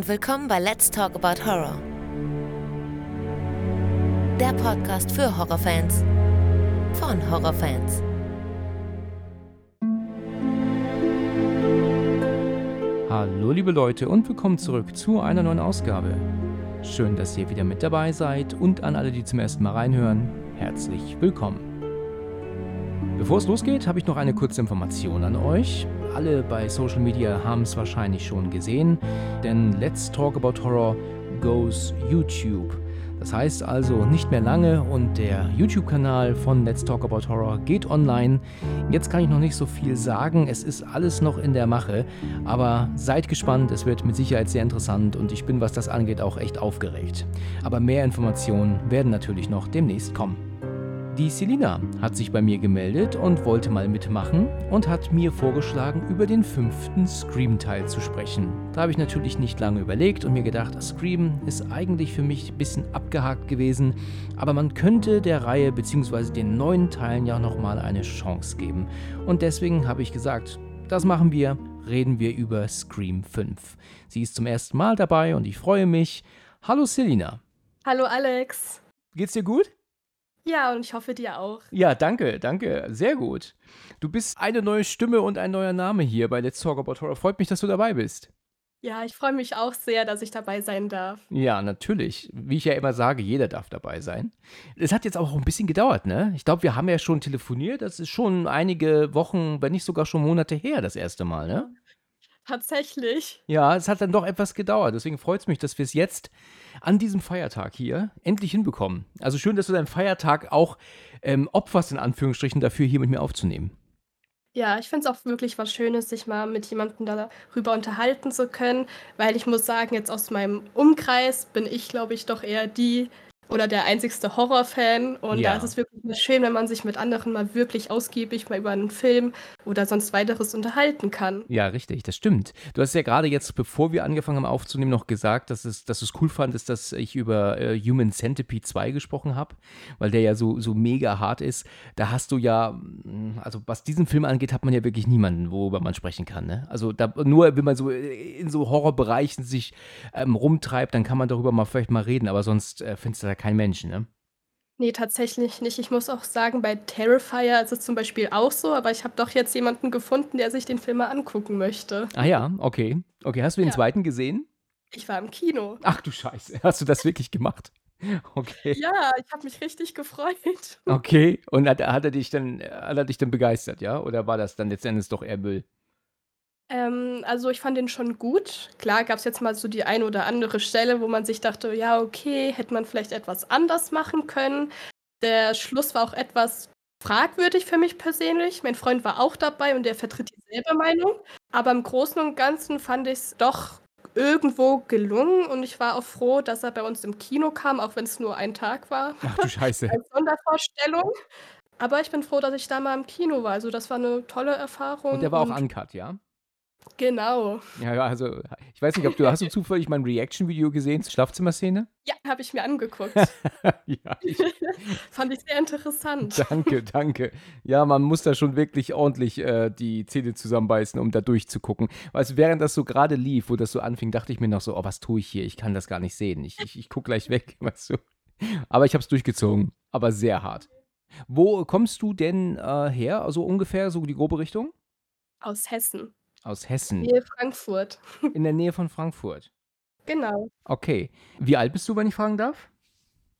und willkommen bei Let's Talk About Horror. Der Podcast für Horrorfans von Horrorfans. Hallo liebe Leute und willkommen zurück zu einer neuen Ausgabe. Schön, dass ihr wieder mit dabei seid und an alle, die zum ersten Mal reinhören, herzlich willkommen. Bevor es losgeht, habe ich noch eine kurze Information an euch. Alle bei Social Media haben es wahrscheinlich schon gesehen, denn Let's Talk About Horror goes YouTube. Das heißt also nicht mehr lange und der YouTube-Kanal von Let's Talk About Horror geht online. Jetzt kann ich noch nicht so viel sagen, es ist alles noch in der Mache, aber seid gespannt, es wird mit Sicherheit sehr interessant und ich bin, was das angeht, auch echt aufgeregt. Aber mehr Informationen werden natürlich noch demnächst kommen. Die Selina hat sich bei mir gemeldet und wollte mal mitmachen und hat mir vorgeschlagen, über den fünften Scream-Teil zu sprechen. Da habe ich natürlich nicht lange überlegt und mir gedacht, Scream ist eigentlich für mich ein bisschen abgehakt gewesen, aber man könnte der Reihe bzw. den neuen Teilen ja nochmal eine Chance geben. Und deswegen habe ich gesagt, das machen wir, reden wir über Scream 5. Sie ist zum ersten Mal dabei und ich freue mich. Hallo Selina. Hallo Alex. Geht's dir gut? Ja, und ich hoffe dir auch. Ja, danke, danke. Sehr gut. Du bist eine neue Stimme und ein neuer Name hier bei Let's Talk About Horror. Freut mich, dass du dabei bist. Ja, ich freue mich auch sehr, dass ich dabei sein darf. Ja, natürlich. Wie ich ja immer sage, jeder darf dabei sein. Es hat jetzt auch ein bisschen gedauert, ne? Ich glaube, wir haben ja schon telefoniert. Das ist schon einige Wochen, wenn nicht sogar schon Monate her, das erste Mal, ne? Tatsächlich. Ja, es hat dann doch etwas gedauert. Deswegen freut es mich, dass wir es jetzt an diesem Feiertag hier endlich hinbekommen. Also schön, dass du deinen Feiertag auch ähm, opferst, in Anführungsstrichen, dafür hier mit mir aufzunehmen. Ja, ich finde es auch wirklich was Schönes, sich mal mit jemandem darüber unterhalten zu können, weil ich muss sagen, jetzt aus meinem Umkreis bin ich, glaube ich, doch eher die, oder der einzigste Horrorfan. Und ja. da ist es wirklich schön, wenn man sich mit anderen mal wirklich ausgiebig mal über einen Film oder sonst weiteres unterhalten kann. Ja, richtig, das stimmt. Du hast ja gerade jetzt, bevor wir angefangen haben aufzunehmen, noch gesagt, dass, es, dass es cool fandest, dass ich über äh, Human Centipede 2 gesprochen habe, weil der ja so, so mega hart ist. Da hast du ja, mm, also was diesen Film angeht, hat man ja wirklich niemanden, worüber man sprechen kann. Ne? Also da, nur wenn man so in so Horrorbereichen sich ähm, rumtreibt, dann kann man darüber mal vielleicht mal reden, aber sonst äh, findest du da kein Mensch, ne? Ne, tatsächlich nicht. Ich muss auch sagen, bei Terrifier ist es zum Beispiel auch so, aber ich habe doch jetzt jemanden gefunden, der sich den Film mal angucken möchte. Ah ja, okay. Okay, hast du den ja. zweiten gesehen? Ich war im Kino. Ach du Scheiße, hast du das wirklich gemacht? Okay. Ja, ich habe mich richtig gefreut. Okay, und hat, hat, er dich dann, hat er dich dann begeistert, ja? Oder war das dann letztendlich doch eher Müll? Ähm, also ich fand den schon gut. Klar gab es jetzt mal so die eine oder andere Stelle, wo man sich dachte, ja, okay, hätte man vielleicht etwas anders machen können. Der Schluss war auch etwas fragwürdig für mich persönlich. Mein Freund war auch dabei und der vertritt dieselbe Meinung. Aber im Großen und Ganzen fand ich es doch irgendwo gelungen und ich war auch froh, dass er bei uns im Kino kam, auch wenn es nur ein Tag war. Ach du Scheiße. Als Sondervorstellung. Aber ich bin froh, dass ich da mal im Kino war. Also das war eine tolle Erfahrung. Und der war auch uncut, ja? Genau. Ja, also ich weiß nicht, ob du hast du zufällig mein Reaction-Video gesehen zur Schlafzimmerszene? Ja, habe ich mir angeguckt. ja, ich, Fand ich sehr interessant. Danke, danke. Ja, man muss da schon wirklich ordentlich äh, die Zähne zusammenbeißen, um da durchzugucken. Weißt während das so gerade lief, wo das so anfing, dachte ich mir noch so, oh, was tue ich hier? Ich kann das gar nicht sehen. Ich, ich, ich gucke gleich weg, weißt du. Aber ich habe es durchgezogen, aber sehr hart. Wo kommst du denn äh, her, also ungefähr, so die grobe Richtung? Aus Hessen. Aus Hessen. Nähe Frankfurt. In der Nähe von Frankfurt. Genau. Okay. Wie alt bist du, wenn ich fragen darf?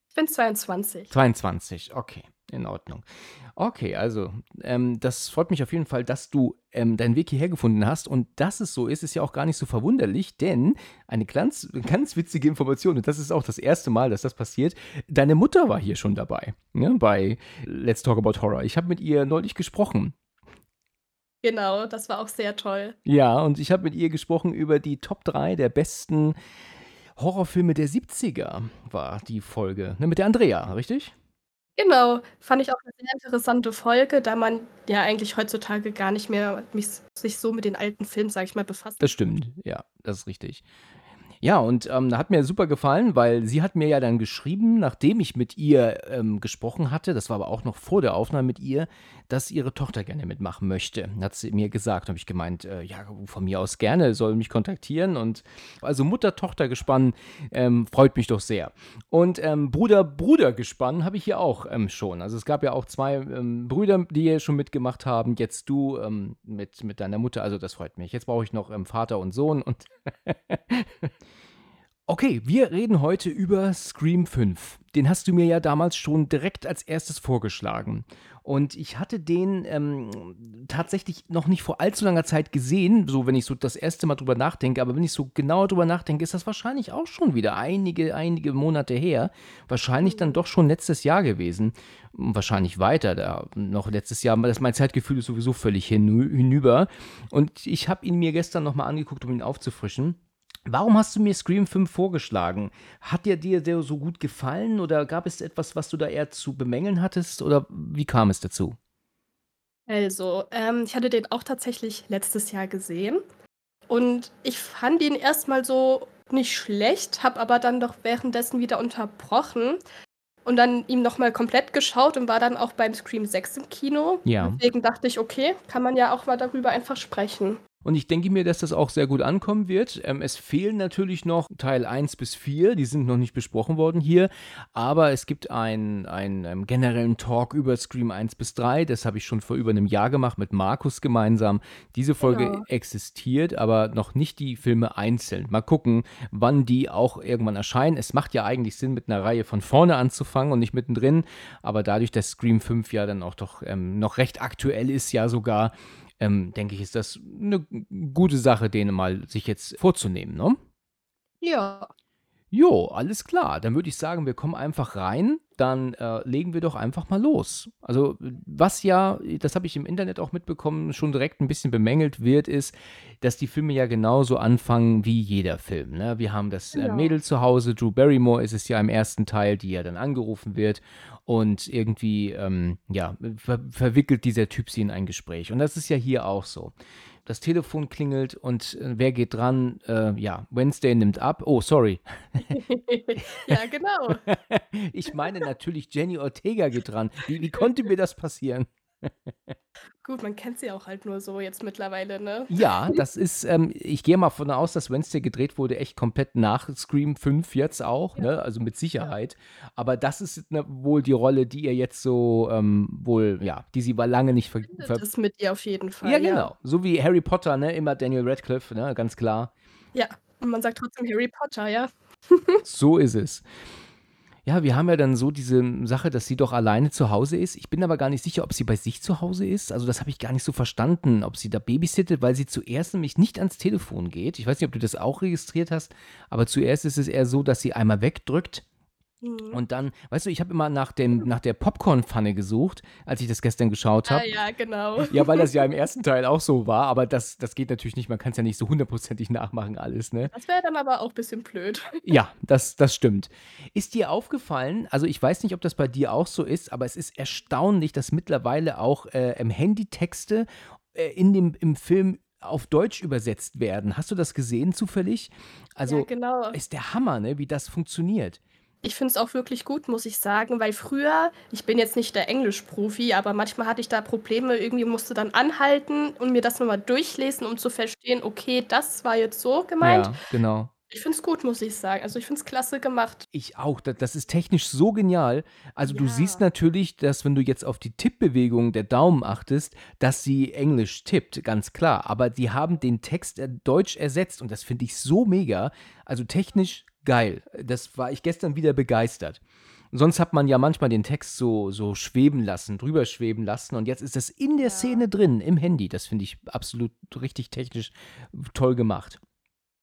Ich bin 22. 22, okay. In Ordnung. Okay, also ähm, das freut mich auf jeden Fall, dass du ähm, deinen Weg hierher gefunden hast. Und dass es so ist, ist ja auch gar nicht so verwunderlich, denn eine ganz, ganz witzige Information, und das ist auch das erste Mal, dass das passiert, deine Mutter war hier schon dabei, ne, bei Let's Talk About Horror. Ich habe mit ihr neulich gesprochen Genau, das war auch sehr toll. Ja, und ich habe mit ihr gesprochen über die Top 3 der besten Horrorfilme der 70er, war die Folge. Ne, mit der Andrea, richtig? Genau, fand ich auch eine sehr interessante Folge, da man ja eigentlich heutzutage gar nicht mehr mich, sich so mit den alten Filmen, sag ich mal, befasst. Das stimmt, ja, das ist richtig. Ja, und ähm, hat mir super gefallen, weil sie hat mir ja dann geschrieben, nachdem ich mit ihr ähm, gesprochen hatte, das war aber auch noch vor der Aufnahme mit ihr, dass ihre Tochter gerne mitmachen möchte. Hat sie mir gesagt, habe ich gemeint, äh, ja, von mir aus gerne, soll mich kontaktieren. Und also Mutter-Tochter-Gespann ähm, freut mich doch sehr. Und ähm, Bruder-Bruder-Gespann habe ich hier auch ähm, schon. Also es gab ja auch zwei ähm, Brüder, die hier schon mitgemacht haben. Jetzt du ähm, mit, mit deiner Mutter, also das freut mich. Jetzt brauche ich noch Vater und Sohn und Okay, wir reden heute über Scream 5. Den hast du mir ja damals schon direkt als erstes vorgeschlagen. Und ich hatte den ähm, tatsächlich noch nicht vor allzu langer Zeit gesehen, so wenn ich so das erste Mal drüber nachdenke. Aber wenn ich so genauer drüber nachdenke, ist das wahrscheinlich auch schon wieder einige, einige Monate her. Wahrscheinlich dann doch schon letztes Jahr gewesen. Wahrscheinlich weiter. Da noch letztes Jahr, das mein Zeitgefühl ist sowieso völlig hinüber. Und ich habe ihn mir gestern nochmal angeguckt, um ihn aufzufrischen. Warum hast du mir Scream 5 vorgeschlagen? Hat der dir der so gut gefallen oder gab es etwas, was du da eher zu bemängeln hattest oder wie kam es dazu? Also, ähm, ich hatte den auch tatsächlich letztes Jahr gesehen und ich fand ihn erstmal so nicht schlecht, habe aber dann doch währenddessen wieder unterbrochen und dann ihm nochmal komplett geschaut und war dann auch beim Scream 6 im Kino. Ja. Deswegen dachte ich, okay, kann man ja auch mal darüber einfach sprechen. Und ich denke mir, dass das auch sehr gut ankommen wird. Ähm, es fehlen natürlich noch Teil 1 bis 4, die sind noch nicht besprochen worden hier. Aber es gibt einen, einen ähm, generellen Talk über Scream 1 bis 3. Das habe ich schon vor über einem Jahr gemacht mit Markus gemeinsam. Diese Folge genau. existiert, aber noch nicht die Filme einzeln. Mal gucken, wann die auch irgendwann erscheinen. Es macht ja eigentlich Sinn, mit einer Reihe von vorne anzufangen und nicht mittendrin. Aber dadurch, dass Scream 5 ja dann auch doch ähm, noch recht aktuell ist, ja sogar, ähm, denke ich, ist das eine gute Sache, den mal sich jetzt vorzunehmen, ne? Ja. Jo, alles klar. Dann würde ich sagen, wir kommen einfach rein. Dann äh, legen wir doch einfach mal los. Also, was ja, das habe ich im Internet auch mitbekommen, schon direkt ein bisschen bemängelt wird, ist, dass die Filme ja genauso anfangen wie jeder Film. Ne? Wir haben das äh, Mädel zu Hause, Drew Barrymore ist es ja im ersten Teil, die ja dann angerufen wird und irgendwie, ähm, ja, ver verwickelt dieser Typ sie in ein Gespräch. Und das ist ja hier auch so das Telefon klingelt und äh, wer geht dran? Äh, ja, Wednesday nimmt ab. Oh, sorry. ja, genau. ich meine natürlich, Jenny Ortega geht dran. Wie, wie konnte mir das passieren? Gut, man kennt sie auch halt nur so jetzt mittlerweile, ne? Ja, das ist, ähm, ich gehe mal von aus, dass Wednesday gedreht wurde, echt komplett nach Scream 5 jetzt auch, ja. ne? Also mit Sicherheit. Ja. Aber das ist ne, wohl die Rolle, die ihr jetzt so ähm, wohl, ja, die sie war lange nicht ver. ver das mit ihr auf jeden Fall. Ja, genau. Ja. So wie Harry Potter, ne? Immer Daniel Radcliffe, ne? Ganz klar. Ja, und man sagt trotzdem Harry Potter, ja. so ist es. Ja, wir haben ja dann so diese Sache, dass sie doch alleine zu Hause ist. Ich bin aber gar nicht sicher, ob sie bei sich zu Hause ist. Also das habe ich gar nicht so verstanden, ob sie da babysittet, weil sie zuerst nämlich nicht ans Telefon geht. Ich weiß nicht, ob du das auch registriert hast, aber zuerst ist es eher so, dass sie einmal wegdrückt. Und dann, weißt du, ich habe immer nach, dem, nach der Popcorn-Pfanne gesucht, als ich das gestern geschaut habe. Ah, ja, genau. Ja, weil das ja im ersten Teil auch so war, aber das, das geht natürlich nicht. Man kann es ja nicht so hundertprozentig nachmachen, alles, ne? Das wäre dann aber auch ein bisschen blöd. Ja, das, das stimmt. Ist dir aufgefallen, also ich weiß nicht, ob das bei dir auch so ist, aber es ist erstaunlich, dass mittlerweile auch äh, im Handy Texte äh, in dem, im Film auf Deutsch übersetzt werden. Hast du das gesehen zufällig? Also ja, genau. ist der Hammer, ne, wie das funktioniert. Ich finde es auch wirklich gut, muss ich sagen, weil früher, ich bin jetzt nicht der Englischprofi, aber manchmal hatte ich da Probleme, irgendwie musste dann anhalten und mir das nochmal durchlesen, um zu verstehen, okay, das war jetzt so gemeint. Ja, genau. Ich finde es gut, muss ich sagen. Also ich finde es klasse gemacht. Ich auch. Das ist technisch so genial. Also du siehst natürlich, dass wenn du jetzt auf die Tippbewegung der Daumen achtest, dass sie Englisch tippt, ganz klar. Aber die haben den Text äh, Deutsch ersetzt und das finde ich so mega. Also technisch geil. Das war ich gestern wieder begeistert. Sonst hat man ja manchmal den Text so, so schweben lassen, drüber schweben lassen und jetzt ist das in der ja. Szene drin, im Handy. Das finde ich absolut richtig technisch toll gemacht.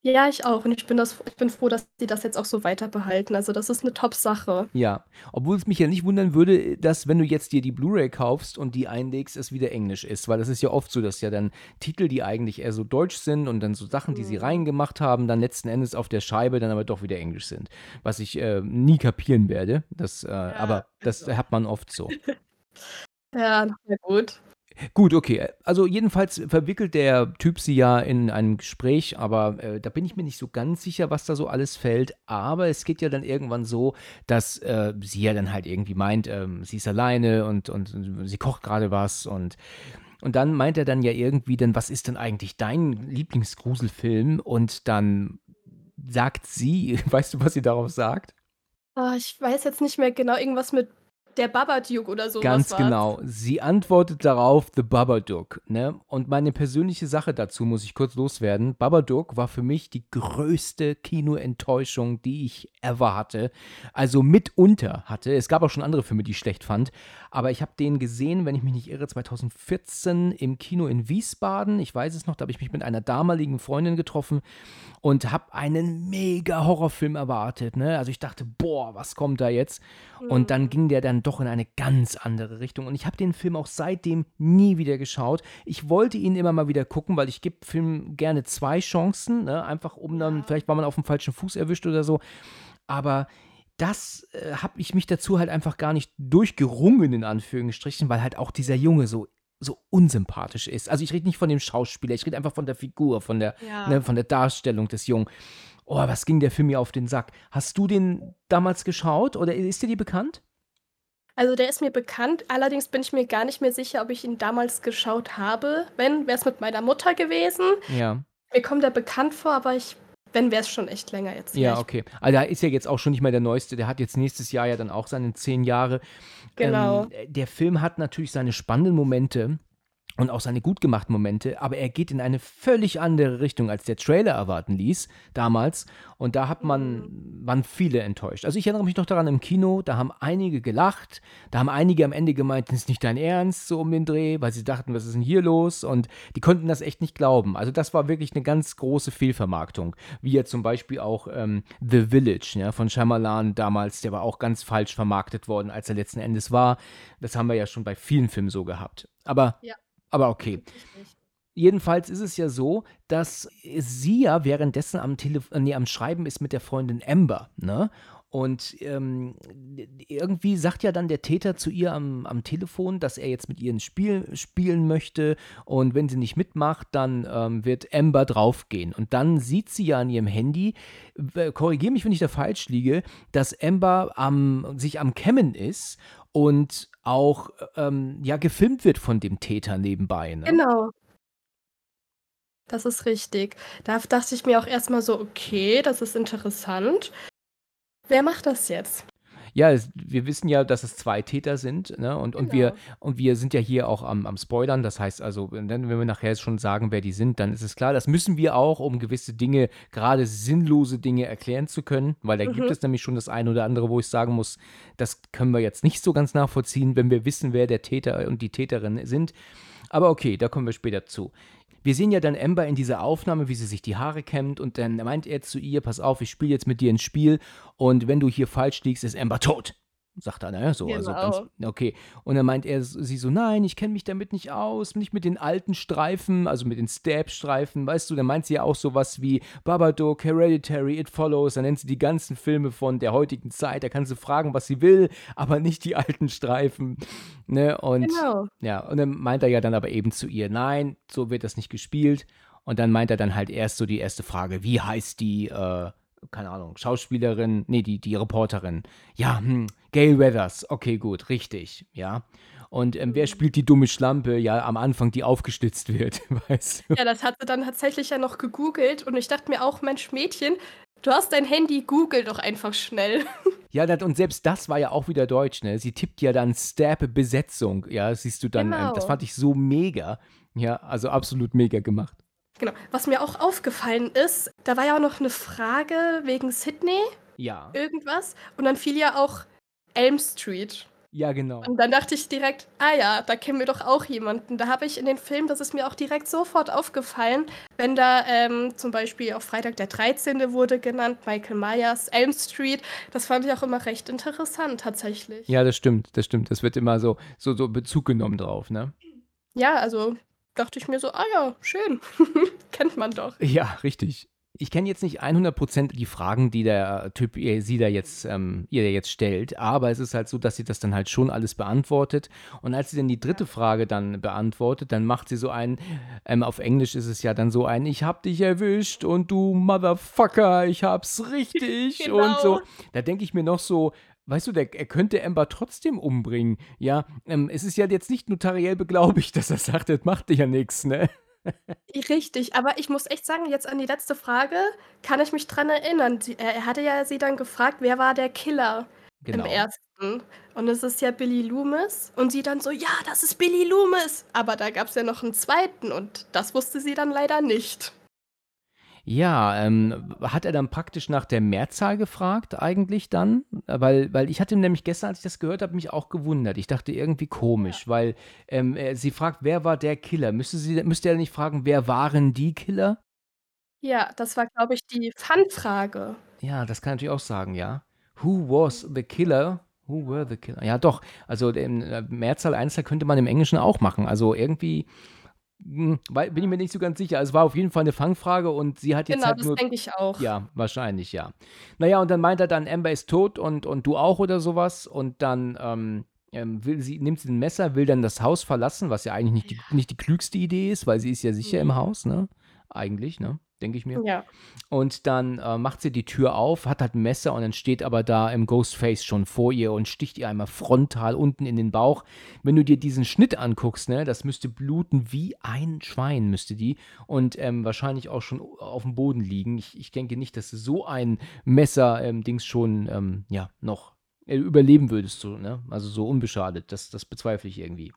Ja, ich auch. Und ich bin, das, ich bin froh, dass sie das jetzt auch so weiter behalten. Also, das ist eine Top-Sache. Ja, obwohl es mich ja nicht wundern würde, dass, wenn du jetzt dir die Blu-ray kaufst und die einlegst, es wieder Englisch ist. Weil das ist ja oft so, dass ja dann Titel, die eigentlich eher so deutsch sind und dann so Sachen, die sie mhm. reingemacht haben, dann letzten Endes auf der Scheibe dann aber doch wieder Englisch sind. Was ich äh, nie kapieren werde. Das, äh, ja, aber das also. hat man oft so. ja, na gut. Gut, okay. Also jedenfalls verwickelt der Typ sie ja in einem Gespräch, aber äh, da bin ich mir nicht so ganz sicher, was da so alles fällt. Aber es geht ja dann irgendwann so, dass äh, sie ja dann halt irgendwie meint, ähm, sie ist alleine und, und, und sie kocht gerade was und und dann meint er dann ja irgendwie, denn was ist denn eigentlich dein Lieblingsgruselfilm? Und dann sagt sie, weißt du, was sie darauf sagt? Oh, ich weiß jetzt nicht mehr genau, irgendwas mit der Babadook oder so. Ganz genau. Sie antwortet darauf The Babadook. Ne? Und meine persönliche Sache dazu muss ich kurz loswerden. Babadook war für mich die größte Kinoenttäuschung, die ich ever hatte. Also mitunter hatte. Es gab auch schon andere Filme, die ich schlecht fand. Aber ich habe den gesehen, wenn ich mich nicht irre, 2014 im Kino in Wiesbaden. Ich weiß es noch, da habe ich mich mit einer damaligen Freundin getroffen und habe einen mega Horrorfilm erwartet. Ne? Also ich dachte, boah, was kommt da jetzt? Und dann mhm. ging der dann doch in eine ganz andere Richtung. Und ich habe den Film auch seitdem nie wieder geschaut. Ich wollte ihn immer mal wieder gucken, weil ich gebe Filmen gerne zwei Chancen. Ne? Einfach um dann, vielleicht war man auf dem falschen Fuß erwischt oder so. Aber das äh, habe ich mich dazu halt einfach gar nicht durchgerungen, in Anführungsstrichen, weil halt auch dieser Junge so so unsympathisch ist. Also ich rede nicht von dem Schauspieler, ich rede einfach von der Figur, von der, ja. ne, von der Darstellung des Jungen. Oh, was ging der Film mir auf den Sack? Hast du den damals geschaut oder ist dir die bekannt? Also der ist mir bekannt, allerdings bin ich mir gar nicht mehr sicher, ob ich ihn damals geschaut habe. Wenn, wäre es mit meiner Mutter gewesen. Ja. Mir kommt er bekannt vor, aber ich wenn wäre es schon echt länger jetzt. Ja, okay. Also da ist ja jetzt auch schon nicht mehr der neueste. Der hat jetzt nächstes Jahr ja dann auch seine zehn Jahre. Genau. Ähm, der Film hat natürlich seine spannenden Momente und auch seine gut gemachten Momente, aber er geht in eine völlig andere Richtung, als der Trailer erwarten ließ damals. Und da hat man, waren viele enttäuscht. Also ich erinnere mich noch daran im Kino, da haben einige gelacht, da haben einige am Ende gemeint, das ist nicht dein Ernst, so um den Dreh, weil sie dachten, was ist denn hier los? Und die konnten das echt nicht glauben. Also das war wirklich eine ganz große Fehlvermarktung. Wie ja zum Beispiel auch ähm, The Village ja, von Shyamalan damals, der war auch ganz falsch vermarktet worden, als er letzten Endes war. Das haben wir ja schon bei vielen Filmen so gehabt. Aber ja. Aber okay. Jedenfalls ist es ja so, dass sie ja währenddessen am, Telef nee, am Schreiben ist mit der Freundin Amber, ne? Und ähm, irgendwie sagt ja dann der Täter zu ihr am, am Telefon, dass er jetzt mit ihr ein Spiel spielen möchte. Und wenn sie nicht mitmacht, dann ähm, wird Amber draufgehen. Und dann sieht sie ja an ihrem Handy, äh, korrigiere mich, wenn ich da falsch liege, dass Amber am, sich am Kämmen ist und auch ähm, ja gefilmt wird von dem Täter nebenbei. Ne? Genau. Das ist richtig. Da dachte ich mir auch erstmal so, okay, das ist interessant. Wer macht das jetzt? Ja, es, wir wissen ja, dass es zwei Täter sind, ne? Und, und, wir, genau. und wir sind ja hier auch am, am Spoilern. Das heißt also, wenn wir nachher schon sagen, wer die sind, dann ist es klar. Das müssen wir auch, um gewisse Dinge, gerade sinnlose Dinge erklären zu können, weil da mhm. gibt es nämlich schon das eine oder andere, wo ich sagen muss, das können wir jetzt nicht so ganz nachvollziehen, wenn wir wissen, wer der Täter und die Täterin sind. Aber okay, da kommen wir später zu. Wir sehen ja dann Amber in dieser Aufnahme, wie sie sich die Haare kämmt und dann meint er zu ihr, pass auf, ich spiele jetzt mit dir ein Spiel und wenn du hier falsch liegst, ist Amber tot sagt er, ne? So, also genau. also ganz, okay. Und dann meint er sie so, nein, ich kenne mich damit nicht aus, nicht mit den alten Streifen, also mit den Stab-Streifen, weißt du, dann meint sie ja auch sowas wie Babadook, Hereditary, It Follows, dann nennt sie die ganzen Filme von der heutigen Zeit, da kann sie fragen, was sie will, aber nicht die alten Streifen, ne? Und, genau. ja, und dann meint er ja dann aber eben zu ihr, nein, so wird das nicht gespielt. Und dann meint er dann halt erst so die erste Frage, wie heißt die, äh, keine Ahnung, Schauspielerin, nee, die, die Reporterin. Ja, hm, Gail Weathers, okay, gut, richtig, ja. Und ähm, wer spielt die dumme Schlampe? Ja, am Anfang, die aufgestützt wird, weißt du? Ja, das hat sie dann tatsächlich ja noch gegoogelt und ich dachte mir auch, Mensch, Mädchen, du hast dein Handy, google doch einfach schnell. Ja, und selbst das war ja auch wieder deutsch, ne? Sie tippt ja dann Stab Besetzung, ja, siehst du dann, genau. ähm, das genau. fand ich so mega. Ja, also absolut mega gemacht. Genau. Was mir auch aufgefallen ist, da war ja auch noch eine Frage wegen Sydney. Ja. Irgendwas. Und dann fiel ja auch Elm Street. Ja, genau. Und dann dachte ich direkt, ah ja, da kennen wir doch auch jemanden. Da habe ich in den Film, das ist mir auch direkt sofort aufgefallen, wenn da ähm, zum Beispiel auf Freitag der 13. wurde genannt, Michael Myers, Elm Street. Das fand ich auch immer recht interessant, tatsächlich. Ja, das stimmt, das stimmt. Das wird immer so, so, so Bezug genommen drauf, ne? Ja, also dachte ich mir so, ah ja, schön. Kennt man doch. Ja, richtig. Ich kenne jetzt nicht 100% die Fragen, die der Typ ihr, sie da jetzt, ähm, ihr jetzt stellt, aber es ist halt so, dass sie das dann halt schon alles beantwortet. Und als sie dann die dritte Frage dann beantwortet, dann macht sie so ein, ähm, auf Englisch ist es ja dann so ein, ich hab dich erwischt und du Motherfucker, ich hab's richtig Genau. und so. Da denke ich mir noch so, weißt du, der, er könnte Amber trotzdem umbringen. Ja, ähm, es ist ja jetzt nicht notariell beglaubigt, dass er sagt, das macht dir ja nichts, ne? Richtig, aber ich muss echt sagen, jetzt an die letzte Frage kann ich mich dran erinnern. Sie, er, hatte ja sie dann gefragt, wer war der Killer Genau. im ersten. Und es ist ja Billy Loomis. Und sie dann so, ja, das ist Billy Loomis. Aber da gab es ja noch einen zweiten und das wusste sie dann leider nicht. Ja, ähm, hat er dann praktisch nach der Mehrzahl gefragt eigentlich dann? Weil, weil ich hatte nämlich gestern, als ich das gehört habe, mich auch gewundert. Ich dachte irgendwie komisch, weil ähm, sie fragt, wer war der Killer? Müsste, sie, müsste er nicht fragen, wer waren die Killer? Ja, das war, glaube ich, die Fun-Frage. Ja, das kann natürlich auch sagen, ja. Who was the killer? Who were the killer? Ja, doch. Also in äh, Mehrzahl, Einzahl könnte man im Englischen auch machen. Also irgendwie bin ich mir nicht so ganz sicher. Also es war auf jeden Fall eine Fangfrage und sie hat jetzt Genau, halt das nur denke ich auch. Ja, wahrscheinlich, ja. Naja, und dann meint er dann, Amber ist tot und, und du auch oder sowas. Und dann ähm, ähm, will sie, nimmt sie ein Messer, will dann das Haus verlassen, was ja eigentlich nicht die, nicht die klügste Idee ist, weil sie ist ja sicher im Haus, ne? Eigentlich, ne? Denke ich mir. Ja. Und dann äh, macht sie die Tür auf, hat halt ein Messer und dann steht aber da im Ghostface schon vor ihr und sticht ihr einmal frontal unten in den Bauch. Wenn du dir diesen Schnitt anguckst, ne, das müsste bluten wie ein Schwein, müsste die. Und ähm, wahrscheinlich auch schon auf dem Boden liegen. Ich, ich denke nicht, dass du so ein Messer-Dings schon, ähm, ja, noch äh, überleben würdest, so, ne? Also so unbeschadet. Das, das bezweifle ich irgendwie.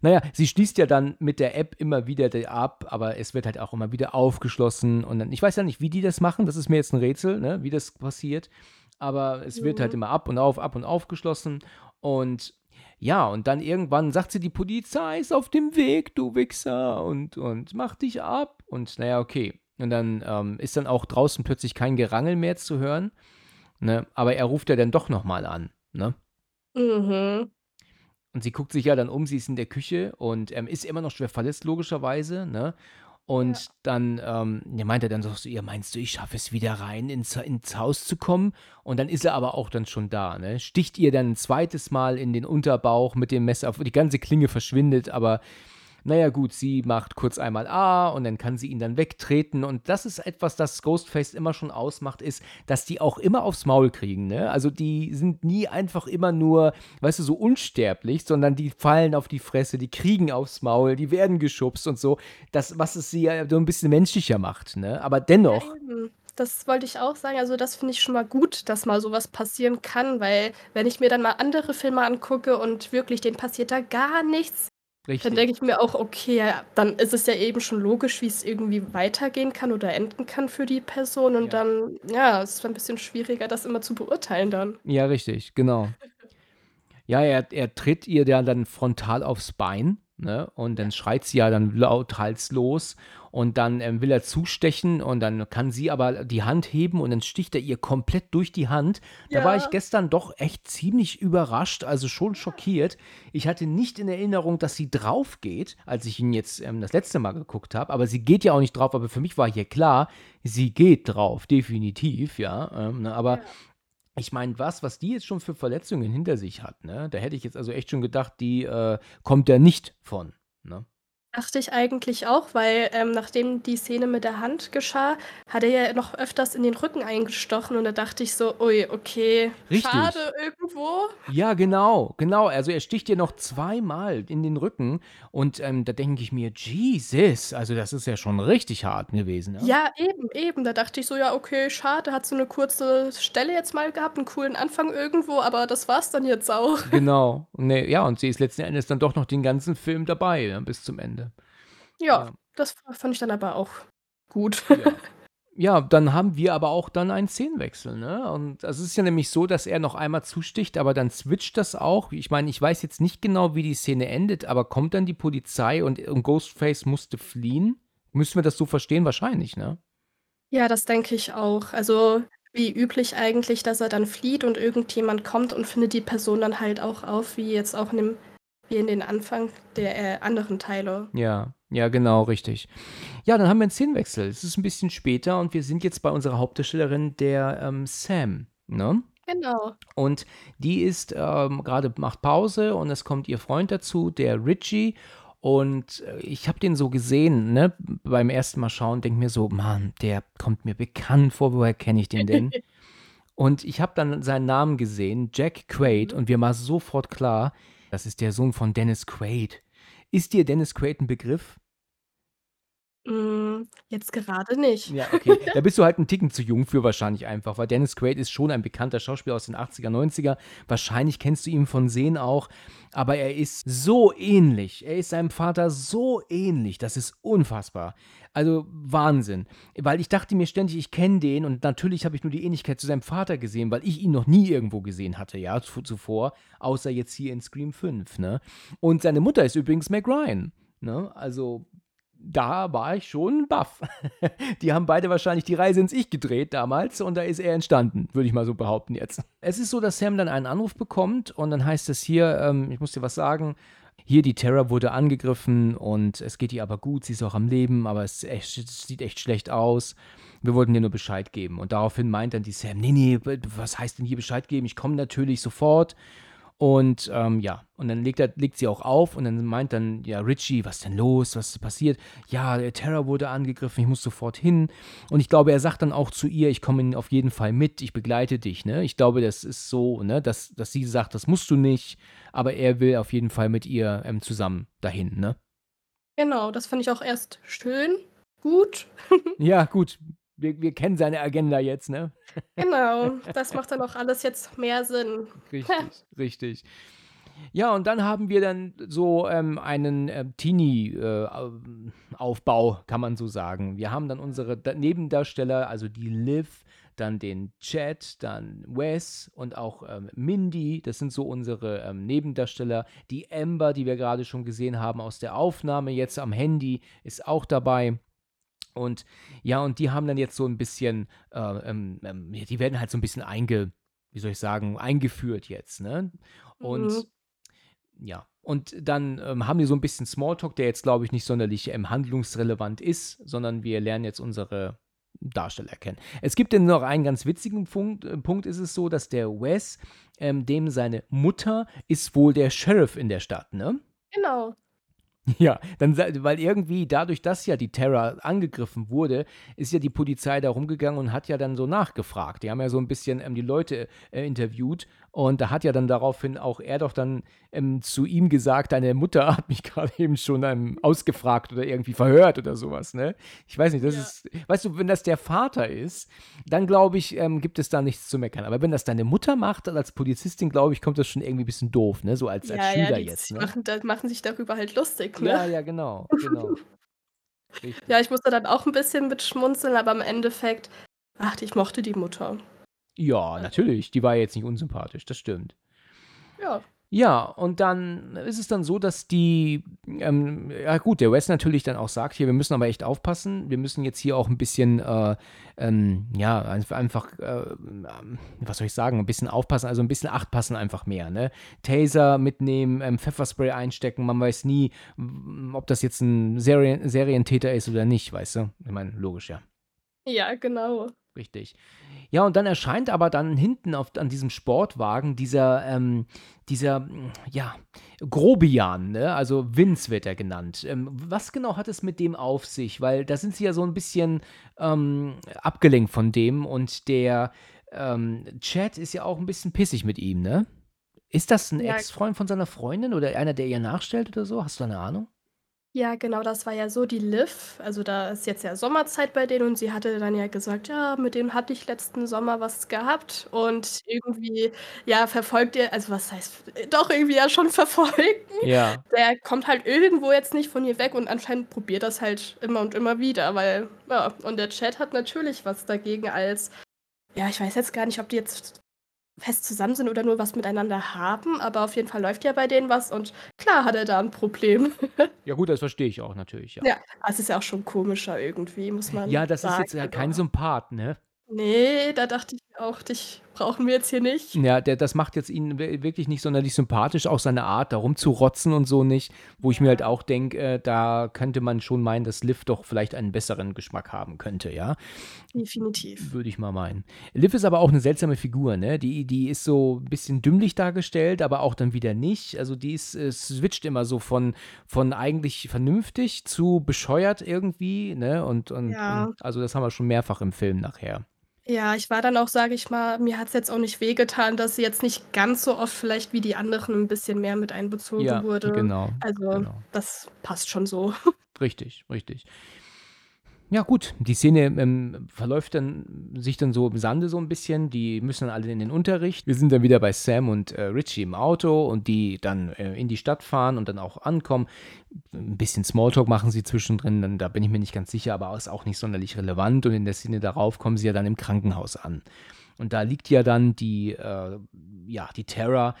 Naja, sie schließt ja dann mit der App immer wieder die ab, aber es wird halt auch immer wieder aufgeschlossen. Und dann, ich weiß ja nicht, wie die das machen, das ist mir jetzt ein Rätsel, ne, wie das passiert. Aber es wird halt Mhm. immer ab und auf, ab und aufgeschlossen. Und ja, und dann irgendwann sagt sie, die Polizei ist auf dem Weg, du Wichser, und, und mach dich ab. Und naja, okay. Und dann ähm, ist dann auch draußen plötzlich kein Gerangel mehr zu hören. Ne? Aber er ruft ja dann doch nochmal an. Ne? Mhm. Und sie guckt sich ja dann um, sie ist in der Küche und ähm, ist immer noch schwer verletzt, logischerweise, ne? Und Ja. dann ähm, ja, meint er dann so zu ihr, meinst du, ich schaffe es wieder rein ins, ins Haus zu kommen? Und dann ist er aber auch dann schon da, ne? Sticht ihr dann ein zweites Mal in den Unterbauch mit dem Messer, die ganze Klinge verschwindet, aber naja gut, sie macht kurz einmal A und dann kann sie ihn dann wegtreten und das ist etwas, das Ghostface immer schon ausmacht, ist, dass die auch immer aufs Maul kriegen, ne? Also die sind nie einfach immer nur, weißt du, so unsterblich, sondern die fallen auf die Fresse, die kriegen aufs Maul, die werden geschubst und so, das, was es sie ja so ein bisschen menschlicher macht, ne? Aber dennoch. Das wollte ich auch sagen. Also, das finde ich schon mal gut, dass mal sowas passieren kann, weil wenn ich mir dann mal andere Filme angucke und wirklich denen passiert da gar nichts, dann richtig. denke ich mir auch, okay, dann ist es ja eben schon logisch, wie es irgendwie weitergehen kann oder enden kann für die Person. Und Ja. dann, ja, es ist ein bisschen schwieriger, das immer zu beurteilen dann. Ja, richtig, genau. Ja, er, er tritt ihr ja dann frontal aufs Bein, ne? Und dann schreit sie ja dann lauthals los und dann ähm, will er zustechen und dann kann sie aber die Hand heben und dann sticht er ihr komplett durch die Hand. Da war ich Ja. gestern doch echt ziemlich überrascht, also schon schockiert. Ich hatte nicht in Erinnerung, dass sie drauf geht, als ich ihn jetzt ähm, das letzte Mal geguckt habe, aber sie geht ja auch nicht drauf, aber für mich war hier klar, sie geht drauf, definitiv, ja. Ähm, ne? Aber Ja. ich meine, was, was die jetzt schon für Verletzungen hinter sich hat, ne? Da hätte ich jetzt also echt schon gedacht, die äh, kommt da nicht von, ne? Dachte ich eigentlich auch, weil ähm, nachdem die Szene mit der Hand geschah, hat er ja noch öfters in den Rücken eingestochen und da dachte ich so, ui, okay, Richtig. schade irgendwo. Ja, genau, genau. Also er sticht ihr noch zweimal in den Rücken und ähm, da denke ich mir, Jesus, also das ist ja schon richtig hart gewesen, ja? Ja, eben, eben. Da dachte ich so, ja, okay, schade, hat so eine kurze Stelle jetzt mal gehabt, einen coolen Anfang irgendwo, aber das war's dann jetzt auch. Genau. Nee, ja, und sie ist letzten Endes dann doch noch den ganzen Film dabei, ja, bis zum Ende. Ja, Ja. das fand ich dann aber auch gut. Ja. Ja, dann haben wir aber auch dann einen Szenenwechsel, ne? Und es ist ja nämlich so, dass er noch einmal zusticht, aber dann switcht das auch. Ich meine, ich weiß jetzt nicht genau, wie die Szene endet, aber kommt dann die Polizei und, und Ghostface musste fliehen? Müssen wir das so verstehen? Wahrscheinlich, ne? Ja, das denke ich auch. Also wie üblich eigentlich, dass er dann flieht und irgendjemand kommt und findet die Person dann halt auch auf, wie jetzt auch in dem, wie in den Anfang der äh, anderen Teile. Ja, Ja, genau, richtig. Ja, dann haben wir einen Szenenwechsel. Es ist ein bisschen später und wir sind jetzt bei unserer Hauptdarstellerin, der ähm, Sam, ne? Genau. Und die ist ähm, gerade macht Pause und es kommt ihr Freund dazu, der Richie. Und äh, ich habe den so gesehen, ne, beim ersten Mal schauen, denke mir so, Mann, der kommt mir bekannt vor, woher kenne ich den denn? und ich habe dann seinen Namen gesehen, Jack Quaid, Mhm. und mir war sofort klar, das ist der Sohn von Dennis Quaid. Ist dir Dennis Quaid ein Begriff? Hm, jetzt gerade nicht. Ja, okay. Da bist du halt ein Ticken zu jung für wahrscheinlich einfach, weil Dennis Quaid ist schon ein bekannter Schauspieler aus den 80er, 90er. Wahrscheinlich kennst du ihn von Sehen auch, aber er ist so ähnlich. Er ist seinem Vater so ähnlich. Das ist unfassbar. Also Wahnsinn. Weil ich dachte mir ständig, ich kenne den und natürlich habe ich nur die Ähnlichkeit zu seinem Vater gesehen, weil ich ihn noch nie irgendwo gesehen hatte, ja, zu- zuvor, außer jetzt hier in Scream 5, ne? Und seine Mutter ist übrigens Meg Ryan, ne? Also da war ich schon baff. Die haben beide wahrscheinlich die Reise ins Ich gedreht damals und da ist er entstanden, würde ich mal so behaupten jetzt. Es ist so, dass Sam dann einen Anruf bekommt und dann heißt es hier, ähm, ich muss dir was sagen, hier die Terra wurde angegriffen und es geht ihr aber gut, sie ist auch am Leben, aber es, echt, es sieht echt schlecht aus. Wir wollten dir nur Bescheid geben. Und daraufhin meint dann die Sam, nee, nee, was heißt denn hier Bescheid geben? Ich komme natürlich sofort. Und ähm, ja, und dann legt, er, legt sie auch auf und dann meint dann, ja, Richie, was denn los? Was ist passiert? Ja, der Terror wurde angegriffen, ich muss sofort hin. Und ich glaube, er sagt dann auch zu ihr, ich komme auf jeden Fall mit, ich begleite dich, ne? Ich glaube, das ist so, ne, dass, dass sie sagt, das musst du nicht, aber er will auf jeden Fall mit ihr ähm, zusammen dahin, ne? Genau, das fand ich auch erst schön, gut. Ja, gut, wir, wir kennen seine Agenda jetzt, ne? Genau, das macht dann auch alles jetzt mehr Sinn. Richtig, richtig. Ja, und dann haben wir dann so ähm, einen äh, Teenie-Aufbau, kann man so sagen. Wir haben dann unsere Da- Nebendarsteller, also die Liv, dann den Chad, dann Wes und auch ähm, Mindy. Das sind so unsere ähm, Nebendarsteller. Die Amber, die wir gerade schon gesehen haben aus der Aufnahme, jetzt am Handy, ist auch dabei. Und ja, und die haben dann jetzt so ein bisschen, äh, ähm, ähm, die werden halt so ein bisschen einge, wie soll ich sagen, eingeführt jetzt, ne? Und Mhm. ja, und dann ähm, haben die so ein bisschen Smalltalk, der jetzt, glaube ich, nicht sonderlich ähm, handlungsrelevant ist, sondern wir lernen jetzt unsere Darsteller kennen. Es gibt dann noch einen ganz witzigen Punkt, äh, Punkt ist es so, dass der Wes, ähm, dem seine Mutter ist wohl der Sheriff in der Stadt, ne? Genau. Ja, dann, weil irgendwie dadurch, dass ja die Terra angegriffen wurde, ist ja die Polizei da rumgegangen und hat ja dann so nachgefragt. Die haben ja so ein bisschen ähm, die Leute äh, interviewt und da hat ja dann daraufhin auch er doch dann ähm, zu ihm gesagt, deine Mutter hat mich gerade eben schon ähm, ausgefragt oder irgendwie verhört oder sowas, ne? Ich weiß nicht, das Ja. ist, weißt du, wenn das der Vater ist, dann glaube ich, ähm, gibt es da nichts zu meckern. Aber wenn das deine Mutter macht, als Polizistin, glaube ich, kommt das schon irgendwie ein bisschen doof, ne? So als, als Ja, Schüler ja, die jetzt, ne? machen, da, machen sich darüber halt lustig, ne? Ja, ja, genau, genau. Ja, ich musste dann auch ein bisschen mit schmunzeln, aber im Endeffekt, ach, ich mochte die Mutter. Ja, natürlich. Die war jetzt nicht unsympathisch, das stimmt. Ja. Ja, und dann ist es dann so, dass die, ähm, ja gut, der Wes natürlich dann auch sagt, hier, wir müssen aber echt aufpassen. Wir müssen jetzt hier auch ein bisschen, äh, ähm, ja, einf- einfach, äh, ähm, was soll ich sagen, ein bisschen aufpassen, also ein bisschen Acht passen einfach mehr, ne? Taser mitnehmen, ähm, Pfefferspray einstecken, man weiß nie, ob das jetzt ein Serien Serientäter ist oder nicht, weißt du? Ich meine, logisch, ja. Ja, genau. Richtig. Ja, und dann erscheint aber dann hinten auf, an diesem Sportwagen dieser, ähm, dieser, mm, ja, Grobian, ne? Also Vince wird er genannt. Ähm, was genau hat es mit dem auf sich? Weil da sind sie ja so ein bisschen ähm, abgelenkt von dem und der ähm, Chad ist ja auch ein bisschen pissig mit ihm, ne? Ist das ein Ja. Ex-Freund von seiner Freundin oder einer, der ihr nachstellt oder so? Hast du eine Ahnung? Ja, genau, das war ja so die Liv. Also da ist jetzt ja Sommerzeit bei denen und sie hatte dann ja gesagt, ja, mit dem hatte ich letzten Sommer was gehabt und irgendwie, ja, verfolgt ihr, also was heißt, doch irgendwie ja schon verfolgen. Ja. Der kommt halt irgendwo jetzt nicht von ihr weg und anscheinend probiert das halt immer und immer wieder, weil, ja, und der Chat hat natürlich was dagegen als, ja, ich weiß jetzt gar nicht, ob die jetzt fest zusammen sind oder nur was miteinander haben, aber auf jeden Fall läuft ja bei denen was und klar hat er da ein Problem. Ja, gut, das verstehe ich auch natürlich, ja. Ja, es ist ja auch schon komischer irgendwie, muss man Ja, das ist sagen. jetzt ja kein Sympath, ne? Nee, da dachte ich auch, dich brauchen wir jetzt hier nicht. Ja, der, das macht jetzt ihn wirklich nicht sonderlich sympathisch, auch seine Art, da rumzurotzen und so nicht, wo ich mir halt auch denke, äh, da könnte man schon meinen, dass Liv doch vielleicht einen besseren Geschmack haben könnte, ja. Definitiv. Würde ich mal meinen. Liv ist aber auch eine seltsame Figur, ne? Die, die ist so ein bisschen dümmlich dargestellt, aber auch dann wieder nicht. Also die ist, äh, switcht immer so von, von eigentlich vernünftig zu bescheuert irgendwie, ne? Und, und, Ja. und also das haben wir schon mehrfach im Film nachher. Ja, ich war dann auch, sage ich mal mir hat's jetzt auch nicht wehgetan, dass sie jetzt nicht ganz so oft vielleicht wie die anderen ein bisschen mehr mit einbezogen Ja, wurde. genau, Also, genau. das passt schon so. Richtig, richtig. Ja, gut, die Szene ähm, verläuft dann sich dann so im Sande so ein bisschen. Die müssen dann alle in den Unterricht. Wir sind dann wieder bei Sam und äh, Richie im Auto und die dann äh, in die Stadt fahren und dann auch ankommen. Ein bisschen Smalltalk machen sie zwischendrin, dann, da bin ich mir nicht ganz sicher, aber ist auch nicht sonderlich relevant. Und in der Szene darauf kommen sie ja dann im Krankenhaus an. Und da liegt ja dann die, äh, ja, die Terra.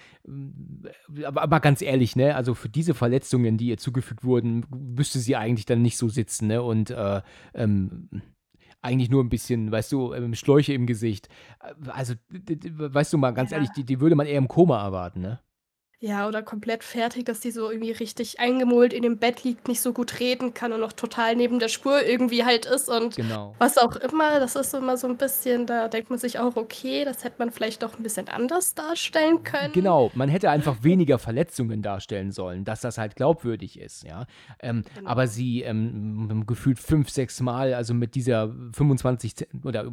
Aber, aber ganz ehrlich, ne, also für diese Verletzungen, die ihr zugefügt wurden, müsste sie eigentlich dann nicht so sitzen, ne? Und äh, ähm, eigentlich nur ein bisschen, weißt du, ähm, Schläuche im Gesicht. Also, weißt du mal, ganz Ja. ehrlich, die, die würde man eher im Koma erwarten, ne? Ja, oder komplett fertig, dass die so irgendwie richtig eingemullt in dem Bett liegt, nicht so gut reden kann und noch total neben der Spur irgendwie halt ist und Genau. was auch immer. Das ist immer so ein bisschen, da denkt man sich auch, okay, das hätte man vielleicht doch ein bisschen anders darstellen können. Genau, man hätte einfach weniger Verletzungen darstellen sollen, dass das halt glaubwürdig ist, ja. Ähm, Genau. Aber sie ähm, gefühlt fünf, sechs Mal, also mit dieser 25 Ze- oder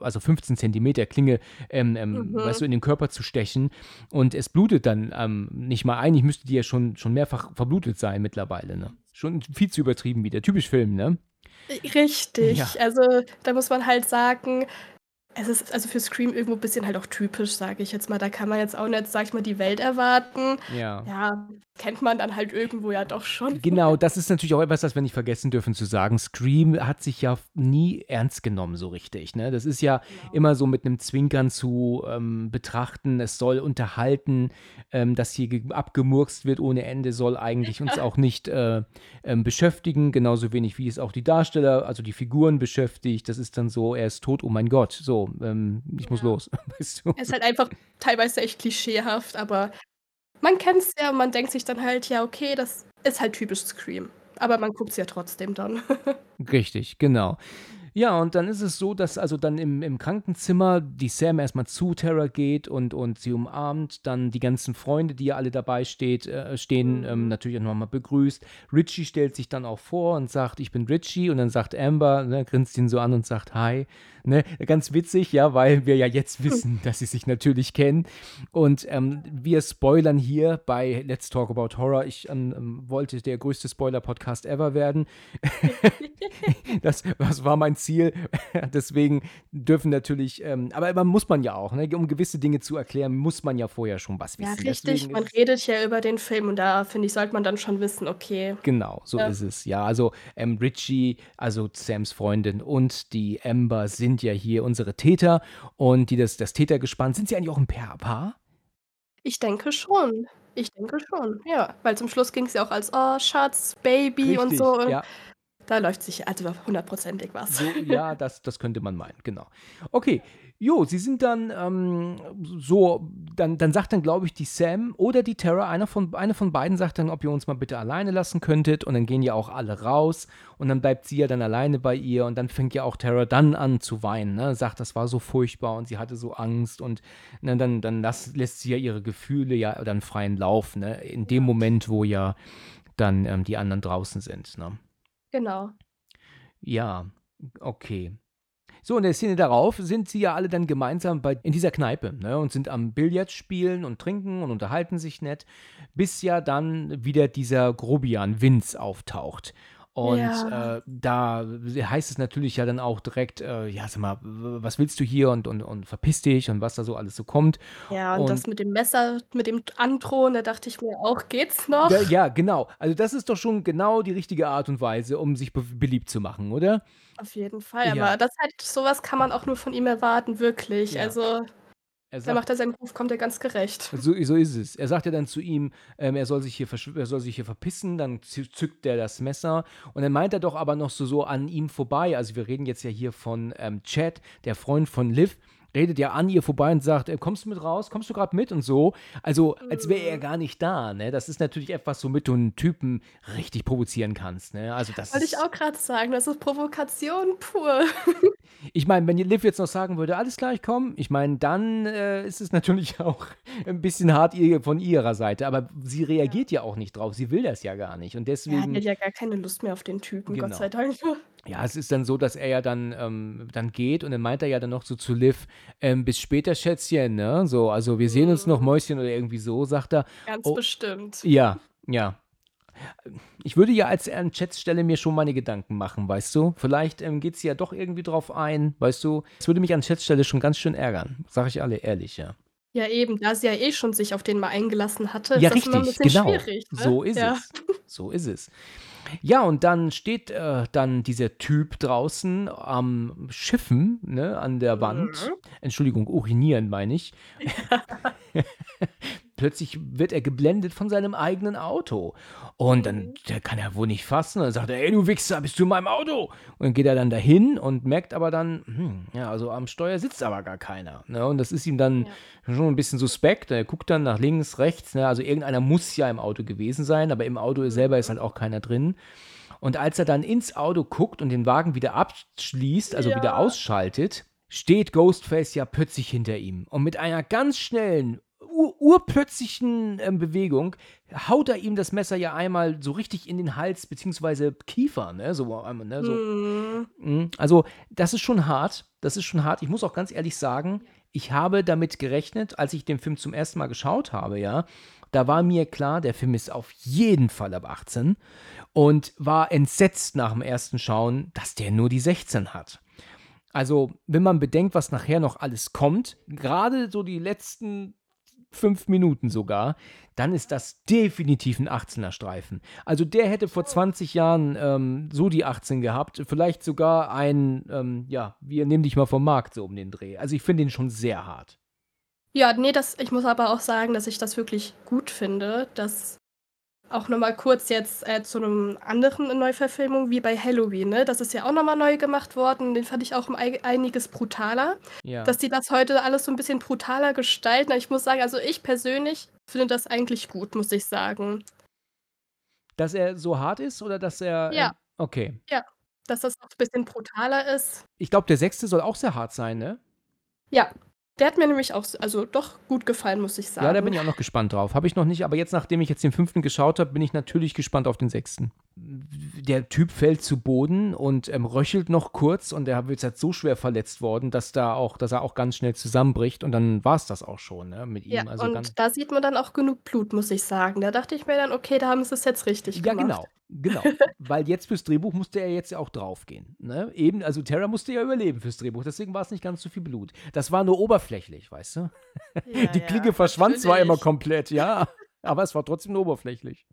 also 15 Zentimeter Klinge, ähm, ähm, Mhm. weißt du, in den Körper zu stechen und es blutet dann ähm, nicht mal. Eigentlich müsste die ja schon, schon mehrfach verblutet sein mittlerweile, ne? Schon viel zu übertrieben wieder. Typisch Film, ne? Richtig. Ja. Also, da muss man halt sagen, es ist also für Scream irgendwo ein bisschen halt auch typisch, sage ich jetzt mal. Da kann man jetzt auch nicht, sag ich mal, die Welt erwarten. Ja. Ja, kennt man dann halt irgendwo ja doch schon. Genau, das ist natürlich auch etwas, das wir nicht vergessen dürfen zu sagen. Scream hat sich ja nie ernst genommen, so richtig. Ne? Das ist ja immer so mit einem Zwinkern zu ähm, betrachten. Es soll unterhalten, ähm, dass hier ge- abgemurkst wird ohne Ende, soll eigentlich uns auch nicht äh, ähm, beschäftigen. Genauso wenig wie es auch die Darsteller, also die Figuren beschäftigt. Das ist dann so, er ist tot, oh mein Gott. So, ähm, ich muss Ja. los. Weißt du? Es ist halt einfach teilweise echt klischeehaft, aber man kennt es ja und man denkt sich dann halt, ja, okay, das ist halt typisch Scream. Aber man guckt es ja trotzdem dann. Richtig, genau. Ja, und dann ist es so, dass also dann im, im Krankenzimmer die Sam erstmal zu Tara geht und, und sie umarmt, dann die ganzen Freunde, die ja alle dabei steht, äh, stehen, ähm, natürlich auch nochmal begrüßt. Richie stellt sich dann auch vor und sagt, ich bin Richie und dann sagt Amber, ne, grinst ihn so an und sagt Hi. Ne, ganz witzig, ja, weil wir ja jetzt wissen, dass sie sich natürlich kennen. Und ähm, wir spoilern hier bei Let's Talk About Horror. Ich ähm, ähm, wollte der größte Spoiler-Podcast ever werden. das, das war mein Ziel. Deswegen dürfen natürlich, ähm, aber man muss man ja auch, ne? um gewisse Dinge zu erklären, muss man ja vorher schon was ja, wissen. richtig. Deswegen Man redet ja über den Film und da, finde ich, sollte man dann schon wissen, okay. Genau, so Ja. ist es. Ja, also ähm, Richie, also Sams Freundin und die Amber sind ja hier unsere Täter und die das, das Tätergespann. Sind sie eigentlich auch ein Paar? Ich denke schon. Ich denke schon, ja. Weil zum Schluss ging es ja auch als, oh, Schatz, Baby und so. Und Ja, Da läuft sich also hundertprozentig was. so, ja das, das könnte man meinen, genau. Okay, jo, sie sind dann ähm, so, dann, dann sagt dann, glaube ich, die Sam oder die Tara, einer von, eine von beiden sagt dann, ob ihr uns mal bitte alleine lassen könntet und dann gehen ja auch alle raus und dann bleibt sie ja dann alleine bei ihr und dann fängt ja auch Tara dann an zu weinen, ne? sagt, das war so furchtbar und sie hatte so Angst und ne, dann, dann las, lässt sie ja ihre Gefühle ja dann freien Lauf, ne? in dem Moment, wo ja dann ähm, die anderen draußen sind. Ne? Genau. Ja, okay. So, in der Szene darauf sind sie ja alle dann gemeinsam bei, in dieser Kneipe ne, und sind am Billard spielen und trinken und unterhalten sich nett, bis ja dann wieder dieser Grobian Vince auftaucht. Und Ja. äh, da heißt es natürlich ja dann auch direkt, äh, ja, sag mal, was willst du hier und, und, und verpiss dich und was da so alles so kommt. Ja, und, Und- das mit dem Messer, mit dem Androhen, da dachte ich mir auch, geht's noch? Da, ja, genau. Also das ist doch schon genau die richtige Art und Weise, um sich be beliebt zu machen, oder? Auf jeden Fall. Ja. Aber das halt, sowas kann man auch nur von ihm erwarten, wirklich. Ja. Also, Er da sagt, macht er seinen Ruf, kommt er ganz gerecht. So, so ist es. Er sagt ja dann zu ihm, ähm, er, soll sich hier er soll sich hier verpissen, dann zü- zückt er das Messer und dann meint er doch aber noch so, so an ihm vorbei. Also wir reden jetzt ja hier von ähm, Chad, der Freund von Liv. Redet ja an ihr vorbei und sagt, äh, kommst du mit raus, kommst du gerade mit und so. Also, als wäre er Mhm. gar nicht da, ne? Das ist natürlich etwas, womit du einen Typen richtig provozieren kannst, ne? Also, das Wollte ich auch gerade sagen, das ist Provokation pur. ich meine, wenn Liv jetzt noch sagen würde: „Alles klar, ich komme“, ich meine, dann, äh, ist es natürlich auch ein bisschen hart ihr von ihrer Seite, aber sie Ja. reagiert ja auch nicht drauf. Sie will das ja gar nicht und Ja, die hat deswegen ja gar keine Lust mehr auf den Typen, Gott Genau. sei Dank. Ja, es ist dann so, dass er ja dann ähm, dann geht und dann meint er ja dann noch so zu Liv, ähm: „Bis später, Schätzchen“, ne? So, also: „Wir sehen uns noch, Mhm. Mäuschen“ oder irgendwie so, sagt er. Ganz Oh bestimmt. ja, ja. Ich würde ja als an Chats Stelle mir schon meine Gedanken machen, weißt du? Vielleicht, ähm, geht sie ja doch irgendwie drauf ein, weißt du? Es würde mich an Chats Stelle schon ganz schön ärgern, sage ich alle ehrlich, ja. Ja, eben, da sie ja eh schon sich auf den mal eingelassen hatte, Ja, ist das immer 'n richtig, bisschen genau. schwierig, ne? So ist Ja. es. So ist es. Ja, und dann steht, äh, dann dieser Typ draußen am Schiffen, ne, an der Wand. Mhm. Entschuldigung, urinieren meine ich. Ja. Plötzlich wird er geblendet von seinem eigenen Auto. Und dann Mhm. der kann er wohl nicht fassen. Dann sagt er: „Ey, du Wichser, bist du in meinem Auto?“ Und dann geht er dann dahin und merkt aber dann, hm, ja, also am Steuer sitzt aber gar keiner, ne? Und das ist ihm dann Ja. schon ein bisschen suspekt. Er guckt dann nach links, rechts, ne? Also irgendeiner muss ja im Auto gewesen sein, aber im Auto selber ist Mhm. halt auch keiner drin. Und als er dann ins Auto guckt und den Wagen wieder abschließt, also wieder Ja. ausschaltet, steht Ghostface ja plötzlich hinter ihm. Und mit einer ganz schnellen, ur urplötzlichen, ähm, Bewegung haut er ihm das Messer ja einmal so richtig in den Hals beziehungsweise Kiefer, ne? So einmal, ne, so. Mhm. Also, das ist schon hart. Das ist schon hart. Ich muss auch ganz ehrlich sagen, ich habe damit gerechnet, als ich den Film zum ersten Mal geschaut habe, ja. Da war mir klar, der Film ist auf jeden Fall ab 18 und war entsetzt nach dem ersten Schauen, dass der nur die 16 hat. Also, wenn man bedenkt, was nachher noch alles kommt, gerade so die letzten 5 Minuten sogar, dann ist das definitiv ein 18er Streifen. Also, der hätte vor 20 Jahren, ähm, so die 18 gehabt, vielleicht sogar ein, ähm, ja, „Wir nehmen dich mal vom Markt“, so um den Dreh. Also, ich finde ihn schon sehr hart. Ja, ne, das ich muss aber auch sagen, dass ich das wirklich gut finde, dass auch noch mal kurz jetzt, äh, zu 'nem anderen Neuverfilmung wie bei Halloween, ne? Das ist ja auch noch mal neu gemacht worden. Den fand ich auch um ei einiges brutaler, Ja. dass die das heute alles so 'n bisschen brutaler gestalten. Ich muss sagen, also ich persönlich finde das eigentlich gut, muss ich sagen. Dass er so hart ist oder dass er, Ja. ähm okay. Ja, dass das auch 'n bisschen brutaler ist. Ich glaube, der 6. soll auch sehr hart sein, ne? Ja, der hat mir nämlich auch also doch gut gefallen, muss ich Ja, da bin sagen. ich auch noch gespannt drauf. Habe ich noch nicht, aber jetzt, nachdem ich jetzt den 5. geschaut habe, bin ich natürlich gespannt auf den 6. Der Typ fällt zu Boden und, ähm, röchelt noch kurz und er wird halt so schwer verletzt worden, dass da auch dass er auch ganz schnell zusammenbricht und dann war's das auch schon, ne, mit Ja, ihm. Also, ganz und da sieht man dann auch genug Blut, muss ich sagen. Da dachte ich mir dann: „Okay, da haben sie's jetzt richtig Ja, gemacht.“ genau, genau. Weil jetzt fürs Drehbuch musste er jetzt ja auch draufgehen, ne? Eben, also Tara musste ja überleben fürs Drehbuch, deswegen war's nicht ganz so viel Blut. Das war nur oberflächlich, weißt du? Ja, Die ja, Klinge verschwand zwar immer komplett, ja, aber es war trotzdem nur oberflächlich.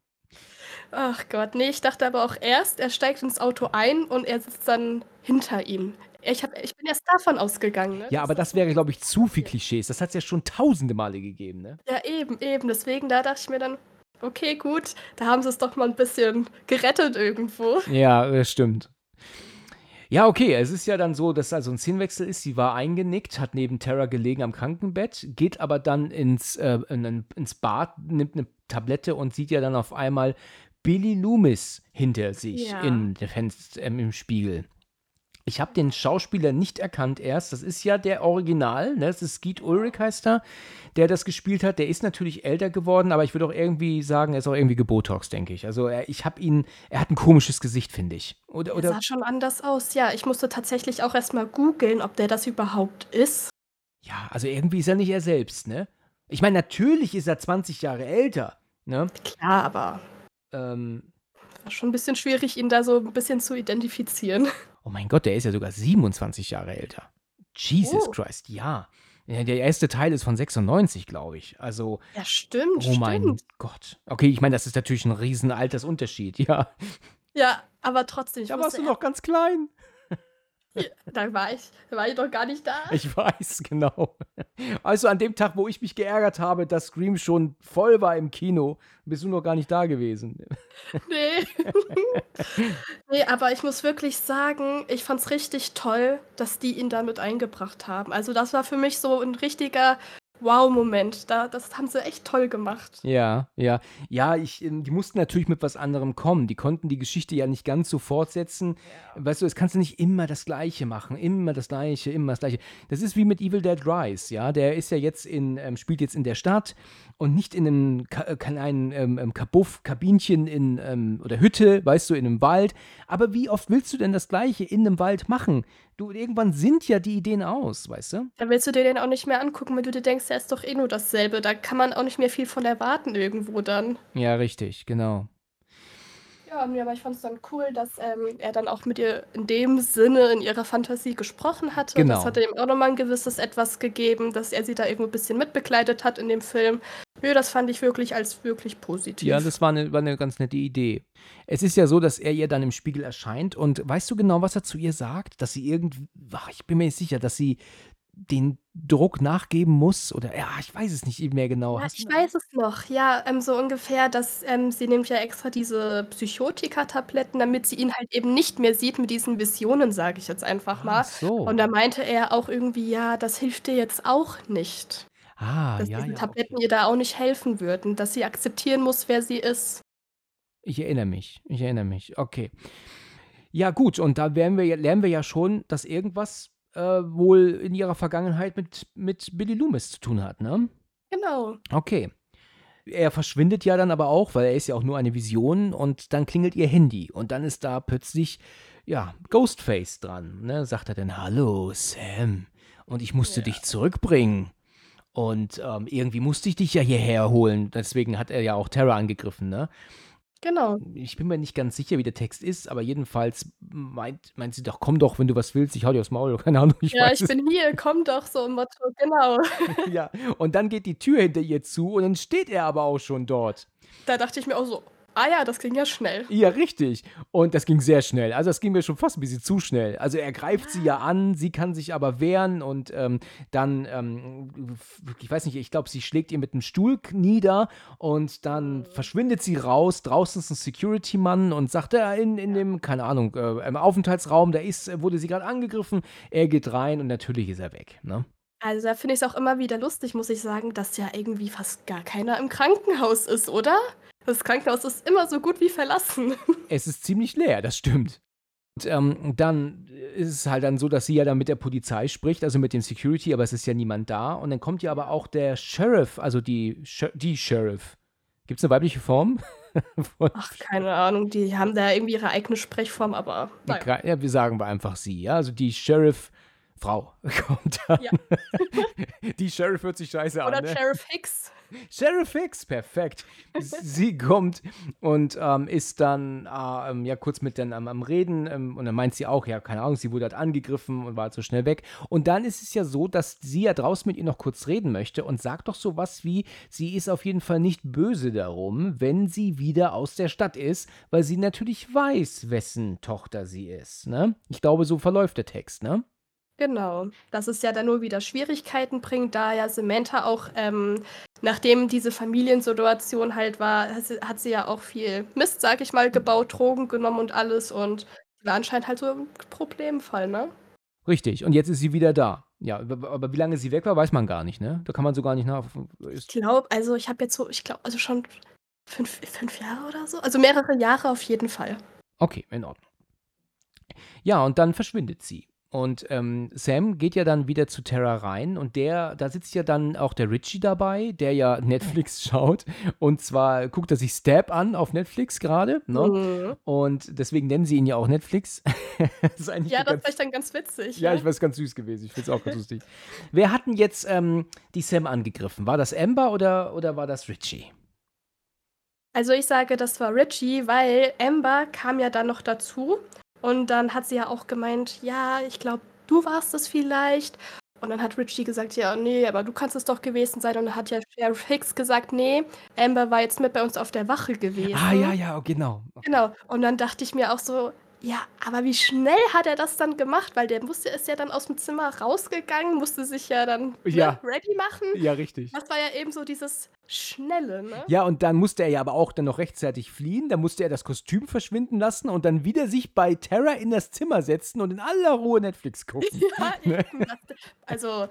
Ach Gott, ne, ich dachte aber auch erst, er steigt ins Auto ein und er sitzt dann hinter ihm. Ich habe ich bin erst davon ausgegangen, ne? Ja, aber das wäre, glaube ich, zu viel. Klischees. Das hat's ja schon tausende Male gegeben, ne? Ja, eben, eben. Deswegen, da dachte ich mir dann: „Okay, gut, da haben sie's doch mal 'n bisschen gerettet irgendwo.“ Ja, das stimmt. Ja, okay, es ist ja dann so, dass also 'n Szenenwechsel ist. Sie war eingenickt, hat neben Tara gelegen am Krankenbett, geht aber dann ins, äh in ins Bad, nimmt 'ne Tablette und sieht ja dann auf einmal Billy Loomis hinter sich Ja. in der Fenst ähm, im Spiegel. Ich habe den Schauspieler nicht erkannt erst. Das ist ja der Original, ne? Das ist Skeet Ulrich heißt er, der das gespielt hat. Der ist natürlich älter geworden, aber ich würde auch irgendwie sagen, er ist auch irgendwie gebotoxt, denke ich. Also, er ich habe ihn er hat 'n komisches Gesicht, finde ich. Oder Er oder sah schon anders aus. Ja, ich musste tatsächlich auch erst mal googeln, ob der das überhaupt ist. Ja, also irgendwie ist er nicht er selbst, ne? Ich meine, natürlich ist er 20 Jahre älter, ne? Klar, aber Ähm war schon 'n bisschen schwierig, ihn da so 'n bisschen zu identifizieren. Oh mein Gott, der ist ja sogar 27 Jahre älter. Jesus Oh. Christ, ja. Der erste Teil ist von 96, glaube ich. Also Ja, stimmt, oh mein stimmt. Gott. Okay, ich meine, das ist natürlich 'n riesen Altersunterschied, ja. Ja, aber trotzdem, Da warst du noch ganz klein. Da war ich da war ich doch gar nicht da. Ich weiß, genau. Also an dem Tag, wo ich mich geärgert habe, dass Scream schon voll war im Kino, bist du noch gar nicht da gewesen. Ne. Ne, aber ich muss wirklich sagen, ich fand's richtig toll, dass die ihn da mit eingebracht haben. Also, das war für mich so 'n richtiger Wow-Moment. Da das haben sie echt toll gemacht. Ja, ja. Ja, ich ähm, die mussten natürlich mit was anderem kommen. Die konnten die Geschichte ja nicht ganz so fortsetzen. Ja. Weißt du, das kannst du nicht immer das Gleiche machen. Immer das Gleiche, immer das Gleiche. Das ist wie mit Evil Dead Rise, ja. Der ist ja jetzt in, ähm, spielt jetzt in der Stadt und nicht in einem Ka äh, kleinen ähm, ähm, Kabuff, Kabinchen in, ähm, oder Hütte, weißt du, in einem Wald. Aber wie oft willst du denn das Gleiche in einem Wald machen? Du, irgendwann sind ja die Ideen aus, weißt du? Da willst du dir den auch nicht mehr angucken, weil du dir denkst, der ist doch eh nur dasselbe. Da kann man auch nicht mehr viel von erwarten irgendwo dann. Ja, richtig, genau. Ja, ne, aber ich fand's dann cool, dass, ähm, er dann auch mit ihr in dem Sinne in ihrer Fantasie gesprochen hatte. Das Genau. hat ihm auch noch mal 'n gewisses Etwas gegeben, dass er sie da irgendwo 'n bisschen mitbegleitet hat in dem Film. Nö, das fand ich wirklich als wirklich Ja, positiv. das war eine war 'ne ganz nette Idee. Es ist ja so, dass er ihr dann im Spiegel erscheint und weißt du genau, was er zu ihr sagt? Dass sie irgend ach, ich bin mir nicht sicher, dass sie den Druck nachgeben muss oder ja, ich weiß es nicht mehr genau. Ja, ich weiß es noch. Ja, ähm, so ungefähr, dass ähm, sie nimmt ja extra diese Psychotika-Tabletten, damit sie ihn halt eben nicht mehr sieht mit diesen Visionen, sage ich jetzt einfach Ach mal. Und so. da meinte er auch irgendwie: „Ja, das hilft dir jetzt auch nicht.“ Ah, Dass ja, diese ja, Tabletten okay. ihr da auch nicht helfen würden, dass sie akzeptieren muss, wer sie ist. Ich erinnere mich. Ich erinnere mich. Okay. Ja, gut, und da werden wir lernen wir ja schon, dass irgendwas, äh, wohl in ihrer Vergangenheit mit mit Billy Loomis zu tun hat, ne? Genau. Okay. Er verschwindet ja dann aber auch, weil er ist ja auch nur eine Vision und dann klingelt ihr Handy und dann ist da plötzlich, ja, Ghostface dran, ne? Sagt er dann: „Hallo, Sam, und ich musste Ja. dich zurückbringen und, ähm, irgendwie musste ich dich ja hierher holen.“ Deswegen hat er ja auch Tara angegriffen, ne? Genau. Ich bin mir nicht ganz sicher, wie der Text ist, aber jedenfalls meint meint sie doch: „Komm doch, wenn du was willst, ich hau dir aufs Maul.“ Keine Ahnung, ich Ja, ich es bin hier, komm doch, so im Motto, genau. Ja, und dann geht die Tür hinter ihr zu und dann steht er aber auch schon dort. Da dachte ich mir auch so: „Ah ja, das ging ja schnell.“ Ja, richtig. Und das ging sehr schnell. Also, das ging mir schon fast ein bisschen zu schnell. Also, er greift sie ja an, sie kann sich aber wehren und, ähm, dann, ähm, ich weiß nicht, ich glaube, sie schlägt ihn mit 'nem Stuhl nieder und dann verschwindet sie raus. Draußen ist 'n Security-Mann und sagt, ja, in in Ja. dem, keine Ahnung, äh, im Aufenthaltsraum, da ist wurde sie grad angegriffen. Er geht rein und natürlich ist er weg, ne? Also, da finde ich's auch immer wieder lustig, muss ich sagen, dass ja irgendwie fast gar keiner im Krankenhaus ist, oder? Das Krankenhaus ist immer so gut wie verlassen. Es ist ziemlich leer, das stimmt. Und, ähm, dann ist es halt dann so, dass sie ja dann mit der Polizei spricht, also mit dem Security, aber es ist ja niemand da. Und dann kommt ja aber auch der Sheriff, also die die Sheriff. Gibt's 'ne weibliche Form Ach, keine Ahnung, die haben da irgendwie ihre eigene Sprechform, aber Die na ja. Wir sagen wir einfach sie, ja? Also die Sheriff-Frau kommt dann. Ja. Die Sheriff hört sich scheiße an, Oder ne? Sheriff Hicks. Sheriff Hicks, perfekt. Sie kommt und, ähm, ist dann, äh, ähm, ja, kurz mit dann am am Reden, ähm, und dann meint sie auch, ja, keine Ahnung, sie wurde halt angegriffen und war halt so schnell weg. Und dann ist es ja so, dass sie ja draußen mit ihr noch kurz reden möchte und sagt doch so was wie, sie ist auf jeden Fall nicht böse darum, wenn sie wieder aus der Stadt ist, weil sie natürlich weiß, wessen Tochter sie ist, ne? Ich glaube, so verläuft der Text, ne? Genau. Dass es ja dann nur wieder Schwierigkeiten bringt, da ja Samantha auch, ähm, nachdem diese Familiensituation halt war, hat sie ja auch viel Mist, sage ich mal, gebaut, Drogen genommen und alles und war anscheinend halt so 'n Problemfall, ne? Richtig, und jetzt ist sie wieder da. Ja, aber wie lange sie weg war, weiß man gar nicht, ne? Da kann man so gar nicht nach Ich glaube also, ich habe jetzt so ich glaube, also schon 5 5 Jahre oder so? Also mehrere Jahre auf jeden Fall. Okay, in Ordnung. Ja, und dann verschwindet sie. Und, ähm, Sam geht ja dann wieder zu Tara rein und der da sitzt ja dann auch der Richie dabei, der ja Netflix schaut. Und zwar guckt er sich Stab an auf Netflix grade, ne? Mhm. Und deswegen nennen sie ihn ja auch Netflix. Das Ja, das war ich dann ganz witzig, Ja, ja. ich weiß, ganz süß gewesen. Ich finde es auch ganz lustig. Wer hat 'n jetzt, ähm, die Sam angegriffen? War das Amber oder oder war das Richie? Also, ich sage, das war Richie, weil Amber kam ja dann noch dazu und dann hat sie ja auch gemeint: „Ja, ich glaube, du warst es vielleicht.“ Und dann hat Richie gesagt: „Ja, ne, aber du kannst es doch gewesen sein.“ Und dann hat ja Sheriff Hicks gesagt: „Ne, Amber war jetzt mit bei uns auf der Wache Ah, gewesen.“ ja, ja, oh, genau. Genau. Und dann dachte ich mir auch so: Ja, aber wie schnell hat er das dann gemacht? Weil der musste ist ja dann aus dem Zimmer rausgegangen, musste sich ja dann, ne, Ja. ready machen. Ja, richtig. Das war ja eben so dieses Schnelle, ne? Ja, und dann musste er ja aber auch dann noch rechtzeitig fliehen. Da musste er das Kostüm verschwinden lassen und dann wieder sich bei Terra in das Zimmer setzen und in aller Ruhe Netflix gucken. Ja, Ne? eben. Das, also,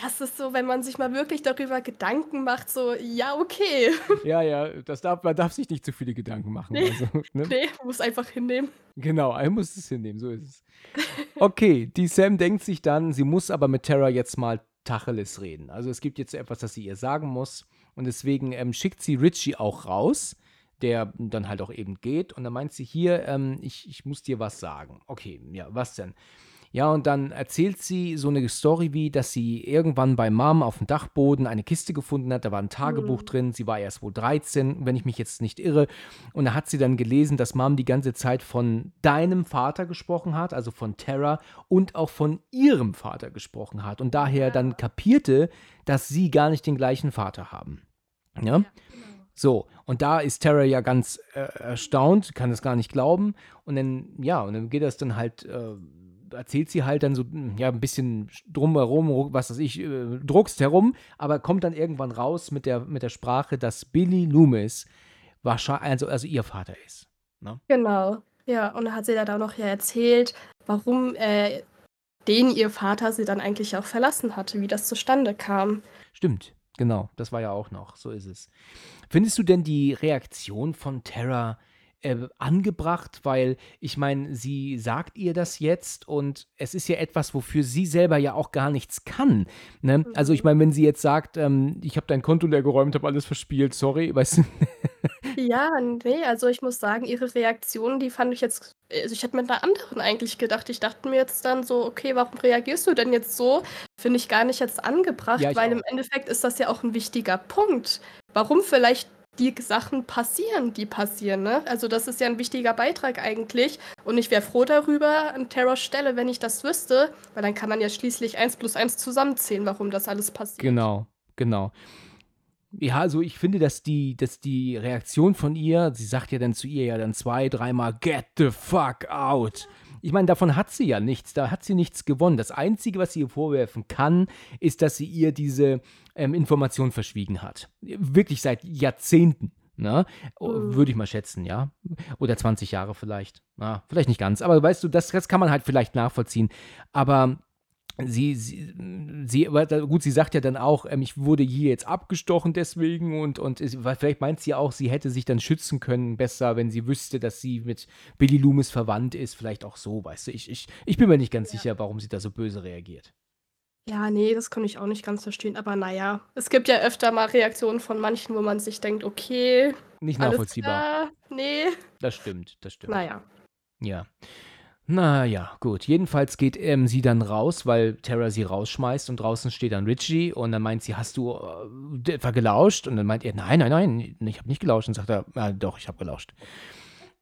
das ist so, wenn man sich mal wirklich darüber Gedanken macht, so, ja, okay. Ja, ja, das darf, man darf sich nicht zu viele Gedanken machen. Nee. Also, ne? Nee, muss einfach hinnehmen. Genau, er muss es hinnehmen, so ist es. Okay, die Sam denkt sich dann, sie muss aber mit Terra jetzt mal Tacheles reden. Also es gibt jetzt etwas, das sie ihr sagen muss. Und deswegen ähm, schickt sie Richie auch raus, der dann halt auch eben geht. Und dann meint sie hier, ähm, ich, ich muss dir was sagen. Okay, ja, was denn? Ja, und dann erzählt sie so eine Story wie, dass sie irgendwann bei Mom auf dem Dachboden eine Kiste gefunden hat, da war ein Tagebuch Mhm. drin, sie war erst wohl 13, wenn ich mich jetzt nicht irre. Und da hat sie dann gelesen, dass Mom die ganze Zeit von deinem Vater gesprochen hat, also von Terra, und auch von ihrem Vater gesprochen hat. Und daher dann kapierte, dass sie gar nicht den gleichen Vater haben. Ja? genau. So, und da ist Terra ja ganz äh, erstaunt, kann es gar nicht glauben. Und dann, ja, und dann geht das dann halt, äh, erzählt sie halt dann so, hm, ja, ein bisschen drumherum, was weiß ich, äh, druckst herum, aber kommt dann irgendwann raus mit der, mit der Sprache, dass Billy Loomis wahrscheinlich, also, also ihr Vater ist. Ne? Genau. Ja, und dann hat sie da auch noch ja erzählt, warum äh, den ihr Vater sie dann eigentlich auch verlassen hatte, wie das zustande kam. Stimmt, genau, das war ja auch noch, so ist es. Findest du denn die Reaktion von Terra äh, angebracht? Weil ich meine, sie sagt ihr das jetzt und es ist ja etwas, wofür sie selber ja auch gar nichts kann. Ne? Also ich meine, wenn sie jetzt sagt, ähm, ich habe dein Konto leer geräumt, habe alles verspielt, sorry, weißt du, Ja, nee, also ich muss sagen, ihre Reaktion, die fand ich jetzt, also ich hätte mit einer anderen eigentlich gedacht. Ich dachte mir jetzt dann so, okay, warum reagierst du denn jetzt so? Finde ich gar nicht jetzt angebracht, Ja, weil auch. im Endeffekt ist das ja auch ein wichtiger Punkt. Warum vielleicht die Sachen passieren, die passieren, ne? Also das ist ja ein wichtiger Beitrag eigentlich. Und ich wäre froh darüber an Terrors Stelle, wenn ich das wüsste, weil dann kann man ja schließlich eins plus eins zusammenzählen, warum das alles passiert. Genau, genau. Ja, also ich finde, dass die, dass die Reaktion von ihr, sie sagt ja dann zu ihr ja dann zwei, dreimal, get the fuck out. Ich meine, davon hat sie ja nichts, da hat sie nichts gewonnen. Das Einzige, was sie ihr vorwerfen kann, ist, dass sie ihr diese ähm, Information verschwiegen hat. Wirklich seit Jahrzehnten. Ne? Oh, Mhm. Würde ich mal schätzen, ja. Oder 20 Jahre vielleicht. Na, vielleicht nicht ganz. Aber weißt du, das, das kann man halt vielleicht nachvollziehen. Aber sie, sie, sie gut, sie sagt ja dann auch, ähm, ich wurde hier jetzt abgestochen deswegen und, und weil vielleicht meint sie auch, sie hätte sich dann schützen können besser, wenn sie wüsste, dass sie mit Billy Loomis verwandt ist. Vielleicht auch so, weißt du. Ich, ich, ich bin mir nicht ganz sicher, warum sie da so böse reagiert. Ja, nee, das kann ich auch nicht ganz verstehen. Aber naja, es gibt ja öfter mal Reaktionen von manchen, wo man sich denkt, okay, Nicht alles nachvollziehbar. klar, nee. Das stimmt, das stimmt. Naja. Ja. Naja, gut. Jedenfalls geht ähm, sie dann raus, weil Tara sie rausschmeißt und draußen steht dann Richie und dann meint sie, hast du äh, etwa gelauscht? Und dann meint er, nein, nein, nein, ich habe nicht gelauscht. Und sagt er, ja, doch, ich habe gelauscht.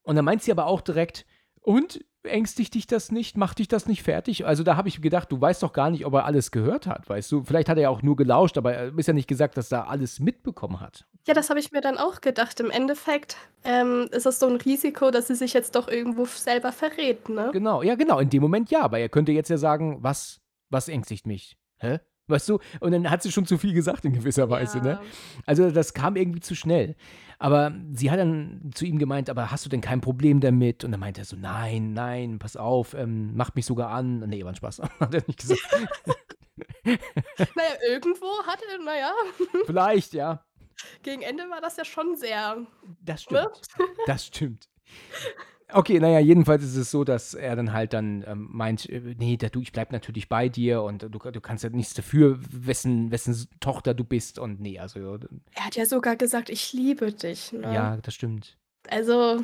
Und dann meint sie aber auch direkt, und ängstigt dich das nicht? Macht dich das nicht fertig? Also da habe ich gedacht, du weißt doch gar nicht, ob er alles gehört hat, weißt du? Vielleicht hat er ja auch nur gelauscht, aber er ist ja nicht gesagt, dass er alles mitbekommen hat. Ja, das habe ich mir dann auch gedacht. Im Endeffekt ähm, ist es so ein Risiko, dass sie sich jetzt doch irgendwo selber verrät, ne? Genau, ja, genau, in dem Moment ja, aber er könnte jetzt ja sagen, was, was ängstigt mich? Hä? Weißt du? Und dann hat sie schon zu viel gesagt in gewisser Weise, ne? Ja. Also das kam irgendwie zu schnell. Aber sie hat dann zu ihm gemeint, aber hast du denn kein Problem damit? Und dann meinte er so, nein, nein, pass auf, ähm, macht mich sogar an. Nee, war ein Spaß, hat er nicht gesagt. Naja, irgendwo hatte, naja, Vielleicht, ja. gegen Ende war das ja schon sehr. Das Ne? stimmt. Das stimmt. Okay, naja, jedenfalls ist es so, dass er dann halt dann ähm, meint, äh, nee, da, du, ich bleib natürlich bei dir und du, du kannst ja nichts dafür, wessen, wessen Tochter du bist und nee, also Er hat ja sogar gesagt, ich liebe dich. Ne? ja das stimmt. Also,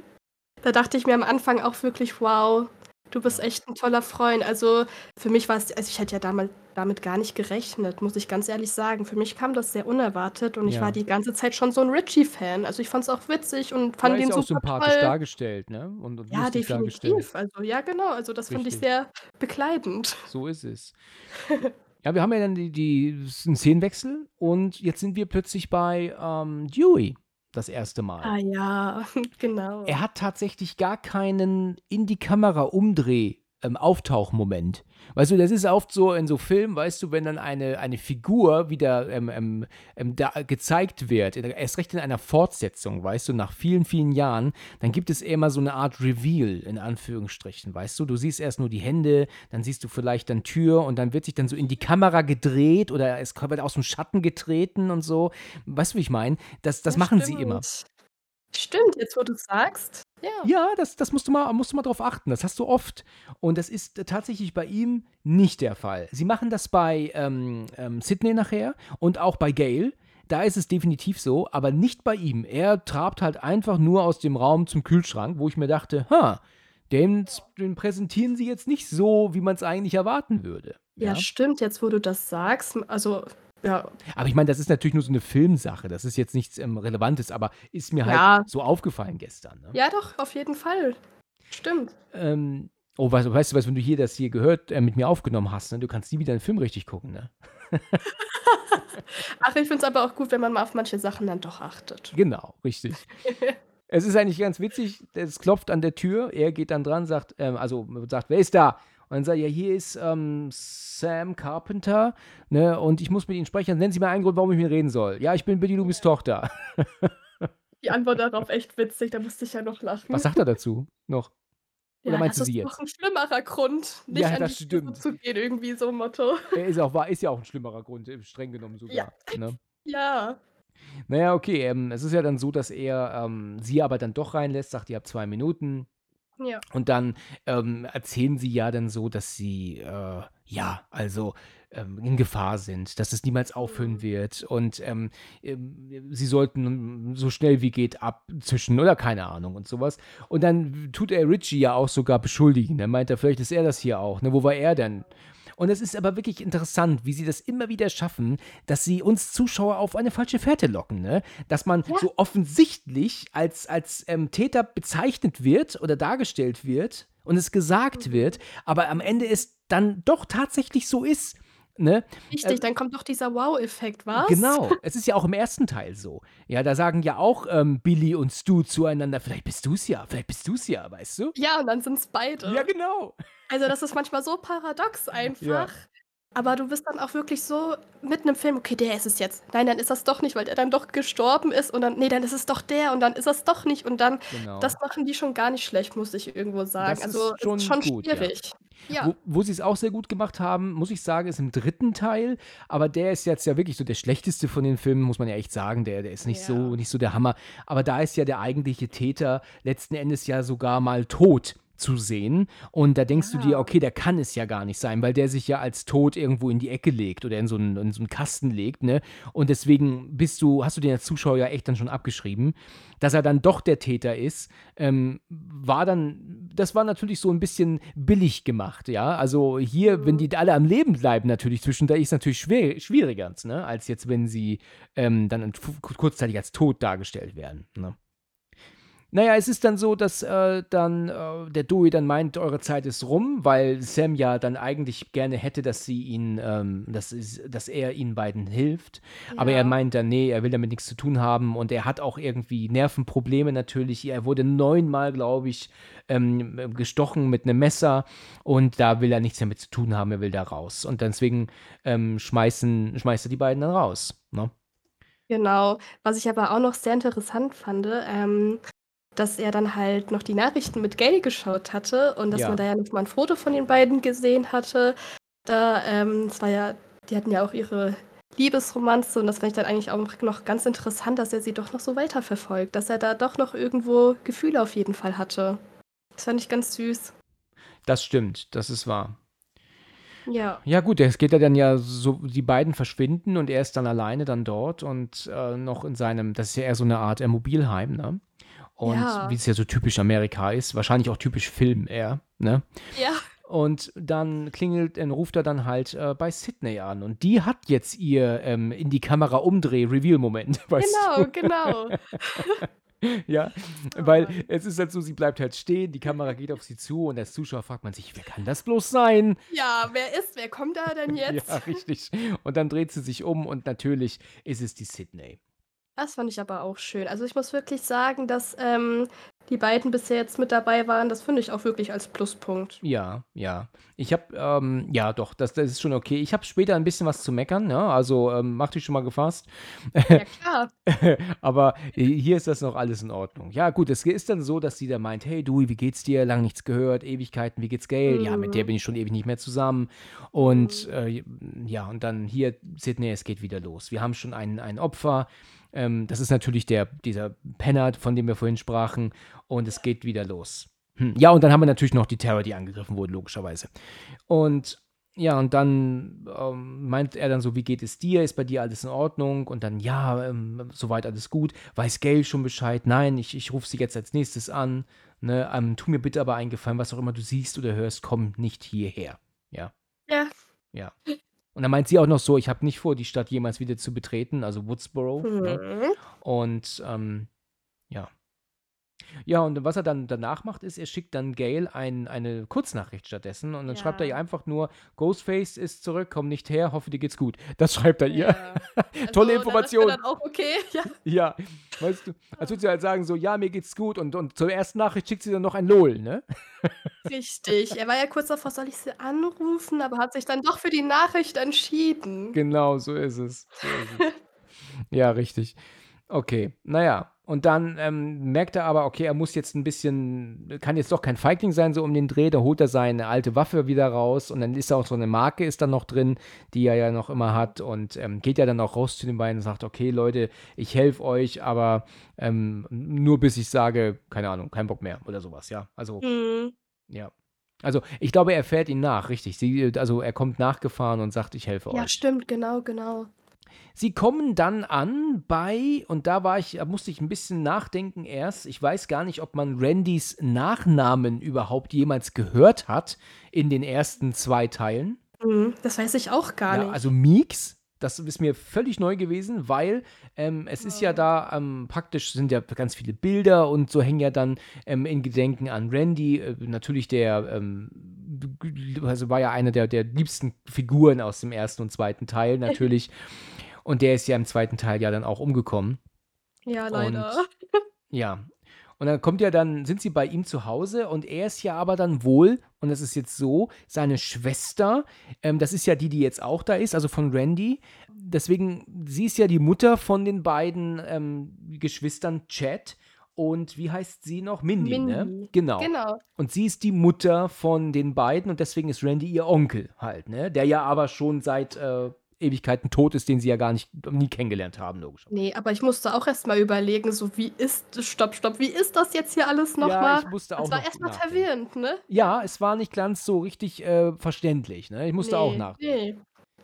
da dachte ich mir am Anfang auch wirklich, wow, du bist echt ein toller Freund. Also, für mich war es, also ich hätte ja damals damit gar nicht gerechnet, muss ich ganz ehrlich sagen. Für mich kam das sehr unerwartet und ich Ja. war die ganze Zeit schon so ein Richie-Fan. Also, ich fand es auch witzig und Er fand ist ihn ja auch super sympathisch toll. dargestellt, ne? Und, und Ja, lustig dargestellt. definitiv. Also, ja, genau. Also, das fand ich Richtig. sehr bekleidend. So ist es. Ja, wir haben ja dann die, die, einen Szenenwechsel und jetzt sind wir plötzlich bei ähm, Dewey. Das erste Mal. Ah ja, genau. Er hat tatsächlich gar keinen in die Kamera Umdreh ähm, Auftauchmoment. Weißt du, das ist oft so in so Filmen, weißt du, wenn dann eine, eine Figur wieder ähm, ähm, ähm da gezeigt wird, erst recht in einer Fortsetzung, weißt du, nach vielen, vielen Jahren, dann gibt es immer so eine Art Reveal, in Anführungsstrichen, weißt du, du siehst erst nur die Hände, dann siehst du vielleicht dann Tür und dann wird sich dann so in die Kamera gedreht oder es wird aus dem Schatten getreten und so. Weißt du, wie ich meine? Das, das Ja, machen sie immer. stimmt. Stimmt, jetzt wo du sagst. Ja. Ja, das, das musst du mal, musst du mal drauf achten. Das hast du oft. Und das ist tatsächlich bei ihm nicht der Fall. Sie machen das bei ähm, ähm, Sydney nachher und auch bei Gail. Da ist es definitiv so, aber nicht bei ihm. Er trabt halt einfach nur aus dem Raum zum Kühlschrank, wo ich mir dachte, ha, den, den präsentieren sie jetzt nicht so, wie man es eigentlich erwarten würde. Ja, stimmt, jetzt wo du das sagst. Also, ja, Aber ich meine, das ist natürlich nur so eine Filmsache. Das ist jetzt nichts ähm, Relevantes, aber ist mir halt Ja. so aufgefallen gestern. Ne? ja doch, auf jeden Fall. Stimmt. Ähm, oh, weißt, weißt du was, wenn du hier das hier gehört, äh, mit mir aufgenommen hast, ne? du kannst nie wieder einen Film richtig gucken, ne? Ach, ich finde es aber auch gut, wenn man mal auf manche Sachen dann doch achtet. Genau, richtig. es ist eigentlich ganz witzig, es klopft an der Tür, er geht dann dran, sagt, ähm, also sagt, wer ist da? Und dann sagt ja, hier ist ähm, Sam Carpenter, ne, und ich muss mit Ihnen sprechen. Nennen Sie mir einen Grund, warum ich mit Ihnen reden soll. Ja, ich bin Billy Loomis Tochter. Die Antwort darauf echt witzig, da musste ich ja noch lachen. Was sagt er dazu noch? Oder ja, meinst das du sie ist jetzt? noch ein schlimmerer Grund, nicht Ja, das stimmt. zu gehen, irgendwie so ein Motto. Er ist, auch, ist ja auch ein schlimmerer Grund, streng genommen sogar. Ja. Ne? Ja. Naja, okay, ähm, es ist ja dann so, dass er ähm, sie aber dann doch reinlässt, sagt, ihr habt zwei Minuten. Ja. Und dann ähm, erzählen sie ja dann so, dass sie, äh, ja, also ähm, in Gefahr sind, dass es niemals aufhören Mhm. wird und ähm, ähm, sie sollten so schnell wie geht abzischen oder keine Ahnung und sowas. Und dann tut er Richie ja auch sogar beschuldigen. Dann meint er, vielleicht ist er das hier auch. Ne? Wo war er denn? Und es ist aber wirklich interessant, wie sie das immer wieder schaffen, dass sie uns Zuschauer auf eine falsche Fährte locken. Ne? Dass man Ja. so offensichtlich als, als ähm, Täter bezeichnet wird oder dargestellt wird und es gesagt Mhm. wird, aber am Ende es dann doch tatsächlich so ist. Ne? Richtig, dann kommt doch dieser Wow-Effekt, was? Genau, es ist ja auch im ersten Teil so. Ja, da sagen ja auch ähm, Billy und Stu zueinander, vielleicht bist du es ja, vielleicht bist du es ja, weißt du? Ja, und dann sind es beide. Ja, genau. Also das ist manchmal so paradox einfach. Aber du bist dann auch wirklich so mitten im Film, okay, der ist es jetzt. Nein, dann ist das doch nicht, weil der dann doch gestorben ist und dann, nee, dann ist es doch der und dann ist es doch nicht und dann, genau. das machen die schon gar nicht schlecht, muss ich irgendwo sagen. Das ist also schon es ist schon gut, ja. schwierig. Ja. Wo, wo sie es auch sehr gut gemacht haben, muss ich sagen, ist im dritten Teil. Aber der ist jetzt ja wirklich so der schlechteste von den Filmen, muss man ja echt sagen. Der, der ist nicht, Ja. so, nicht so der Hammer. Aber da ist ja der eigentliche Täter letzten Endes ja sogar mal tot zu sehen. Und da denkst du dir, Ja. okay, der kann es ja gar nicht sein, weil der sich ja als tot irgendwo in die Ecke legt oder in so einen, in so einen Kasten legt, ne? Und deswegen bist du, hast du den als Zuschauer ja echt dann schon abgeschrieben. Dass er dann doch der Täter ist, ähm, war dann, das war natürlich so ein bisschen billig gemacht, ja. Also hier, wenn die alle am Leben bleiben, natürlich zwischendurch, ist natürlich schwer, schwieriger, ne? Als jetzt, wenn sie ähm, dann kurzzeitig als tot dargestellt werden, ne? Naja, es ist dann so, dass äh, dann äh, der Dewey dann meint, eure Zeit ist rum, weil Sam ja dann eigentlich gerne hätte, dass sie ihn, ähm, dass, dass er ihnen beiden hilft. Aber Ja. er meint dann, nee, er will damit nichts zu tun haben und er hat auch irgendwie Nervenprobleme natürlich. Er wurde neunmal, glaube ich, ähm, gestochen mit einem Messer und da will er nichts damit zu tun haben, er will da raus. Und deswegen ähm, schmeißen, schmeißt er die beiden dann raus. Ne? Genau. Was ich aber auch noch sehr interessant fand, ähm, dass er dann halt noch die Nachrichten mit Gail geschaut hatte und dass Ja. man da ja noch mal ein Foto von den beiden gesehen hatte. Da, ähm, es war ja, die hatten ja auch ihre Liebesromanze und das fand ich dann eigentlich auch noch ganz interessant, dass er sie doch noch so weiterverfolgt, dass er da doch noch irgendwo Gefühle auf jeden Fall hatte. Das fand ich ganz süß. Das stimmt, das ist wahr. Ja. Ja, gut, es geht ja dann ja so, die beiden verschwinden und er ist dann alleine dann dort und äh, noch in seinem, das ist ja eher so eine Art Mobilheim, ne? Und Ja. wie es ja so typisch Amerika ist, wahrscheinlich auch typisch Film eher, ne? Ja. Und dann klingelt, dann ruft er dann halt äh, bei Sydney an und die hat jetzt ihr ähm, in die Kamera umdreh Reveal-Moment, weißt Genau, genau. du? Ja, weil Mann. es ist halt so, sie bleibt halt stehen, die Kamera geht auf sie zu und als Zuschauer fragt man sich, wer kann das bloß sein? Ja, wer ist, wer kommt da denn jetzt? Ja, richtig. Und dann dreht sie sich um und natürlich ist es die Sydney. Das fand ich aber auch schön. Also, ich muss wirklich sagen, dass, ähm, die beiden bisher jetzt mit dabei waren, das finde ich auch wirklich als Pluspunkt. Ja, ja. Ich habe, ähm, ja doch, das, das ist schon okay. Ich habe später ein bisschen was zu meckern, ne? Also ähm, mach dich schon mal gefasst. Ja, klar. Aber hier ist das noch alles in Ordnung. Ja, gut, es ist dann so, dass sie da meint, hey du, wie geht's dir? Lang nichts gehört, Ewigkeiten, wie geht's Gail? Ja, mit der Mhm. bin ich schon ewig nicht mehr zusammen. Und Mhm. äh, ja, und dann hier, Sydney, es geht wieder los. Wir haben schon ein, ein Opfer. Ähm, das ist natürlich der, dieser Penner, von dem wir vorhin sprachen. Und es geht wieder los. Hm. Ja, und dann haben wir natürlich noch die Terror, die angegriffen wurden, logischerweise. Und ja, und dann ähm, meint er dann so, wie geht es dir? Ist bei dir alles in Ordnung? Und dann, ja, ähm, soweit alles gut. Weiß Gail schon Bescheid? Nein, ich, ich rufe sie jetzt als nächstes an. Ne? Ähm, tu mir bitte aber eingefallen, was auch immer du siehst oder hörst, komm nicht hierher. Ja, Ja. ja. Und dann meint sie auch noch so, ich habe nicht vor, die Stadt jemals wieder zu betreten, also Woodsboro. Ne? Mhm. Und ähm, ja. Ja, und was er dann danach macht, ist, er schickt dann Gail ein, eine Kurznachricht stattdessen und dann schreibt er ihr Ja. einfach nur, Ghostface ist zurück, komm nicht her, hoffe dir geht's gut. Das schreibt er ihr. Ja. Tolle Also, da ist mir Information. dann auch okay, ja. Ja, weißt du, als würde sie halt sagen, so, ja, mir geht's gut und, und zur ersten Nachricht schickt sie dann noch ein LOL, ne? Richtig. Er war ja kurz davor, soll ich sie anrufen, aber hat sich dann doch für die Nachricht entschieden. Genau, so ist es. So ist es. Ja, richtig. Okay, naja. Und dann ähm, merkt er aber, okay, er muss jetzt ein bisschen, kann jetzt doch kein Feigling sein, so um den Dreh. Da holt er seine alte Waffe wieder raus und dann ist auch so eine Marke ist dann noch drin, die er ja noch immer hat und ähm, geht ja dann auch raus zu den beiden und sagt, okay, Leute, ich helfe euch, aber ähm, nur bis ich sage, keine Ahnung, kein Bock mehr oder sowas, ja. Also, Mhm. ja. Also, ich glaube, er fährt ihn nach, richtig. Sie, also, er kommt nachgefahren und sagt, ich helfe Ja, euch. stimmt, genau, genau. Sie kommen dann an bei, und da war ich, da musste ich ein bisschen nachdenken erst. Ich weiß gar nicht, ob man Randys Nachnamen überhaupt jemals gehört hat in den ersten zwei Teilen. Mhm. Das weiß ich auch gar Ja, nicht. also Meeks, das ist mir völlig neu gewesen, weil ähm, es ist ja Mhm. da ähm, praktisch sind ja ganz viele Bilder und so hängen ja dann ähm, in Gedenken an Randy. Äh, natürlich der, ähm, also war ja eine der, der liebsten Figuren aus dem ersten und zweiten Teil natürlich. Und der ist ja im zweiten Teil ja dann auch umgekommen. Ja, Und leider. ja. Und dann kommt ja dann, sind sie bei ihm zu Hause und er ist ja aber dann wohl, und das ist jetzt so, seine Schwester, ähm, das ist ja die, die jetzt auch da ist, also von Randy. Deswegen, sie ist ja die Mutter von den beiden ähm, Geschwistern Chad und wie heißt sie noch? Mindy, ne? Mindy. Genau. Genau. Und sie ist die Mutter von den beiden und deswegen ist Randy ihr Onkel halt, ne? Der ja aber schon seit äh, Ewigkeiten tot ist, den sie ja gar nicht, nie kennengelernt haben, logisch. Nee, aber ich musste auch erst mal überlegen, so wie ist stopp, stopp, wie ist das jetzt hier alles noch Ja, ich musste auch Es war noch erst mal nachdenken. verwirrend, ne? Ja, es war nicht ganz so richtig äh, verständlich, ne? Ich musste auch Nee, nachdenken. nee.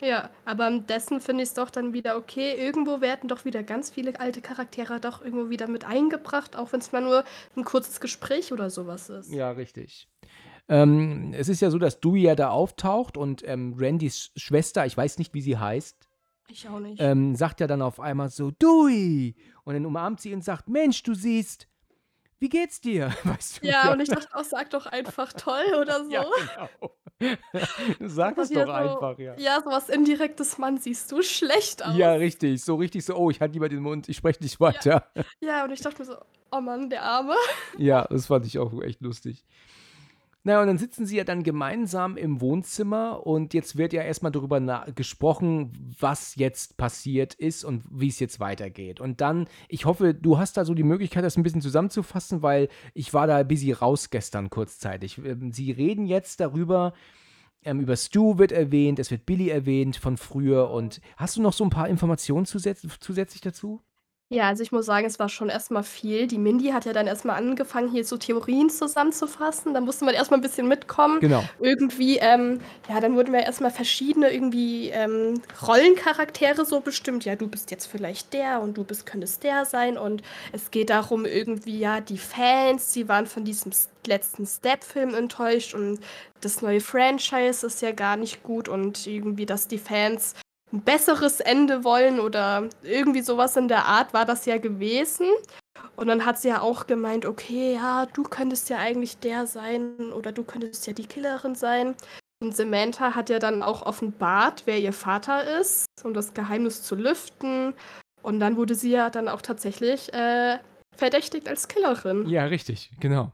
Ja, aber dessen finde ich es doch dann wieder okay. Irgendwo werden doch wieder ganz viele alte Charaktere doch irgendwo wieder mit eingebracht, auch wenn es mal nur ein kurzes Gespräch oder sowas ist. Ja, richtig. Ähm, es ist ja so, dass Dewey ja da auftaucht und ähm, Randys Schwester, ich weiß nicht, wie sie heißt, Ich auch nicht. ähm, sagt ja dann auf einmal so, Dewey! Und dann umarmt sie ihn und sagt, Mensch, du siehst, wie geht's dir? Weißt du? ja, und ich dachte auch, sag doch einfach toll oder so. Ja, genau. Sag es doch so, einfach, ja. Ja, sowas indirektes Mann, siehst du schlecht aus. Ja, richtig. So richtig so, oh, ich halte lieber den Mund, ich spreche nicht weiter. Ja, und ich dachte mir so, oh Mann, der Arme. Ja, das fand ich auch echt lustig. Naja, und dann sitzen sie ja dann gemeinsam im Wohnzimmer und jetzt wird ja erstmal darüber gesprochen, was jetzt passiert ist und wie es jetzt weitergeht. Und dann, ich hoffe, du hast da so die Möglichkeit, das ein bisschen zusammenzufassen, weil ich war da busy raus gestern kurzzeitig. Ähm, Sie reden jetzt darüber, ähm, über Stu wird erwähnt, es wird Billy erwähnt von früher und hast du noch so ein paar Informationen zusätz zusätzlich dazu? Ja, also ich muss sagen, es war schon erstmal viel. Die Mindy hat ja dann erstmal angefangen, hier so Theorien zusammenzufassen. Da musste man erstmal ein bisschen mitkommen. Genau. Irgendwie, ähm, ja, dann wurden wir erstmal verschiedene irgendwie ähm, Rollencharaktere so bestimmt. Ja, du bist jetzt vielleicht der und du bist, könntest der sein. Und es geht darum, irgendwie, ja, die Fans, die waren von diesem s- letzten Step-Film enttäuscht und das neue Franchise ist ja gar nicht gut und irgendwie, dass die Fans ein besseres Ende wollen oder irgendwie sowas in der Art war das ja gewesen. Und dann hat sie ja auch gemeint, okay, ja, du könntest ja eigentlich der sein oder du könntest ja die Killerin sein. Und Samantha hat ja dann auch offenbart, wer ihr Vater ist, um das Geheimnis zu lüften. Und dann wurde sie ja dann auch tatsächlich äh, verdächtigt als Killerin. Ja, richtig, genau.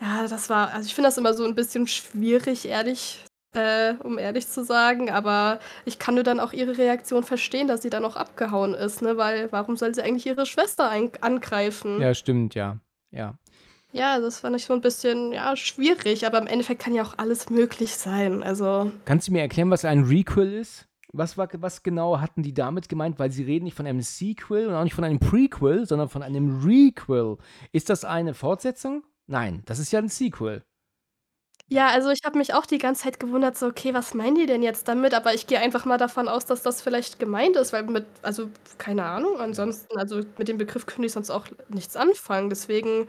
Ja, das war, also ich finde das immer so ein bisschen schwierig, ehrlich, äh, um ehrlich zu sagen, aber ich kann nur dann auch ihre Reaktion verstehen, dass sie dann auch abgehauen ist, ne? Weil warum soll sie eigentlich ihre Schwester angreifen? Ja, stimmt, ja. Ja. Ja, das fand ich so ein bisschen, ja, schwierig, aber im Endeffekt kann ja auch alles möglich sein. Also. Kannst du mir erklären, was ein Requel ist? Was, war, was genau hatten die damit gemeint? Weil sie reden nicht von einem Sequel und auch nicht von einem Prequel, sondern von einem Requel. Ist das eine Fortsetzung? Nein, das ist ja ein Sequel. Ja, also ich habe mich auch die ganze Zeit gewundert, so, okay, was meinen die denn jetzt damit? Aber ich gehe einfach mal davon aus, dass das vielleicht gemeint ist, weil mit, also keine Ahnung, ansonsten, also mit dem Begriff könnte ich sonst auch nichts anfangen. Deswegen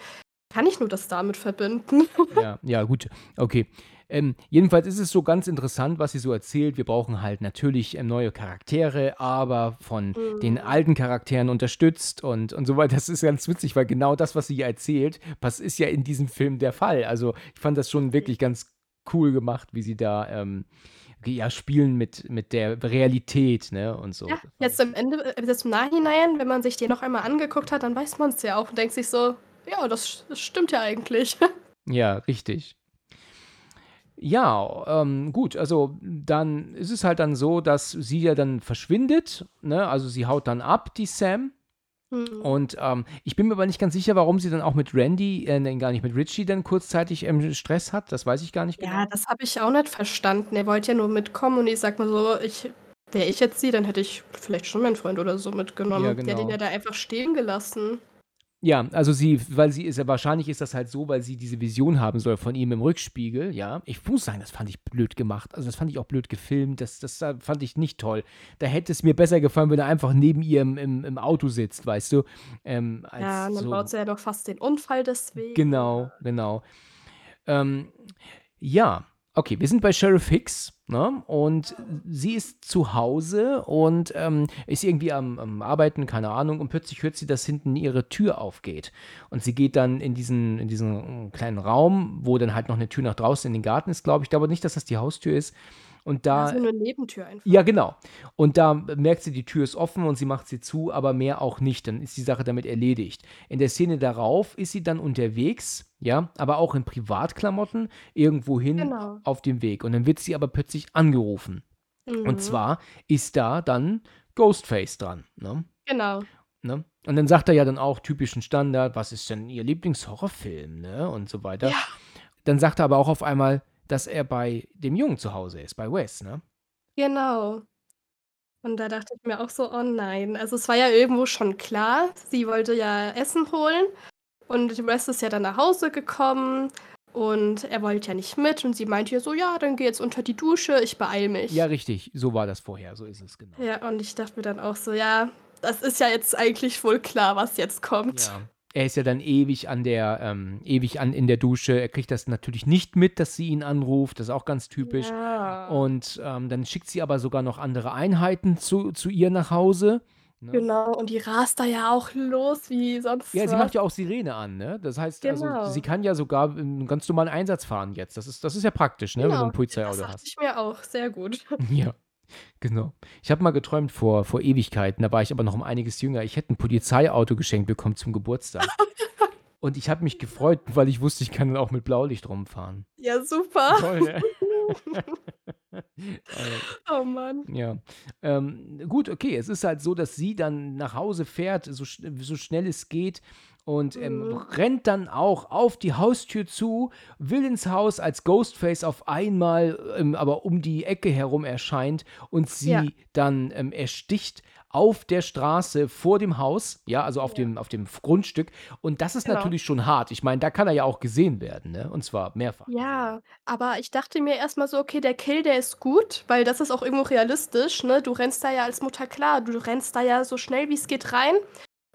kann ich nur das damit verbinden. Ja, ja, gut. Okay. Ähm, jedenfalls ist es so ganz interessant, was sie so erzählt. Wir brauchen halt natürlich ähm, neue Charaktere, aber von mhm. den alten Charakteren unterstützt und, und so weiter. Das ist ganz witzig, weil genau das, was sie hier erzählt, was ist ja in diesem Film der Fall. Also ich fand das schon wirklich ganz cool gemacht, wie sie da ähm, ja, spielen mit, mit der Realität, ne? Und so. Ja, jetzt am Ende, äh, jetzt im Nachhinein, wenn man sich den noch einmal angeguckt hat, dann weiß man es ja auch und denkt sich so, ja, das, das stimmt ja eigentlich. Ja, richtig. Ja, ähm, gut, also dann ist es halt dann so, dass sie ja dann verschwindet, ne? Also sie haut dann ab, die Sam. Mhm. Und ähm, ich bin mir aber nicht ganz sicher, warum sie dann auch mit Randy, äh, gar nicht mit Richie dann kurzzeitig ähm, Stress hat. Das weiß ich gar nicht genau. Ja, das habe ich auch nicht verstanden. Er wollte ja nur mitkommen und ich sag mal so, ich, wäre ich jetzt sie, dann hätte ich vielleicht schon meinen Freund oder so mitgenommen. Ja, genau. Der hat ihn ja da einfach stehen gelassen. Ja, also sie, weil sie ist ja wahrscheinlich ist das halt so, weil sie diese Vision haben soll von ihm im Rückspiegel, ja. Ich muss sagen, das fand ich blöd gemacht. Also das fand ich auch blöd gefilmt. Das, das fand ich nicht toll. Da hätte es mir besser gefallen, wenn er einfach neben ihr im, im, im Auto sitzt, weißt du. Ähm, ja, dann so. baut sie ja doch fast den Unfall deswegen. Genau, genau. Ähm, ja, Okay, wir sind bei Sheriff Hicks ne? und sie ist zu Hause und ähm, ist irgendwie am, am, Arbeiten, keine Ahnung, und plötzlich hört sie, dass hinten ihre Tür aufgeht. Und sie geht dann in diesen, in diesen kleinen Raum, wo dann halt noch eine Tür nach draußen in den Garten ist, glaube ich. Ich glaube nicht, dass das die Haustür ist. Und da. Ja, so eine Nebentür einfach. Ja, genau. Und da merkt sie, die Tür ist offen und sie macht sie zu, aber mehr auch nicht. Dann ist die Sache damit erledigt. In der Szene darauf ist sie dann unterwegs, ja, aber auch in Privatklamotten irgendwohin genau. auf dem Weg. Und dann wird sie aber plötzlich angerufen. Mhm. Und zwar ist da dann Ghostface dran. Ne? Genau. Ne? Und dann sagt er ja dann auch typischen Standard, was ist denn ihr Lieblingshorrorfilm, ne? Und so weiter. Ja. Dann sagt er aber auch auf einmal, dass er bei dem Jungen zu Hause ist, bei Wes, ne? Genau. Und da dachte ich mir auch so: „Oh nein.“ Also, es war ja irgendwo schon klar, sie wollte ja Essen holen und Wes ist ja dann nach Hause gekommen und er wollte ja nicht mit und sie meinte ja so: „Ja, dann geh jetzt unter die Dusche, ich beeile mich.“ Ja, richtig, so war das vorher, so ist es, genau. Ja, und ich dachte mir dann auch so: „Ja, das ist ja jetzt eigentlich wohl klar, was jetzt kommt.“ Ja er ist ja dann ewig an der, ähm, ewig an in der Dusche. Er kriegt das natürlich nicht mit, dass sie ihn anruft. Das ist auch ganz typisch. Ja. Und ähm, dann schickt sie aber sogar noch andere Einheiten zu, zu ihr nach Hause. Ne? Genau, und die rast da ja auch los wie sonst. Ja, was. sie macht ja auch Sirene an, ne? Das heißt, also, genau. also, sie kann ja sogar einen ganz normalen Einsatz fahren jetzt. Das ist, das ist ja praktisch, ne? Genau. Wenn du ein Polizeiauto hast. Das ich mir auch, sehr gut. Ja. Genau. Ich habe mal geträumt vor, vor Ewigkeiten, da war ich aber noch um einiges jünger. Ich hätte ein Polizeiauto geschenkt bekommen zum Geburtstag. Und ich habe mich gefreut, weil ich wusste, ich kann dann auch mit Blaulicht rumfahren. Ja, super. Toll, ne? oh Mann. Ja. Ähm, gut, okay. Es ist halt so, dass sie dann nach Hause fährt, so, so schnell es geht und ähm, mhm. rennt dann auch auf die Haustür zu, will ins Haus, als Ghostface auf einmal ähm, aber um die Ecke herum erscheint und sie ja. dann ähm, ersticht auf der Straße vor dem Haus, ja, also auf, ja. Dem, auf dem Grundstück. Und das ist genau. natürlich schon hart. Ich meine, da kann er ja auch gesehen werden, ne? Und zwar mehrfach. Ja, aber ich dachte mir erstmal so, okay, der Kill, der ist gut, weil das ist auch irgendwo realistisch, ne? Du rennst da ja als Mutter klar, du rennst da ja so schnell wie es geht rein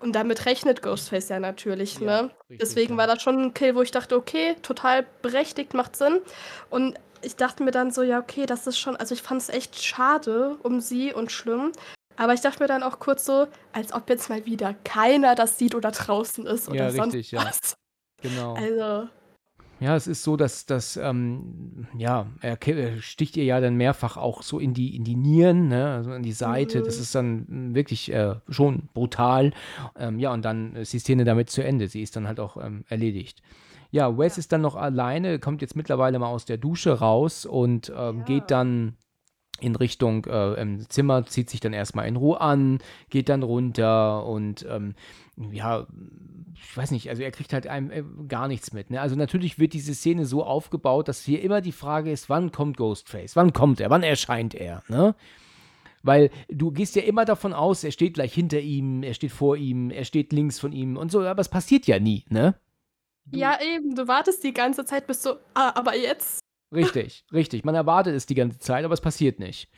und damit rechnet Ghostface ja natürlich, Ja, ne? richtig, Deswegen ja. war das schon ein Kill, wo ich dachte: „Okay, total berechtigt, macht Sinn.“ Und ich dachte mir dann so: „Ja, okay, das ist schon“ also, ich fand es echt schade um sie und schlimm. Aber ich dachte mir dann auch kurz so, als ob jetzt mal wieder keiner das sieht oder draußen ist Ja, oder sonst richtig, ja. was. Genau. Also Ja, es ist so, dass dass, ähm ja, er sticht ihr ja dann mehrfach auch so in die in die Nieren, ne, also in die Seite. Das Mhm. ist dann, wirklich, äh, schon brutal. Ähm, ja, und dann ist die Szene damit zu Ende. Sie ist dann halt auch, ähm, erledigt. Ja, Wes Ja. ist dann noch alleine, kommt jetzt mittlerweile mal aus der Dusche raus und, ähm, geht Ja. dann in Richtung, äh, ähm, Zimmer, zieht sich dann erst mal in Ruhe an, geht dann runter und, ähm, ja, ich weiß nicht, also er kriegt halt einem, äh, gar nichts mit, ne? Also, natürlich wird diese Szene so aufgebaut, dass hier immer die Frage ist: „Wann kommt Ghostface? Wann kommt er? Wann erscheint er?“, ne? Weil du gehst ja immer davon aus, er steht gleich hinter ihm, er steht vor ihm, er steht links von ihm und so, aber es passiert ja nie, ne? Du Ja, eben, du wartest die ganze Zeit bis so: „Ah, aber jetzt?“ Richtig, richtig. Man erwartet es die ganze Zeit, aber es passiert nicht.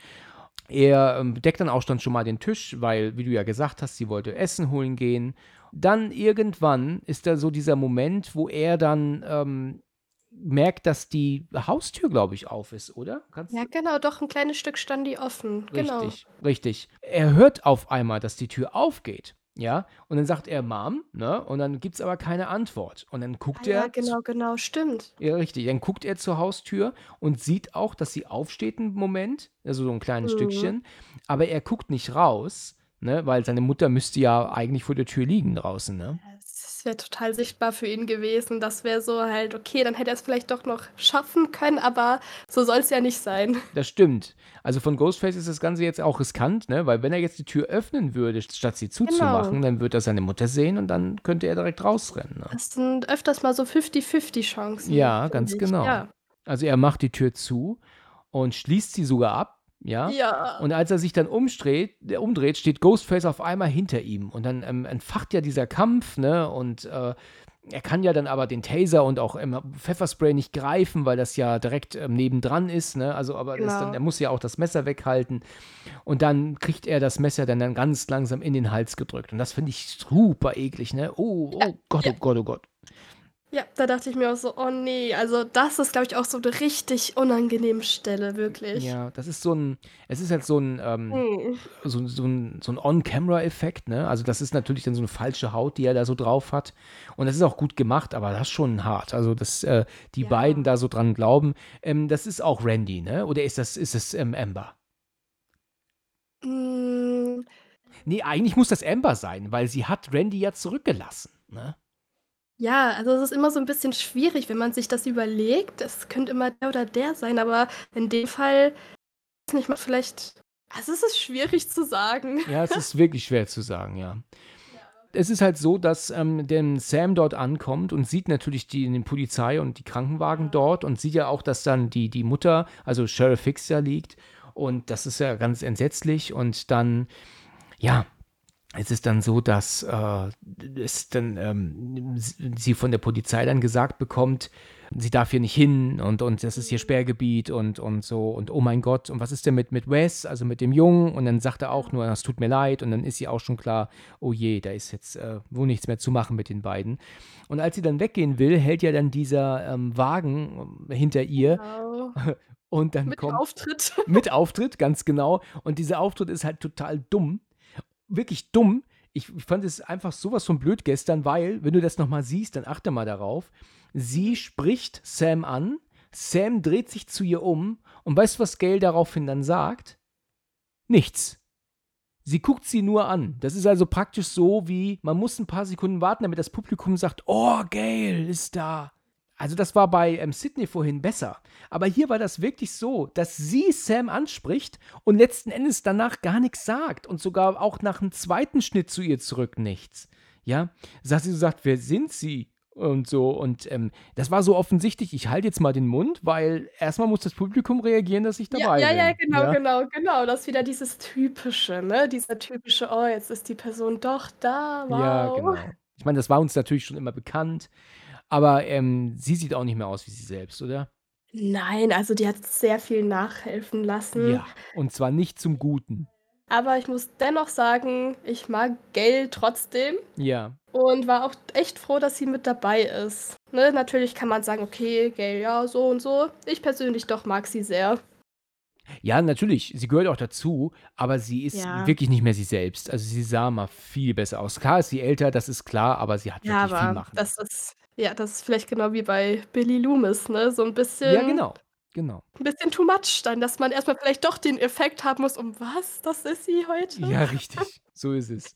Er, ähm, deckt dann auch schon mal den Tisch, weil, wie du ja gesagt hast, sie wollte Essen holen gehen. Dann irgendwann ist da so dieser Moment, wo er dann, ähm, merkt, dass die Haustür, glaube ich, auf ist, oder? Kannst Ja, genau, doch 'n kleines Stück stand die offen, genau. Richtig, richtig. Er hört auf einmal, dass die Tür aufgeht, ja? Und dann sagt er: „Mom“, ne? Und dann gibt's aber keine Antwort. Und dann Ah guckt ja, er z genau, genau, stimmt. ja, richtig. Dann guckt er zur Haustür und sieht auch, dass sie aufsteht 'n Moment, also so 'n kleines Mhm. Stückchen, aber er guckt nicht raus, ne, weil seine Mutter müsste ja eigentlich vor der Tür liegen draußen, ne? Es wäre total sichtbar für ihn gewesen. Das wäre so halt okay, dann hätte er's vielleicht doch noch schaffen können, aber so soll's ja nicht sein. Das stimmt. Also, von Ghostface ist das Ganze jetzt auch riskant, ne, weil wenn er jetzt die Tür öffnen würde, statt sie Genau. zuzumachen, dann würde er seine Mutter sehen und dann könnte er direkt rausrennen, ne? Das sind öfters mal so 50-50 Chancen, Ja, ganz ich, genau. ja. Also, er macht die Tür zu und schließt sie sogar ab, ja? Ja. Und als er sich dann umstreht äh, umdreht, steht Ghostface auf einmal hinter ihm und dann, ähm, entfacht ja dieser Kampf, ne, und, äh, er kann ja dann aber den Taser und auch, ähm, Pfefferspray nicht greifen, weil das ja direkt, ähm, nebendran ist, ne? Also, aber das dann Genau. er muss ja auch das Messer weghalten und dann kriegt er das Messer dann dann ganz langsam in den Hals gedrückt und das finde ich super eklig, ne? Oh, Ja, oh Gott, ja. oh Gott, oh Gott. Ja, da dachte ich mir auch so: „Oh ne“, also das ist, glaube ich, auch so 'ne richtig unangenehme Stelle, wirklich. Ja, das ist so 'n es ist halt so 'n, ähm Mhm. so so 'n so 'n On-Camera-Effekt, ne? Also, das ist natürlich dann so 'ne falsche Haut, die er da so drauf hat. Und das ist auch gut gemacht, aber das ist schon hart. Also, dass, äh, die beiden Ja. da so dran glauben. Ähm, das ist auch Randy, ne? Oder ist das ist es, ähm, Amber? Hm. Ne, eigentlich muss das Amber sein, weil sie hat Randy ja zurückgelassen, ne? Ja, also es ist immer so 'n bisschen schwierig, wenn man sich das überlegt. Es könnte immer der oder der sein, aber in dem Fall weiß nicht mal vielleicht also, es ist schwierig zu sagen. Ja, es ist wirklich schwer zu sagen, ja. Es ist halt so, dass, ähm, denn Sam dort ankommt und sieht natürlich die den Polizei und die Krankenwagen dort und sieht ja auch, dass dann die die Mutter, also Sheriff Hicks da liegt und das ist ja ganz entsetzlich und dann ja, es ist dann so, dass, äh, es dann, ähm, sie von der Polizei dann gesagt bekommt, sie darf hier nicht hin und und das ist hier Sperrgebiet und und so und oh mein Gott, und was ist denn mit mit Wes, also mit dem Jungen? Und dann sagt er auch nur: „Es tut mir leid.“ Und dann ist ihr auch schon klar: „Oh je, da ist jetzt, äh, wohl nichts mehr zu machen mit den beiden.“ Und als sie dann weggehen will, hält ja dann dieser, ähm, Wagen hinter ihr Genau. und dann Mit kommt Auftritt. mit Auftritt, ganz genau. Und dieser Auftritt ist halt total dumm. Wirklich dumm. Ich fand es einfach so was von blöd gestern, weil, wenn du das noch mal siehst, dann achte mal darauf. Sie spricht Sam an, Sam dreht sich zu ihr um und weißt du, was Gail daraufhin dann sagt? Nichts. Sie guckt sie nur an. Das ist also praktisch so wie, man muss ein paar Sekunden warten, damit das Publikum sagt: „Oh, Gail ist da.“ Also, das war bei, ähm, Sydney vorhin besser. Aber hier war das wirklich so, dass sie Sam anspricht und letzten Endes danach gar nix sagt und sogar auch nach 'm zweiten Schnitt zu ihr zurück nichts, ja? Dass sie so sagt: „Wer sind Sie?“ und so und, ähm, das war so offensichtlich, ich halte jetzt mal den Mund, weil erst mal muss das Publikum reagieren, dass ich Ja, dabei ja, bin, ja, genau, ja? genau, genau. Das ist wieder dieses Typische, ne? Dieser typische: „Oh, jetzt ist die Person doch da, Ja, wow.“ genau. Ich meine, das war uns natürlich schon immer bekannt, aber, ähm, sie sieht auch nicht mehr aus wie sie selbst, oder? Nein, also die hat sehr viel nachhelfen lassen. Ja, und zwar nicht zum Guten. Aber ich muss dennoch sagen, ich mag Gail trotzdem Ja. und war auch echt froh, dass sie mit dabei ist. Ne, natürlich kann man sagen: „Okay, Gail, ja, so und so.“ Ich persönlich doch mag sie sehr. Ja, natürlich, sie gehört auch dazu, aber sie ist Ja. wirklich nicht mehr sie selbst. Also, sie sah mal viel besser aus. Klar ist sie älter, das ist klar, aber sie hat Ja, wirklich viel aber Machen. das ist Ja, das ist vielleicht genau wie bei Billy Loomis, ne? So 'n Ja, bisschen genau, genau. 'n bisschen too much dann, dass man erst mal vielleicht doch den Effekt haben muss: „Um was? Das ist sie heute?“ Ja, richtig, so ist es.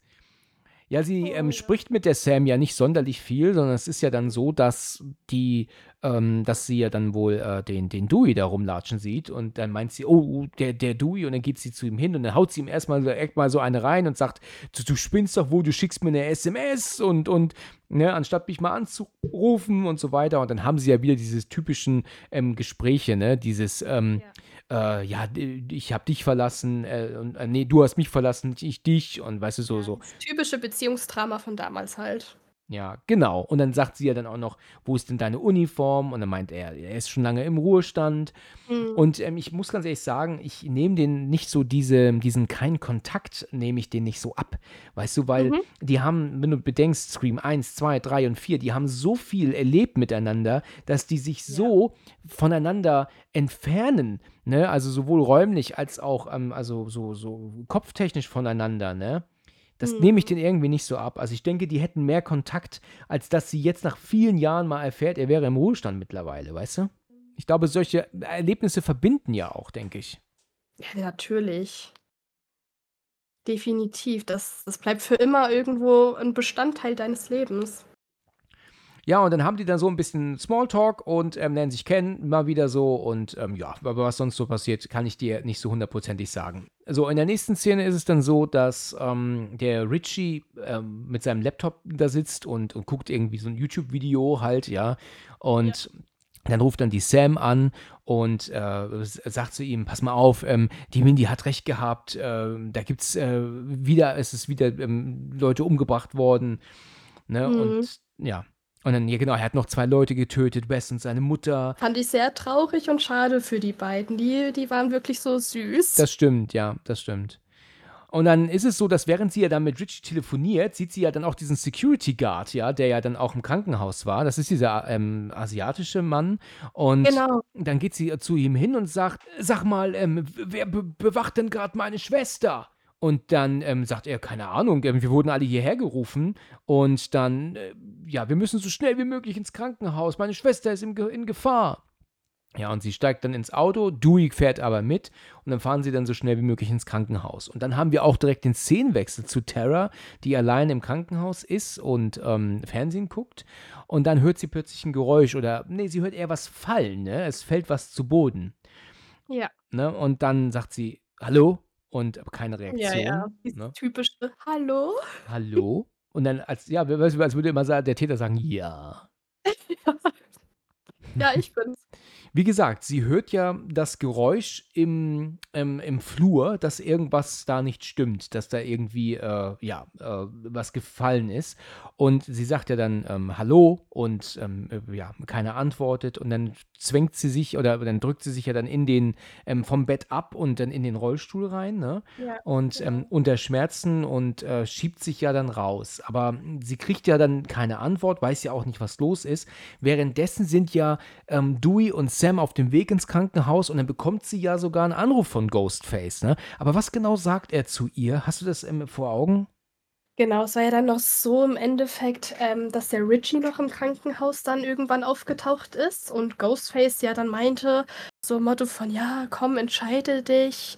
Ja, sie, ähm, spricht mit der Sam ja nicht sonderlich viel, sondern es ist ja dann so, dass die ähm, dass sie ja dann wohl, äh, den den Dewey da rumlatschen sieht und dann meint sie: „Oh, der der Dewey“ und dann geht sie zu ihm hin und dann haut sie ihm erst mal direkt mal so eine rein und sagt: „Du du spinnst doch wohl, du schickst mir 'ne SMS und und ne, anstatt mich mal anzurufen“ und so weiter. Und dann haben sie ja wieder dieses typischen, ähm, Gespräche, ne? Dieses, ähm, Ja. Äh, ja, ich habe dich verlassen, äh, und äh, ne, du hast mich verlassen, ich dich und weißt du, so Ja, so. typische Beziehungsdrama von damals halt. Ja, genau. Und dann sagt sie ja dann auch noch: „Wo ist denn deine Uniform?“ Und dann meint er, er ist schon lange im Ruhestand. Mhm. Und, ähm, ich muss ganz ehrlich sagen, ich nehme den nicht so diese diesen keinen Kontakt nehme ich den nicht so ab. Weißt du, weil Mhm. die haben, wenn du bedenkst, Scream 1, 2, 3 und 4, die haben so viel erlebt miteinander, dass die sich Ja. so voneinander entfernen, ne? Also, sowohl räumlich als auch, ähm, also, so so kopftechnisch voneinander, ne? Das nehme ich Mhm. denen irgendwie nicht so ab. Also, ich denke, die hätten mehr Kontakt, als dass sie jetzt nach vielen Jahren mal erfährt, er wäre im Ruhestand mittlerweile, weißt du? Ich glaube, solche Erlebnisse verbinden ja auch, denke ich. Ja, natürlich. Definitiv, das das bleibt für immer irgendwo 'n Bestandteil deines Lebens. Ja, und dann haben die da so 'n bisschen Smalltalk und, ähm, lernen sich kennen, mal wieder so und, ähm, ja, aber was sonst so passiert, kann ich dir nicht so hundertprozentig sagen. So, in der nächsten Szene ist es dann so, dass, ähm, der Richie, ähm, mit seinem Laptop da sitzt und und guckt irgendwie so 'n YouTube-Video halt, ja. Ja. Und dann ruft dann die Sam an und, äh, sagt zu ihm: „Pass mal auf, ähm, die Mindy hat recht gehabt, ähm, da gibt's, äh, wieder es ist wieder, ähm, Leute umgebracht worden“, ne? Mhm. Und ja. Und dann ja genau, er hat noch 2 Leute getötet, Wes und seine Mutter. Fand ich sehr traurig und schade für die beiden. Die die waren wirklich so süß. Das stimmt, ja, das stimmt. Und dann ist es so, dass während sie ja dann mit Richie telefoniert, sieht sie ja dann auch diesen Security Guard, ja, der ja dann auch im Krankenhaus war. Das ist dieser, ähm, asiatische Mann. Und Genau. dann geht sie zu ihm hin und sagt: „Sag mal, ähm, wer be bewacht denn grad meine Schwester?“ Und dann, ähm, sagt er: „Keine Ahnung, ähm, wir wurden alle hierher gerufen und dann, äh, ja, wir müssen so schnell wie möglich ins Krankenhaus. Meine Schwester ist im Ge in Gefahr.“ Ja, und sie steigt dann ins Auto, Dewey fährt aber mit und dann fahren sie dann so schnell wie möglich ins Krankenhaus. Und dann haben wir auch direkt den Szenenwechsel zu Tara, die allein im Krankenhaus ist und, ähm, Fernsehen guckt. Und dann hört sie plötzlich 'n Geräusch oder ne, sie hört eher was fallen, ne? Es fällt was zu Boden. Ja. Ne? Und dann sagt sie: „Hallo?“ Und aber keine Ja, ja, Reaktion, dieses ne? typische „Hallo?“ „Hallo?“ Und dann als ja, weißt du, als würde immer sa der Täter sagen: „Ja.“ Ja, ich bin's. Wie gesagt, sie hört ja das Geräusch im ähm, im Flur, dass irgendwas da nicht stimmt, dass da irgendwie, äh, ja, äh, was gefallen ist. Und sie sagt ja dann, ähm: „Hallo?“ Und, ähm, äh, ja, keiner antwortet und dann zwängt sie sich oder dann drückt sie sich ja dann in den ähm, vom Bett ab und dann in den Rollstuhl rein, ne? Ja, Und, ähm, genau. unter Schmerzen und, äh, schiebt sich ja dann raus. Aber sie kriegt ja dann keine Antwort, weiß ja auch nicht, was los ist. Währenddessen sind ja, ähm, Dewey und Sam auf dem Weg ins Krankenhaus und dann bekommt sie ja sogar 'n Anruf von Ghostface, ne? Aber was genau sagt er zu ihr? Hast du das, ähm, vor Augen? Genau, es war ja dann noch so im Endeffekt, ähm, dass der Richie noch im Krankenhaus dann irgendwann aufgetaucht ist und Ghostface ja dann meinte, so im Motto von: „Ja, komm, entscheide dich.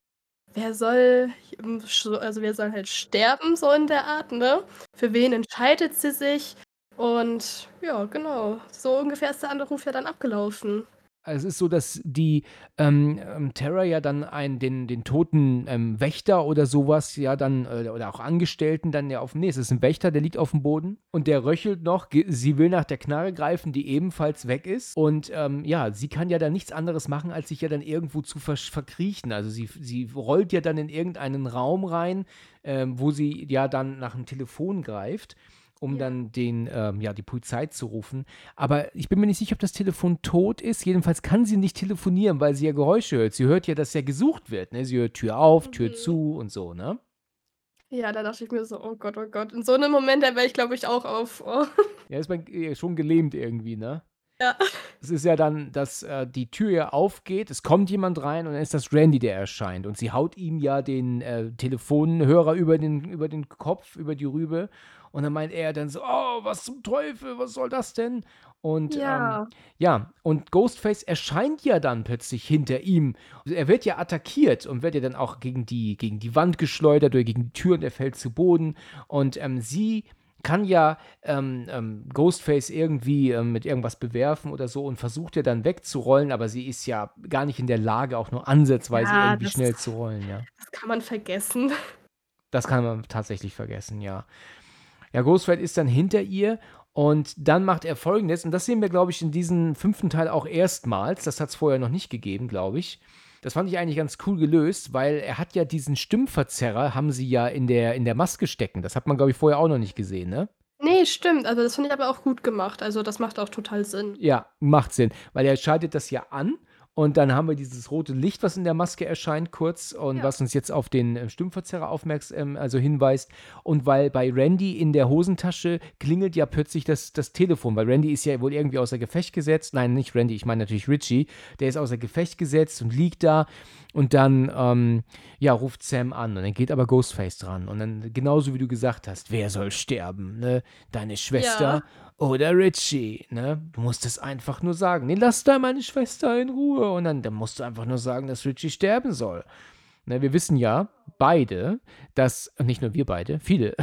Wer soll hm, sch also, wer soll halt sterben“, so in der Art, ne? Für wen entscheidet sie sich? Und ja, genau, so ungefähr ist der Anruf ja dann abgelaufen. Es ist so, dass die, ähm, ähm, Tara ja dann einen den den toten, ähm, Wächter oder so was ja dann äh, oder auch Angestellten dann ja auf ne, es ist 'n Wächter, der liegt aufm Boden und der röchelt noch. Sie will nach der Knarre greifen, die ebenfalls weg ist. Und, ähm, ja, sie kann ja dann nichts anderes machen, als sich ja dann irgendwo zu verkriechen. Also, sie sie rollt ja dann in irgendeinen Raum rein, ähm, wo sie ja dann nach 'm Telefon greift, um Ja. dann den ähm, ja, die Polizei zu rufen. Aber ich bin mir nicht sicher, ob das Telefon tot ist. Jedenfalls kann sie nicht telefonieren, weil sie ja Geräusche hört. Sie hört ja, dass ja gesucht wird, ne? Sie hört Tür auf, Tür Mhm. zu und so, ne? Ja, da dachte ich mir so: „Oh Gott, oh Gott.“ In so 'nem Moment, da wäre ich, glaube ich, auch auf oh. Ja, ist man, äh, schon gelähmt irgendwie, ne? Ja. Es ist ja dann, dass äh, die Tür ja aufgeht, es kommt jemand rein und dann ist das Randy, der erscheint. Und sie haut ihm ja den äh, Telefonhörer über den, über den Kopf, über die Rübe. Und dann meint er dann so, oh, was zum Teufel, was soll das denn? Und Ja. ähm, ja, und Ghostface erscheint ja dann plötzlich hinter ihm. Er wird ja attackiert und wird ja dann auch gegen die, gegen die Wand geschleudert oder gegen die Tür und er fällt zu Boden. Und ähm, sie kann ja ähm, ähm, Ghostface irgendwie ähm, mit irgendwas bewerfen oder so und versucht ja dann wegzurollen, aber sie ist ja gar nicht in der Lage, auch nur ansatzweise Ja, irgendwie das- schnell zu rollen, ja. Das kann man vergessen. Das kann man tatsächlich vergessen, ja. Ja, Ghostface ist dann hinter ihr und dann macht er folgendes, und das sehen wir, glaube ich, in diesem fünften Teil auch erstmals. Das hat es vorher noch nicht gegeben, glaube ich. Das fand ich eigentlich ganz cool gelöst, weil er hat ja diesen Stimmverzerrer, haben sie ja in der, in der Maske stecken. Das hat man, glaube ich, vorher auch noch nicht gesehen, ne? Nee, stimmt. Also das finde ich aber auch gut gemacht. Also das macht auch total Sinn. Ja, macht Sinn, weil er schaltet das ja an und dann haben wir dieses rote Licht, was in der Maske erscheint, kurz und Ja. was uns jetzt auf den äh, Stimmverzerrer aufmerksam, also hinweist. Und weil bei Randy in der Hosentasche klingelt ja plötzlich das, das Telefon, weil Randy ist ja wohl irgendwie außer Gefecht gesetzt. Nein, nicht Randy, ich meine natürlich Richie. Der ist außer Gefecht gesetzt und liegt da und dann, ähm, ja, ruft Sam an und dann geht aber Ghostface dran. Und dann, genauso wie du gesagt hast, wer soll sterben, ne? Deine Schwester oder Richie, ne? Du musst es einfach nur sagen. Nee, lass da meine Schwester in Ruhe. Und dann, dann musst du einfach nur sagen, dass Richie sterben soll. Ne, wir wissen ja beide, dass, nicht nur wir beide, viele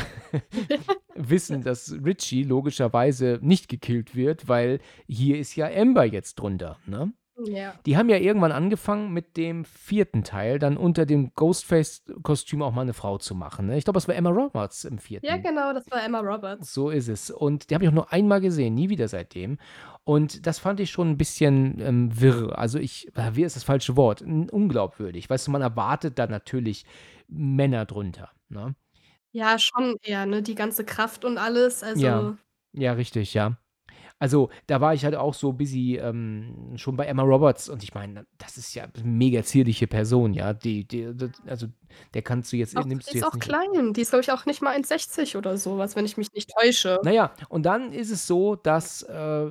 wissen, dass Richie logischerweise nicht gekillt wird, weil hier ist ja Amber jetzt drunter, ne? Ja. Die haben ja irgendwann angefangen mit dem vierten Teil, dann unter dem Ghostface-Kostüm auch mal eine Frau zu machen. Ne? Ich glaube, das war Emma Roberts im vierten. Ja, genau, das war Emma Roberts. So ist es. Und die habe ich auch nur einmal gesehen, nie wieder seitdem. Und das fand ich schon ein bisschen ähm, wirr. Also ich, äh, wirr ist das falsche Wort, unglaubwürdig. Weißt du, man erwartet da natürlich Männer drunter. Ne? Ja, schon eher, ne? Die ganze Kraft und alles. Also, Ja. Ja, richtig, ja. Also da war ich halt auch so busy ähm, schon bei Emma Roberts und ich meine, das ist ja eine mega zierliche Person, ja. Die, die, das- also der kannst du jetzt, auch, nimmst die du ist jetzt auch nicht. klein. Die ist, glaube ich, auch nicht mal 1,60 oder sowas, wenn ich mich nicht täusche. Naja, und dann ist es so, dass äh,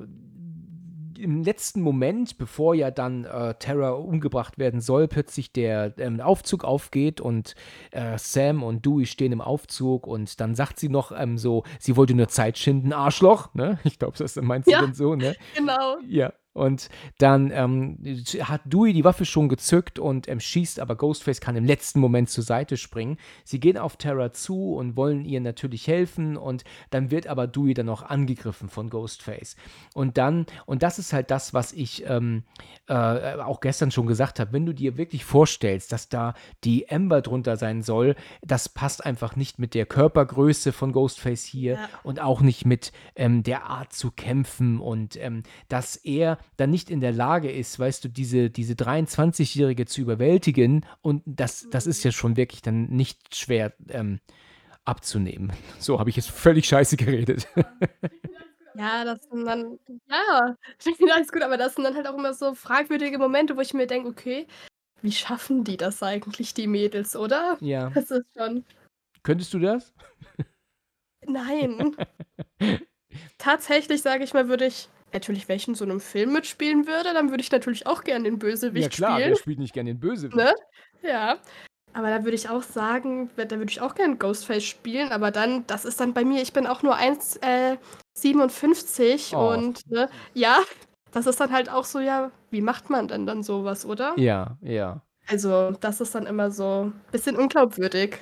im letzten Moment, bevor ja dann äh, Terra umgebracht werden soll, plötzlich der ähm, Aufzug aufgeht und äh, Sam und Dewey stehen im Aufzug und dann sagt sie noch ähm, so, sie wollte nur Zeit schinden, Arschloch, ne? Ich glaube, das meinst du Ja. denn so, ne? Genau. Ja. Und dann ähm, hat Dewey die Waffe schon gezückt und ähm, schießt, aber Ghostface kann im letzten Moment zur Seite springen. Sie gehen auf Terra zu und wollen ihr natürlich helfen und dann wird aber Dewey dann auch angegriffen von Ghostface. Und dann, und das ist halt das, was ich ähm, äh, auch gestern schon gesagt habe, wenn du dir wirklich vorstellst, dass da die Amber drunter sein soll, das passt einfach nicht mit der Körpergröße von Ghostface hier Ja. und auch nicht mit ähm, der Art zu kämpfen und ähm, dass er dann nicht in der Lage ist, weißt du, diese, diese 23-Jährige zu überwältigen und das, das ist ja schon wirklich dann nicht schwer ähm, abzunehmen. So habe ich jetzt völlig scheiße geredet. Ja, das sind dann, ja, alles gut, aber das sind dann halt auch immer so fragwürdige Momente, wo ich mir denke, okay, wie schaffen die das eigentlich, die Mädels, oder? ja. Das ist schon, Könntest du das? nein. Tatsächlich, sage ich mal, würde ich, natürlich, wenn ich in so einem Film mitspielen würde, dann würde ich natürlich auch gerne den Bösewicht ja klar, spielen. wer spielt nicht gerne den Bösewicht? Ne? Ja. Aber da würde ich auch sagen, da würde ich auch gerne Ghostface spielen, aber dann, das ist dann bei mir, ich bin auch nur 1,57 Oh. und ne, ja, das ist dann halt auch so, ja, wie macht man denn dann sowas, oder? Ja, ja. Also, das ist dann immer so ein bisschen unglaubwürdig.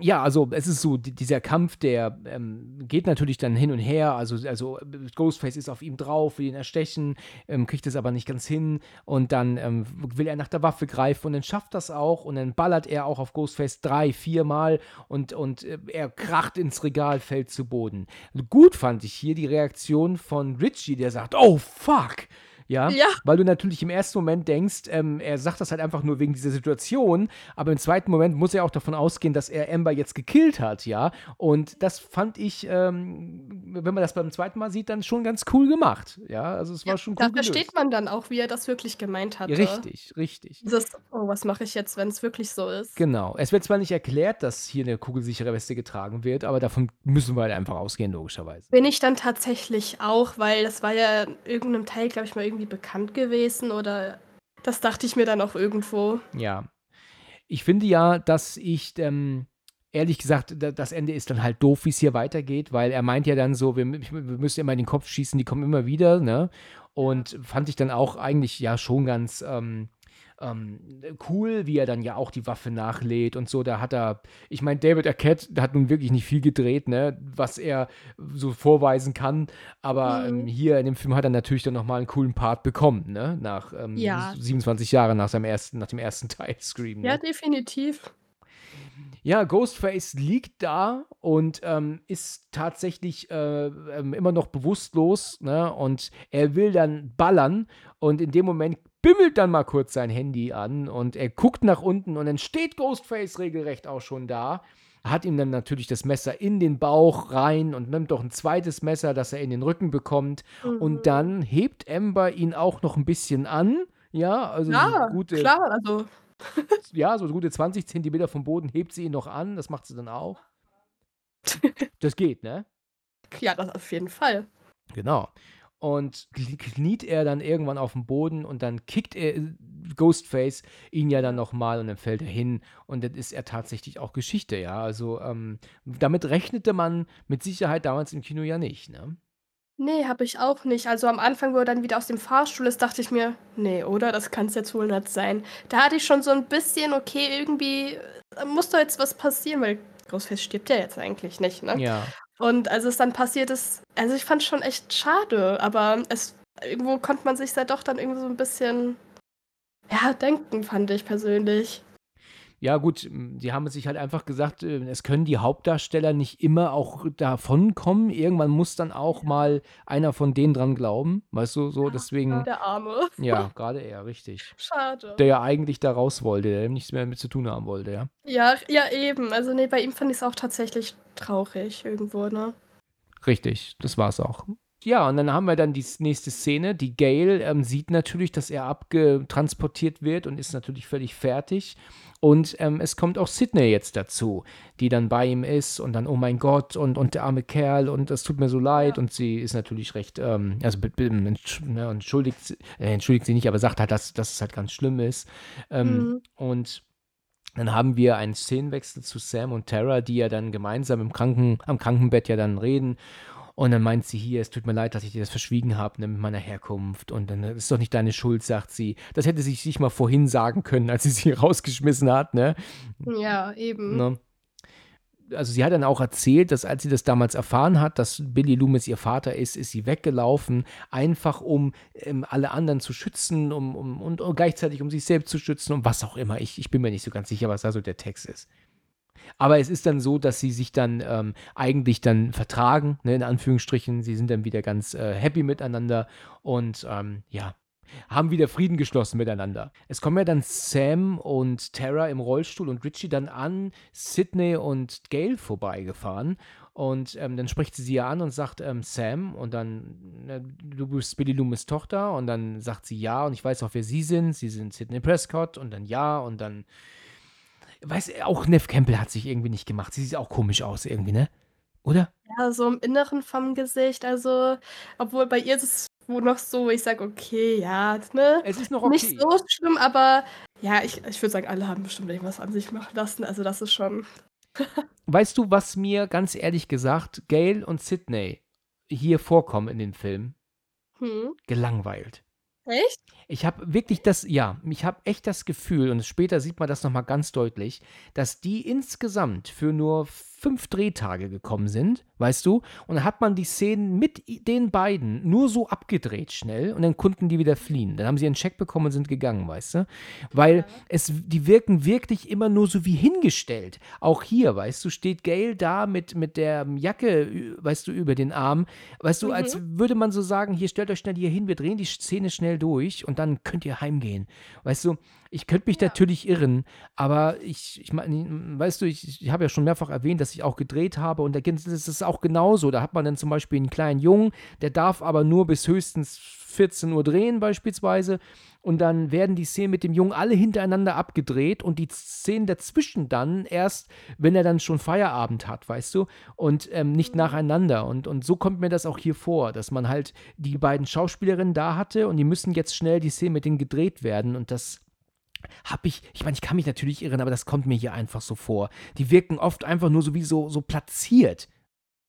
Ja, also es ist so, die, dieser Kampf, der ähm, geht natürlich dann hin und her. Also, also äh, Ghostface ist auf ihm drauf, will ihn erstechen, ähm, kriegt es aber nicht ganz hin. Und dann ähm, will er nach der Waffe greifen und dann schafft das auch. Und dann ballert er auch auf Ghostface drei, viermal und, und äh, er kracht ins Regal, fällt zu Boden. Gut fand ich hier die Reaktion von Richie, der sagt, oh fuck. Ja, Ja. weil du natürlich im ersten Moment denkst, ähm, er sagt das halt einfach nur wegen dieser Situation, aber im zweiten Moment muss er auch davon ausgehen, dass er Amber jetzt gekillt hat, ja. Und das fand ich, ähm, wenn man das beim zweiten Mal sieht, dann schon ganz cool gemacht, ja. Also es war schon cool Da gelöst. versteht man dann auch, wie er das wirklich gemeint. Ja, richtig, richtig. Dieses, oh, was mache ich jetzt, wenn es wirklich so ist? Genau. Es wird zwar nicht erklärt, dass hier eine kugelsichere Weste getragen wird, aber davon müssen wir halt einfach ausgehen, logischerweise. Bin ich dann tatsächlich auch, weil das war ja in irgendeinem Teil, glaube ich, mal irgendwie bekannt gewesen oder das dachte ich mir dann auch irgendwo. Ja. Ich finde ja, dass ich, ähm, ehrlich gesagt, da- das Ende ist dann halt doof, wie es hier weitergeht, weil er meint ja dann so, wir, wir müssen immer in den Kopf schießen, die kommen immer wieder, ne? Und fand ich dann auch eigentlich ja schon ganz ähm, ähm, cool, wie er dann ja auch die Waffe nachlädt und so. Da hat er, ich meine, David Arquette hat nun wirklich nicht viel gedreht, ne? Was er so vorweisen kann. Aber Mhm. ähm, hier in dem Film hat er natürlich dann nochmal einen coolen Part bekommen, ne? Nach ähm, Ja. 27 Jahren nach seinem ersten, nach dem ersten Teil Scream. Ne? Ja, definitiv. Ja, Ghostface liegt da und ähm, ist tatsächlich äh, ähm, immer noch bewusstlos, ne? Und er will dann ballern und in dem Moment bimmelt dann mal kurz sein Handy an und er guckt nach unten und dann steht Ghostface regelrecht auch schon da. Hat ihm dann natürlich das Messer in den Bauch rein und nimmt doch ein zweites Messer, das er in den Rücken bekommt. Mhm. Und dann hebt Amber ihn auch noch ein bisschen an. Ja, also Ja, so gute klar, also ja, so gute 20 Zentimeter vom Boden hebt sie ihn noch an. Das macht sie dann auch. Das geht, ne? ja, das auf jeden Fall. Genau. Und knie- kniet er dann irgendwann auf dem Boden und dann kickt er äh, Ghostface ihn ja dann nochmal und dann fällt er hin und dann ist er tatsächlich auch Geschichte, ja. Also ähm, damit rechnete man mit Sicherheit damals im Kino ja nicht, ne? Nee, habe ich auch nicht. Also am Anfang, wo er dann wieder aus dem Fahrstuhl ist, dachte ich mir, nee, oder? Das kann es jetzt wohl nicht sein. Da hatte ich schon so ein bisschen, okay, irgendwie äh, muss doch jetzt was passieren, weil Ghostface stirbt ja jetzt eigentlich nicht, ne? Ja. Und als es dann passiert ist, also ich fand es schon echt schade, aber es irgendwo konnte man sich ja doch dann irgendwie so ein bisschen ja, denken, fand ich persönlich. Ja, gut, die haben sich halt einfach gesagt, äh, es können die Hauptdarsteller nicht immer auch davon kommen. Irgendwann muss dann auch mal einer von denen dran glauben. Weißt du, so, deswegen, Der Arme. ja, gerade er, richtig. Schade. Der ja eigentlich da raus wollte, der nichts mehr damit zu tun haben wollte, ja. Ja, ja, eben. Also nee, bei ihm fand ich es auch tatsächlich traurig irgendwo, ne? Richtig, das war's auch. Ja, und dann haben wir dann die nächste Szene. Die Gail ähm, sieht natürlich, dass er abgetransportiert wird und ist natürlich völlig fertig. Und ähm, es kommt auch Sydney jetzt dazu, die dann bei ihm ist und dann, oh mein Gott, und, und der arme Kerl und es tut mir so leid. Und sie ist natürlich recht, ähm, also ne, entschuldigt, sie- äh, entschuldigt sie nicht, aber sagt halt, dass, dass es halt ganz schlimm ist. Ähm, Mhm. Und dann haben wir einen Szenenwechsel zu Sam und Tara, die ja dann gemeinsam im Kranken, am Krankenbett ja dann reden. Und dann meint sie hier, es tut mir leid, dass ich dir das verschwiegen habe ne, mit meiner Herkunft. Und dann ist doch nicht deine Schuld, sagt sie. Das hätte sie sich mal vorhin sagen können, als sie sie rausgeschmissen hat, ne? Ja, eben. ne? Also sie hat dann auch erzählt, dass als sie das damals erfahren hat, dass Billy Loomis ihr Vater ist, ist sie weggelaufen, einfach um ähm, alle anderen zu schützen um, um, und, und gleichzeitig um sich selbst zu schützen und was auch immer. Ich, ich bin mir nicht so ganz sicher, was da so der Text ist. Aber es ist dann so, dass sie sich dann ähm, eigentlich dann vertragen, ne, in Anführungsstrichen. Sie sind dann wieder ganz äh, happy miteinander und ähm, ja, haben wieder Frieden geschlossen miteinander. Es kommen ja dann Sam und Tara im Rollstuhl und Richie dann an Sydney und Gail vorbeigefahren. Und ähm, dann spricht sie sie ja an und sagt, ähm, Sam, und dann, na, du bist Billy Loomis Tochter. Und dann sagt sie ja, und ich weiß auch, wer sie sind. Sie sind Sydney Prescott. Und dann ja, und dann, weiß auch Neff Campbell hat sich irgendwie nicht gemacht. Sie sieht auch komisch aus irgendwie, ne? Oder? Ja, so im Inneren vom Gesicht. Also, obwohl bei ihr ist es wohl noch so, ich sag, okay, ja, ne? Es ist noch okay. Nicht so schlimm, aber ja, ich, ich würde sagen, alle haben bestimmt irgendwas an sich machen lassen. Also, das ist schon. Weißt du, was mir ganz ehrlich gesagt, Gail und Sydney hier vorkommen in den Film? Hm. Gelangweilt. Echt? Ich habe wirklich das, ja, ich habe echt das Gefühl, und später sieht man das nochmal ganz deutlich, dass die insgesamt für nur fünf Drehtage gekommen sind, weißt du? Und dann hat man die Szenen mit den beiden nur so abgedreht schnell und dann konnten die wieder fliehen. Dann haben sie einen Check bekommen und sind gegangen, weißt du? Weil ja. es, die wirken wirklich immer nur so wie hingestellt. Auch hier, weißt du, steht Gail da mit, mit der Jacke, weißt du, über den Arm. Weißt du, mhm. als würde man so sagen, hier stellt euch schnell hier hin, wir drehen die Szene schnell durch und dann könnt ihr heimgehen. Weißt du, ich könnte mich ja. natürlich irren, aber ich, ich meine, weißt du, ich, ich habe ja schon mehrfach erwähnt, dass ich auch gedreht habe und da ist es auch genauso. Da hat man dann zum Beispiel einen kleinen Jungen, der darf aber nur bis höchstens 14 Uhr drehen beispielsweise und dann werden die Szenen mit dem Jungen alle hintereinander abgedreht und die Szenen dazwischen dann erst, wenn er dann schon Feierabend hat, weißt du, und ähm, nicht mhm. nacheinander. Und, und so kommt mir das auch hier vor, dass man halt die beiden Schauspielerinnen da hatte und die müssen jetzt schnell die Szenen mit denen gedreht werden und das habe ich, ich meine, ich kann mich natürlich irren, aber das kommt mir hier einfach so vor. Die wirken oft einfach nur so wie so, so platziert.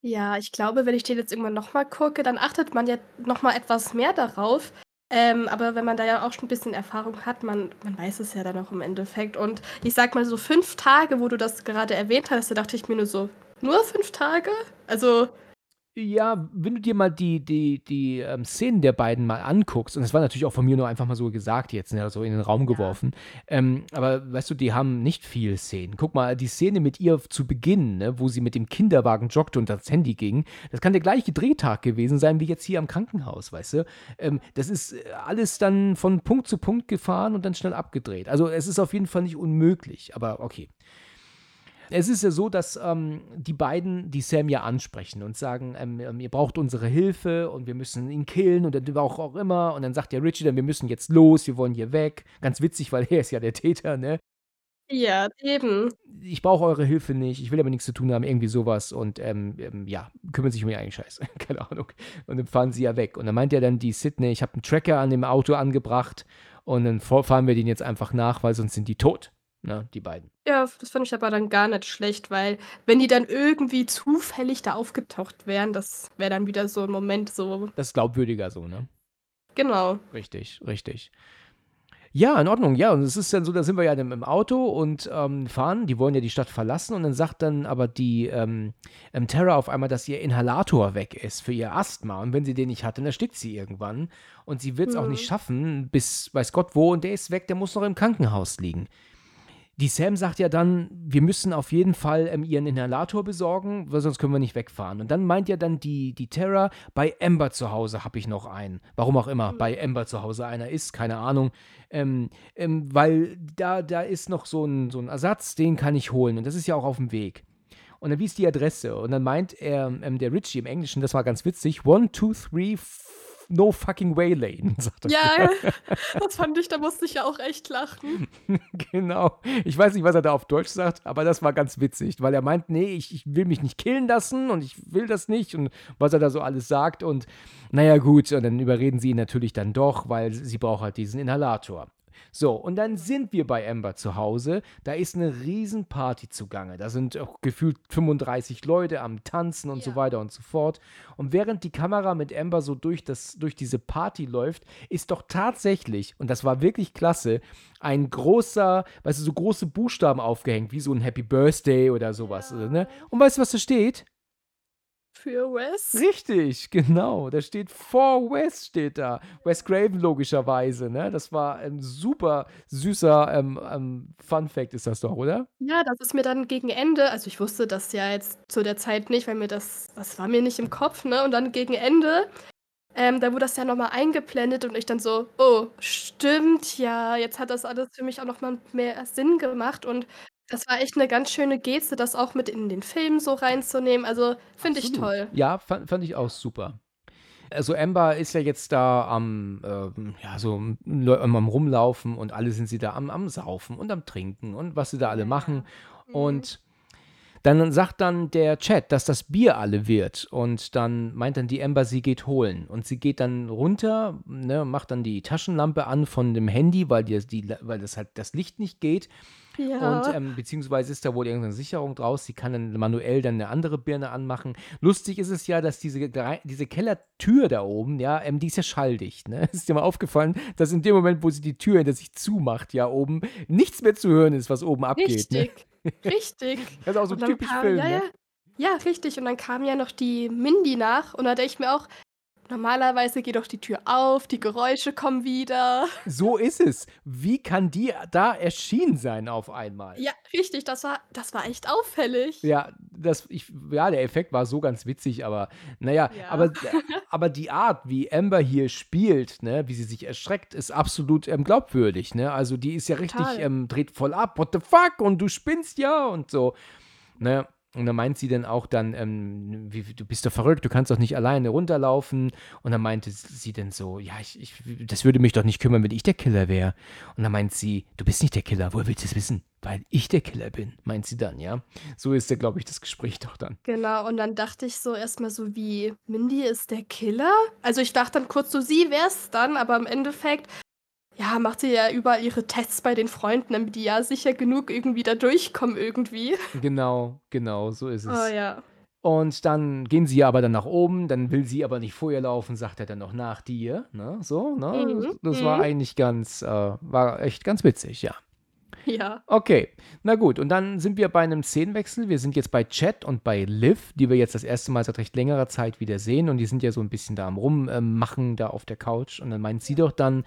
Ja, ich glaube, wenn ich den jetzt irgendwann nochmal gucke, dann achtet man ja nochmal etwas mehr darauf, ähm, aber wenn man da ja auch schon ein bisschen Erfahrung hat, man, man weiß es ja dann auch im Endeffekt. Und ich sag mal, so fünf Tage, wo du das gerade erwähnt hast, da dachte ich mir nur so, nur fünf Tage? Also, ja, wenn du dir mal die, die, die ähm, Szenen der beiden mal anguckst, und das war natürlich auch von mir nur einfach mal so gesagt jetzt, ne, so in den Raum geworfen, ähm, aber weißt du, die haben nicht viel Szenen. Guck mal, die Szene mit ihr zu Beginn, ne, wo sie mit dem Kinderwagen joggte und das Handy ging, das kann der gleiche Drehtag gewesen sein wie jetzt hier am Krankenhaus, weißt du? Ähm, das ist äh, alles dann von Punkt zu Punkt gefahren und dann schnell abgedreht. Also es ist auf jeden Fall nicht unmöglich, aber okay. Es ist ja so, dass ähm, die beiden die Sam ja ansprechen und sagen, ähm, ähm, ihr braucht unsere Hilfe und wir müssen ihn killen und dann auch, auch immer. Und dann sagt der Richie dann, wir müssen jetzt los, wir wollen hier weg. Ganz witzig, weil er ist ja der Täter, ne? Ja, eben. Ich brauche eure Hilfe nicht, ich will aber nichts zu tun haben, irgendwie sowas. Und ähm, ähm, ja, kümmern sich um ihren eigenen Scheiß. Keine Ahnung. Und dann fahren sie ja weg. Und dann meint er dann die Sydney, ich habe einen Tracker an dem Auto angebracht und dann fahren wir den jetzt einfach nach, weil sonst sind die tot ne, die beiden. Ja, das fand ich aber dann gar nicht schlecht, weil wenn die dann irgendwie zufällig da aufgetaucht wären, das wäre dann wieder so ein Moment so. Das ist glaubwürdiger so, ne? Genau. Richtig, richtig. Ja, in Ordnung, ja. Und es ist dann so, da sind wir ja im Auto und ähm, fahren, die wollen ja die Stadt verlassen und dann sagt dann aber die ähm, Terra auf einmal, dass ihr Inhalator weg ist für ihr Asthma und wenn sie den nicht hat, dann erstickt sie irgendwann und sie wird es mhm. auch nicht mhm. schaffen, bis weiß Gott wo und der ist weg, der muss noch im Krankenhaus liegen. Die Sam sagt ja dann, wir müssen auf jeden Fall ähm, ihren Inhalator besorgen, weil sonst können wir nicht wegfahren. Und dann meint ja dann die, die Terra, bei Amber zu Hause habe ich noch einen. Warum auch immer, mhm. bei Amber zu Hause einer ist, keine Ahnung. Ähm, ähm, weil da, da ist noch so ein, so ein Ersatz, den kann ich holen. Und das ist ja auch auf dem Weg. Und dann wies die Adresse. Und dann meint er, ähm, der Richie im Englischen, das war ganz witzig, 1, 2, 3, no fucking way, Lane, sagt er. Ja, das fand ich, da musste ich ja auch echt lachen. genau. Ich weiß nicht, was er da auf Deutsch sagt, aber das war ganz witzig, weil er meint, nee, ich, ich will mich nicht killen lassen und ich will das nicht und was er da so alles sagt und naja, gut, und dann überreden sie ihn natürlich dann doch, weil sie braucht halt diesen Inhalator. So, und dann sind wir bei Amber zu Hause. Da ist eine Riesenparty zugange. Da sind auch gefühlt 35 Leute am Tanzen und ja. so weiter und so fort. Und während die Kamera mit Amber so durch, das, durch diese Party läuft, ist doch tatsächlich, und das war wirklich klasse, ein großer, weißt du, so große Buchstaben aufgehängt, wie so ein Happy Birthday oder sowas. Ja. Ne? Und weißt du, was da steht? Für Wes. Richtig, genau. Da steht For Wes steht da. Wes Craven logischerweise, ne? Das war ein super süßer ähm, ähm, Fun Fact ist das doch, oder? Ja, das ist mir dann gegen Ende, also ich wusste das ja jetzt zu der Zeit nicht, weil mir das, das war mir nicht im Kopf, ne? Und dann gegen Ende ähm, da wurde das ja nochmal eingeblendet und ich dann so, oh, stimmt, ja, jetzt hat das alles für mich auch nochmal mehr Sinn gemacht und das war echt eine ganz schöne Geste, das auch mit in den Film so reinzunehmen. Also, finde ich toll. Ja, fand, fand ich auch super. Also Amber ist ja jetzt da am, ähm, ja, so am Rumlaufen und alle sind sie da am, am Saufen und am Trinken und was sie da alle machen. Mhm. Und dann sagt dann der Chat, dass das Bier alle wird. Und dann meint dann die Amber, sie geht holen. Und sie geht dann runter, ne, macht dann die Taschenlampe an von dem Handy, weil, die, die, weil das halt das Licht nicht geht. Ja. Und ähm, beziehungsweise ist da wohl irgendeine Sicherung draus. Sie kann dann manuell dann eine andere Birne anmachen. Lustig ist es ja, dass diese, diese Kellertür da oben, ja, ähm, die ist ja schalldicht. Ne? Ist dir mal aufgefallen, dass in dem Moment, wo sie die Tür hinter sich zumacht, ja, oben nichts mehr zu hören ist, was oben abgeht. Richtig. Ne? Richtig. Das ist auch so typisch kam Film, ja, ja. ne? Ja, richtig. Und dann kam ja noch die Mindy nach und da denke ich mir auch, normalerweise geht doch die Tür auf, die Geräusche kommen wieder. So ist es. Wie kann die da erschienen sein auf einmal? Ja, richtig, das war das war echt auffällig. Ja, das, ich, ja, der Effekt war so ganz witzig, aber naja, Ja. aber, aber die Art, wie Amber hier spielt, ne, wie sie sich erschreckt, ist absolut ähm, glaubwürdig, ne? Also die ist ja richtig, Total. ähm, dreht voll ab, what the fuck, und du spinnst ja und so. Ne? Und dann meint sie dann auch dann, ähm, wie, du bist doch verrückt, du kannst doch nicht alleine runterlaufen. Und dann meinte sie dann so, ja, ich, ich, das würde mich doch nicht kümmern, wenn ich der Killer wäre. Und dann meint sie, du bist nicht der Killer, woher willst du es wissen? Weil ich der Killer bin, meint sie dann, ja. So ist ja, glaube ich, das Gespräch doch dann. Genau, und dann dachte ich so erstmal so wie, Mindy ist der Killer? Also ich dachte dann kurz so, sie wär's dann, aber im Endeffekt, ja, macht sie ja überall ihre Tests bei den Freunden, damit die ja sicher genug irgendwie da durchkommen irgendwie. Genau, genau, so ist es. Oh ja. Und dann gehen sie aber dann nach oben, dann will sie aber nicht vor ihr laufen, sagt er dann noch nach dir, ne, so, ne, Mhm, das war mhm. eigentlich ganz, äh, war echt ganz witzig, ja. Ja. Okay, na gut, und dann sind wir bei einem Szenenwechsel. Wir sind jetzt bei Chat und bei Liv, die wir jetzt das erste Mal seit recht längerer Zeit wieder sehen. Und die sind ja so ein bisschen da am Rummachen, da auf der Couch. Und dann meint sie doch dann,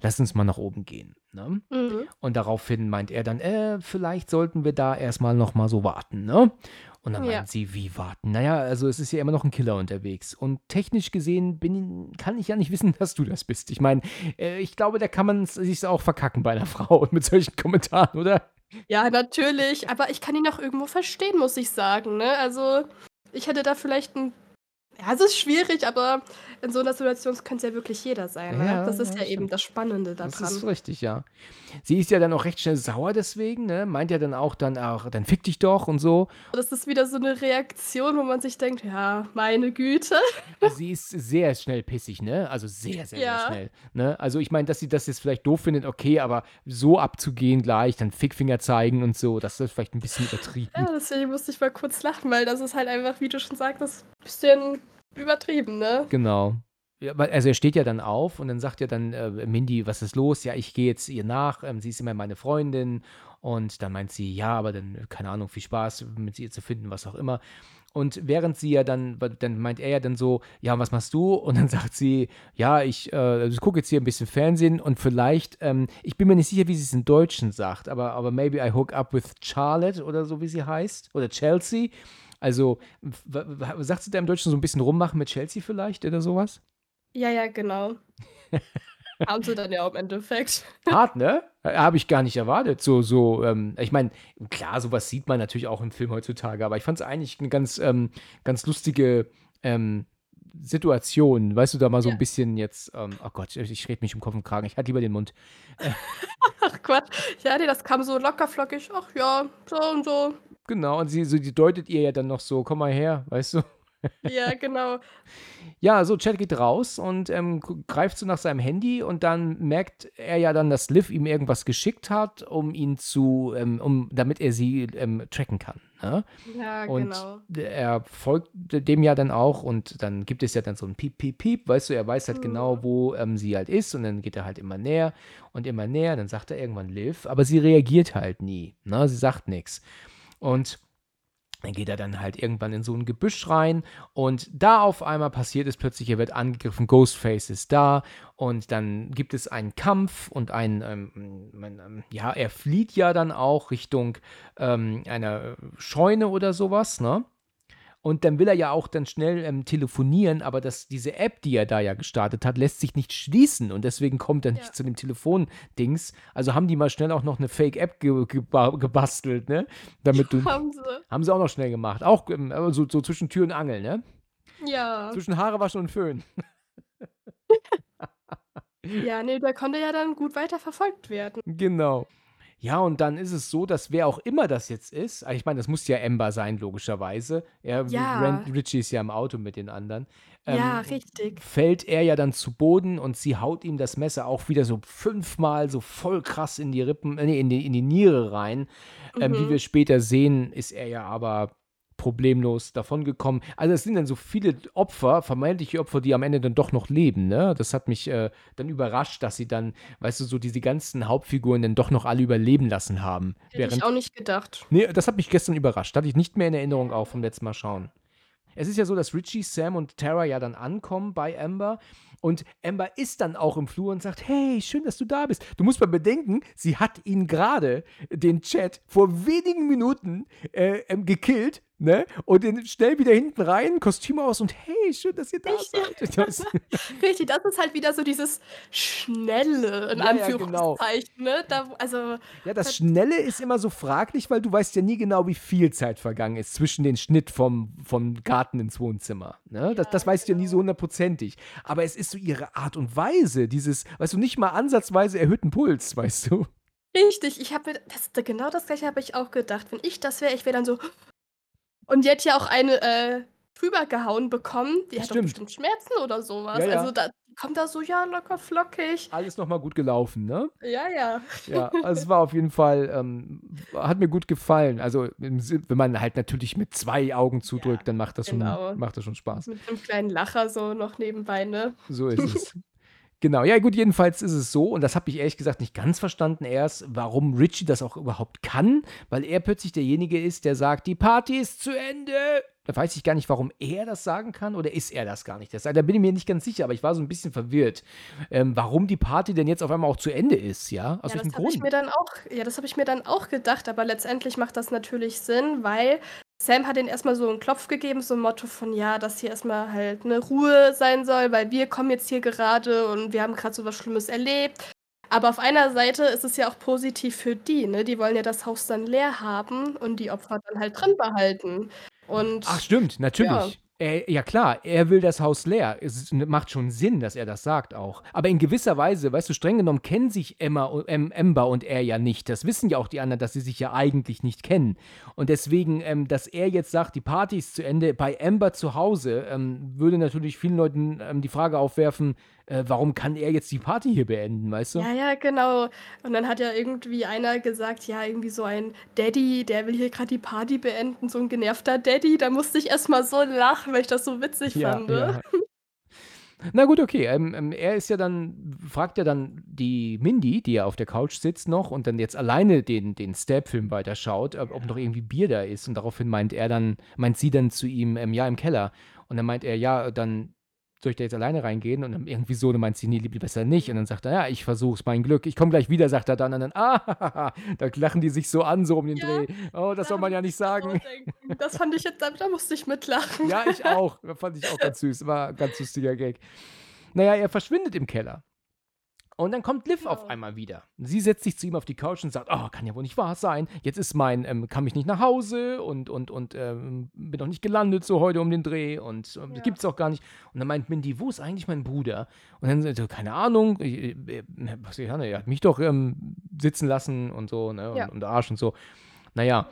lass uns mal nach oben gehen. Ne? Mhm. Und daraufhin meint er dann, äh, vielleicht sollten wir da erstmal noch mal so warten, ne? Und dann Ja. meint sie, wie warten? Naja, also es ist ja immer noch ein Killer unterwegs. Und technisch gesehen bin, kann ich ja nicht wissen, dass du das bist. Ich meine, äh, ich glaube, da kann man sich auch verkacken bei einer Frau mit solchen Kommentaren, oder? Ja, natürlich, aber ich kann ihn auch irgendwo verstehen, muss ich sagen, ne? Also, ich hätte da vielleicht ein ja, es ist schwierig, aber in so einer Situation könnte es ja wirklich jeder sein, ne? Ja, Das ist ja, ja eben das Spannende Das daran. ist richtig, ja. Sie ist ja dann auch recht schnell sauer deswegen, ne? Meint ja dann auch dann auch, dann fick dich doch und so. Das ist wieder so eine Reaktion, wo man sich denkt, ja, meine Güte. Also sie ist sehr schnell pissig, ne? Also sehr, sehr, Ja. sehr schnell. Ne? Also ich meine, dass sie das jetzt vielleicht doof findet, okay, aber so abzugehen gleich, dann Fickfinger zeigen und so, das ist vielleicht ein bisschen übertrieben. Ja, deswegen musste ich mal kurz lachen, weil das ist halt einfach, wie du schon sagtest, ein bisschen übertrieben, ne? Genau. Ja, also er steht ja dann auf und dann sagt ja dann äh, Mindy, was ist los? Ja, ich gehe jetzt ihr nach, ähm, sie ist immer meine Freundin und dann meint sie, ja, aber dann, keine Ahnung, viel Spaß mit ihr zu finden, was auch immer. Und während sie ja dann, dann meint er ja dann so, ja, was machst du? Und dann sagt sie, ja, ich, äh, ich gucke jetzt hier ein bisschen Fernsehen und vielleicht, ähm, ich bin mir nicht sicher, wie sie es im Deutschen sagt, aber, aber maybe I hook up with Charlotte oder so, wie sie heißt, oder Chelsea. Also, sagt sie da im Deutschen so ein bisschen rummachen mit Chelsea vielleicht oder sowas? Ja, ja, genau. Haben sie dann ja auch im Endeffekt. Hart, ne? Habe ich gar nicht erwartet. So, so, ähm, ich meine, klar, sowas sieht man natürlich auch im Film heutzutage, aber ich fand es eigentlich eine ganz, ähm, ganz lustige ähm, Situation. Weißt du, da mal so Ja. ein bisschen jetzt, ähm, oh Gott, ich, rede mich im Kopf und Kragen, ich halte lieber den Mund. Ach Quatsch. Ja, nee, das kam so locker flockig. Ach ja, so und so. Genau, und sie, so, die deutet ihr ja dann noch so, komm mal her, weißt du? Ja, genau. Ja, so, Chad geht raus und ähm, greift so nach seinem Handy und dann merkt er ja dann, dass Liv ihm irgendwas geschickt hat, um ihn zu, ähm, um, damit er sie ähm, tracken kann. Ne? Ja, Und genau. er folgt dem ja dann auch und dann gibt es ja dann so ein Piep, Piep, Piep, weißt du, er weiß halt Mhm. genau, wo ähm, sie halt ist und dann geht er halt immer näher und immer näher, dann sagt er irgendwann Liv, aber sie reagiert halt nie, ne? sie sagt nichts. Und dann geht er dann halt irgendwann in so ein Gebüsch rein und da auf einmal passiert es plötzlich, er wird angegriffen, Ghostface ist da und dann gibt es einen Kampf und ein, ähm, ähm, ja, er flieht ja dann auch Richtung ähm, einer Scheune oder sowas, ne? Und dann will er ja auch dann schnell ähm, telefonieren, aber das, diese App, die er da ja gestartet hat, lässt sich nicht schließen und deswegen kommt er nicht Ja. zu dem Telefondings. Also haben die mal schnell auch noch eine Fake-App ge geba- gebastelt, ne? Damit du. Haben sie. Haben sie auch noch schnell gemacht. Auch ähm, so, so zwischen Tür und Angel, ne? Ja. Zwischen Haare waschen und Föhn. Ja, nee, der konnte ja dann gut weiter verfolgt werden. Genau. Ja, und dann ist es so, dass wer auch immer das jetzt ist, also ich meine, das muss ja Ember sein, logischerweise. Er, Ja. Ren- Richie ist ja im Auto mit den anderen. ja, Ähm, richtig. fällt er ja dann zu Boden und sie haut ihm das Messer auch wieder so fünfmal so voll krass in die Rippen, äh, nee, in die, in die Niere rein. Ähm, wie Mhm. wir später sehen, ist er ja aber problemlos davongekommen. Also es sind dann so viele Opfer, vermeintliche Opfer, die am Ende dann doch noch leben, ne? Das hat mich äh, dann überrascht, dass sie dann, weißt du, so diese ganzen Hauptfiguren dann doch noch alle überleben lassen haben. Hätte ich Während, auch nicht gedacht. nee, das hat mich gestern überrascht. Hatte ich nicht mehr in Erinnerung auch vom letzten Mal schauen. Es ist ja so, dass Richie, Sam und Tara ja dann ankommen bei Amber und Amber ist dann auch im Flur und sagt, hey, schön, dass du da bist. Du musst mal bedenken, sie hat ihn gerade, den Chat, vor wenigen Minuten äh, ähm, gekillt, ne? Und den schnell wieder hinten rein, Kostüm aus und hey, schön, dass ihr da Richtig. seid. Das, Richtig, das ist halt wieder so dieses Schnelle, in Ja, ja, genau. Anführungszeichen, ne? Da, also, ja, das Schnelle ist immer so fraglich, weil du weißt ja nie genau, wie viel Zeit vergangen ist zwischen den Schnitt vom, vom Garten ins Wohnzimmer. Ne? Das, Ja, das weißt du ja nie so genau. hundertprozentig. Aber es ist so ihre Art und Weise, dieses, weißt du, nicht mal ansatzweise erhöhten Puls, weißt du? richtig, ich habe genau das gleiche habe ich auch gedacht. Wenn ich das wäre, ich wäre dann so. Und die hat ja auch eine äh, drüber gehauen bekommen. Die hat doch Stimmt. bestimmt Schmerzen oder sowas. Ja, ja. Also da kommt da so, ja, locker flockig. Alles nochmal gut gelaufen, ne? Ja, ja. Ja, also es war auf jeden Fall, ähm, hat mir gut gefallen. Also, wenn man halt natürlich mit zwei Augen zudrückt, dann macht das, genau. schon, macht das schon Spaß. Mit einem kleinen Lacher so noch nebenbei, ne? So ist es. Genau, ja gut, jedenfalls ist es so, und das habe ich ehrlich gesagt nicht ganz verstanden erst, warum Richie das auch überhaupt kann, weil er plötzlich derjenige ist, der sagt, die Party ist zu Ende. Da weiß ich gar nicht, warum er das sagen kann, oder ist er das gar nicht? Das, da bin ich mir nicht ganz sicher, aber ich war so ein bisschen verwirrt, ähm, warum die Party denn jetzt auf einmal auch zu Ende ist, ja? Aus ja, welchem das habe ich Grund? mir dann auch, ja, das habe ich mir dann auch gedacht, aber letztendlich macht das natürlich Sinn, weil Sam hat ihnen erstmal so einen Klopf gegeben, so ein Motto von, ja, dass hier erstmal halt eine Ruhe sein soll, weil wir kommen jetzt hier gerade und wir haben gerade so was Schlimmes erlebt. Aber auf einer Seite ist es ja auch positiv für die, ne? Die wollen ja das Haus dann leer haben und die Opfer dann halt drin behalten. Und Ach, stimmt, natürlich. Äh, ja klar, er will das Haus leer. Es macht schon Sinn, dass er das sagt auch. Aber in gewisser Weise, weißt du, streng genommen kennen sich Emma, und- ähm, Amber und er ja nicht. Das wissen ja auch die anderen, dass sie sich ja eigentlich nicht kennen. Und deswegen, ähm, dass er jetzt sagt, die Party ist zu Ende bei Amber zu Hause, ähm, würde natürlich vielen Leuten ähm, die Frage aufwerfen, äh, warum kann er jetzt die Party hier beenden, weißt du? Ja, ja, genau. Und dann hat ja irgendwie einer gesagt, ja, irgendwie so ein Daddy, der will hier gerade die Party beenden, so ein genervter Daddy. Da musste ich erstmal so lachen, weil ich das so witzig fand. ne? Na gut, okay. Ähm, ähm, er ist ja dann, fragt ja dann die Mindy, die ja auf der Couch sitzt noch und dann jetzt alleine den, den Stab-Film weiterschaut, ob, ob noch irgendwie Bier da ist. Und daraufhin meint er dann, meint sie dann zu ihm, ähm, ja, im Keller. Und dann meint er, ja, dann soll ich da jetzt alleine reingehen? Und dann irgendwie so, dann meint sie, nee, lieber besser nicht. Und dann sagt er, ja, ich versuch's, mein Glück. Ich komme gleich wieder, sagt er dann. Und dann, ah, da lachen die sich so an, so um den Ja, Dreh. Oh, das soll man ja nicht sagen. Das fand ich jetzt, da, da musste ich mitlachen. Ja, ich auch. Fand ich auch ganz süß. War ein ganz lustiger Gag. Naja, er verschwindet im Keller. Und dann kommt Liv auf Genau. einmal wieder. Sie setzt sich zu ihm auf die Couch und sagt, oh, kann ja wohl nicht wahr sein. Jetzt ist mein, ähm, kam ich nicht nach Hause und, und, und ähm, bin noch nicht gelandet so heute um den Dreh und ähm, Ja. gibt's auch gar nicht. Und dann meint Mindy, wo ist eigentlich mein Bruder? Und dann sagt er, keine Ahnung, ich, äh, äh, was ich, er hat mich doch ähm, sitzen lassen und so, ne, und, Ja. und Arsch und so. Naja,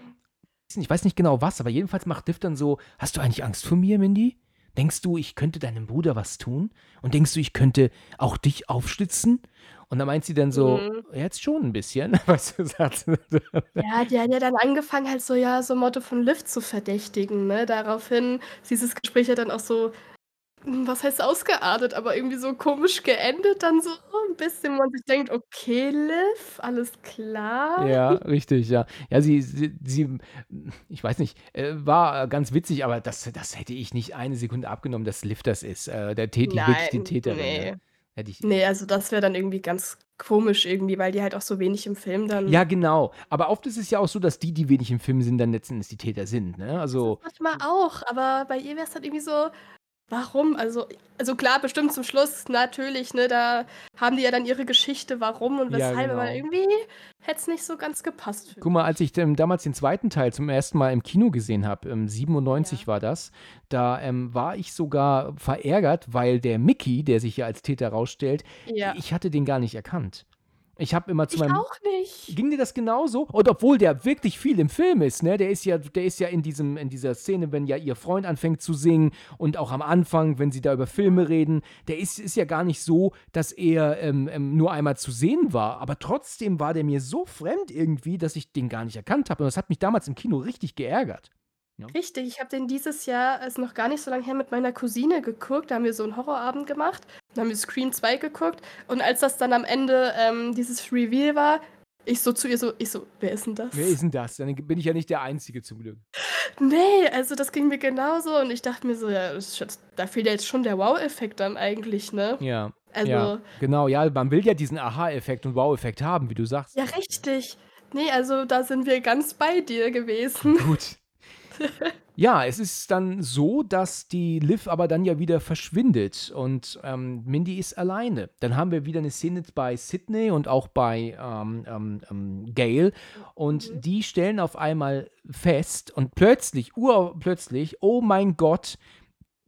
ich weiß nicht genau was, aber jedenfalls macht Liv dann so, hast du eigentlich Angst vor mir, Mindy? Denkst du, ich könnte deinem Bruder was tun? Und denkst du, ich könnte auch dich aufschlitzen? Und dann meint sie dann so, Mhm. jetzt schon ein bisschen, weißt du, sagt. Ja, die hat ja dann angefangen, halt so, ja, so Motto von Liv zu verdächtigen, ne? Daraufhin ist dieses Gespräch ja dann auch so, was heißt ausgeartet, aber irgendwie so komisch geendet, dann so ein bisschen, wo man sich denkt, okay, Liv, alles klar. Ja, richtig, ja. Ja, sie, sie, sie ich weiß nicht, äh, war ganz witzig, aber das, das hätte ich nicht eine Sekunde abgenommen, dass Liv das ist. Äh, der Tät, die wirklich die Nein, Täterin. nee. Ne? Hätte ich, Nee, also das wäre dann irgendwie ganz komisch irgendwie, weil die halt auch so wenig im Film dann. Ja, genau. Aber oft ist es ja auch so, dass die, die wenig im Film sind, dann letztendlich die Täter sind. Ne? Also, Manchmal auch, aber bei ihr wäre es halt irgendwie so, warum? Also, also klar, bestimmt zum Schluss, natürlich, ne, da haben die ja dann ihre Geschichte, warum und Ja, weshalb, aber genau. irgendwie hätte es nicht so ganz gepasst. Guck mal, als ich ähm, damals den zweiten Teil zum ersten Mal im Kino gesehen habe, ähm, 97 Ja. war das, da ähm, war ich sogar verärgert, weil der Mickey, der sich ja als Täter rausstellt, Ja. ich hatte den gar nicht erkannt. Ich habe immer zu Ich meinem auch nicht. Ging dir das genauso? Und obwohl der wirklich viel im Film ist, ne? Der ist ja, der ist ja in diesem, in dieser Szene, wenn ja ihr Freund anfängt zu singen und auch am Anfang, wenn sie da über Filme reden, der ist, ist ja gar nicht so, dass er ähm, ähm, nur einmal zu sehen war. Aber trotzdem war der mir so fremd irgendwie, dass ich den gar nicht erkannt habe. Und das hat mich damals im Kino richtig geärgert. Ja. Richtig, ich habe den dieses Jahr, ist noch gar nicht so lange her, mit meiner Cousine geguckt. Da haben wir so einen Horrorabend gemacht. Dann haben wir Scream 2 geguckt. Und als das dann am Ende ähm, dieses Reveal war, ich so zu ihr so, ich so, wer ist denn das? Wer ist denn das? Dann bin ich ja nicht der Einzige zum Glück. Nee, also das ging mir genauso. Und ich dachte mir so, ja, jetzt, da fehlt ja jetzt schon der Wow-Effekt dann eigentlich, ne? Ja. Also, ja, genau, ja, man will ja diesen Aha-Effekt und Wow-Effekt haben, wie du sagst. ja, richtig. Nee, also da sind wir ganz bei dir gewesen. Gut. Ja, es ist dann so, dass die Liv aber dann ja wieder verschwindet und ähm, Mindy ist alleine. Dann haben wir wieder eine Szene bei Sydney und auch bei ähm, ähm, ähm, Gail und Mhm. die stellen auf einmal fest und plötzlich, urplötzlich, oh mein Gott,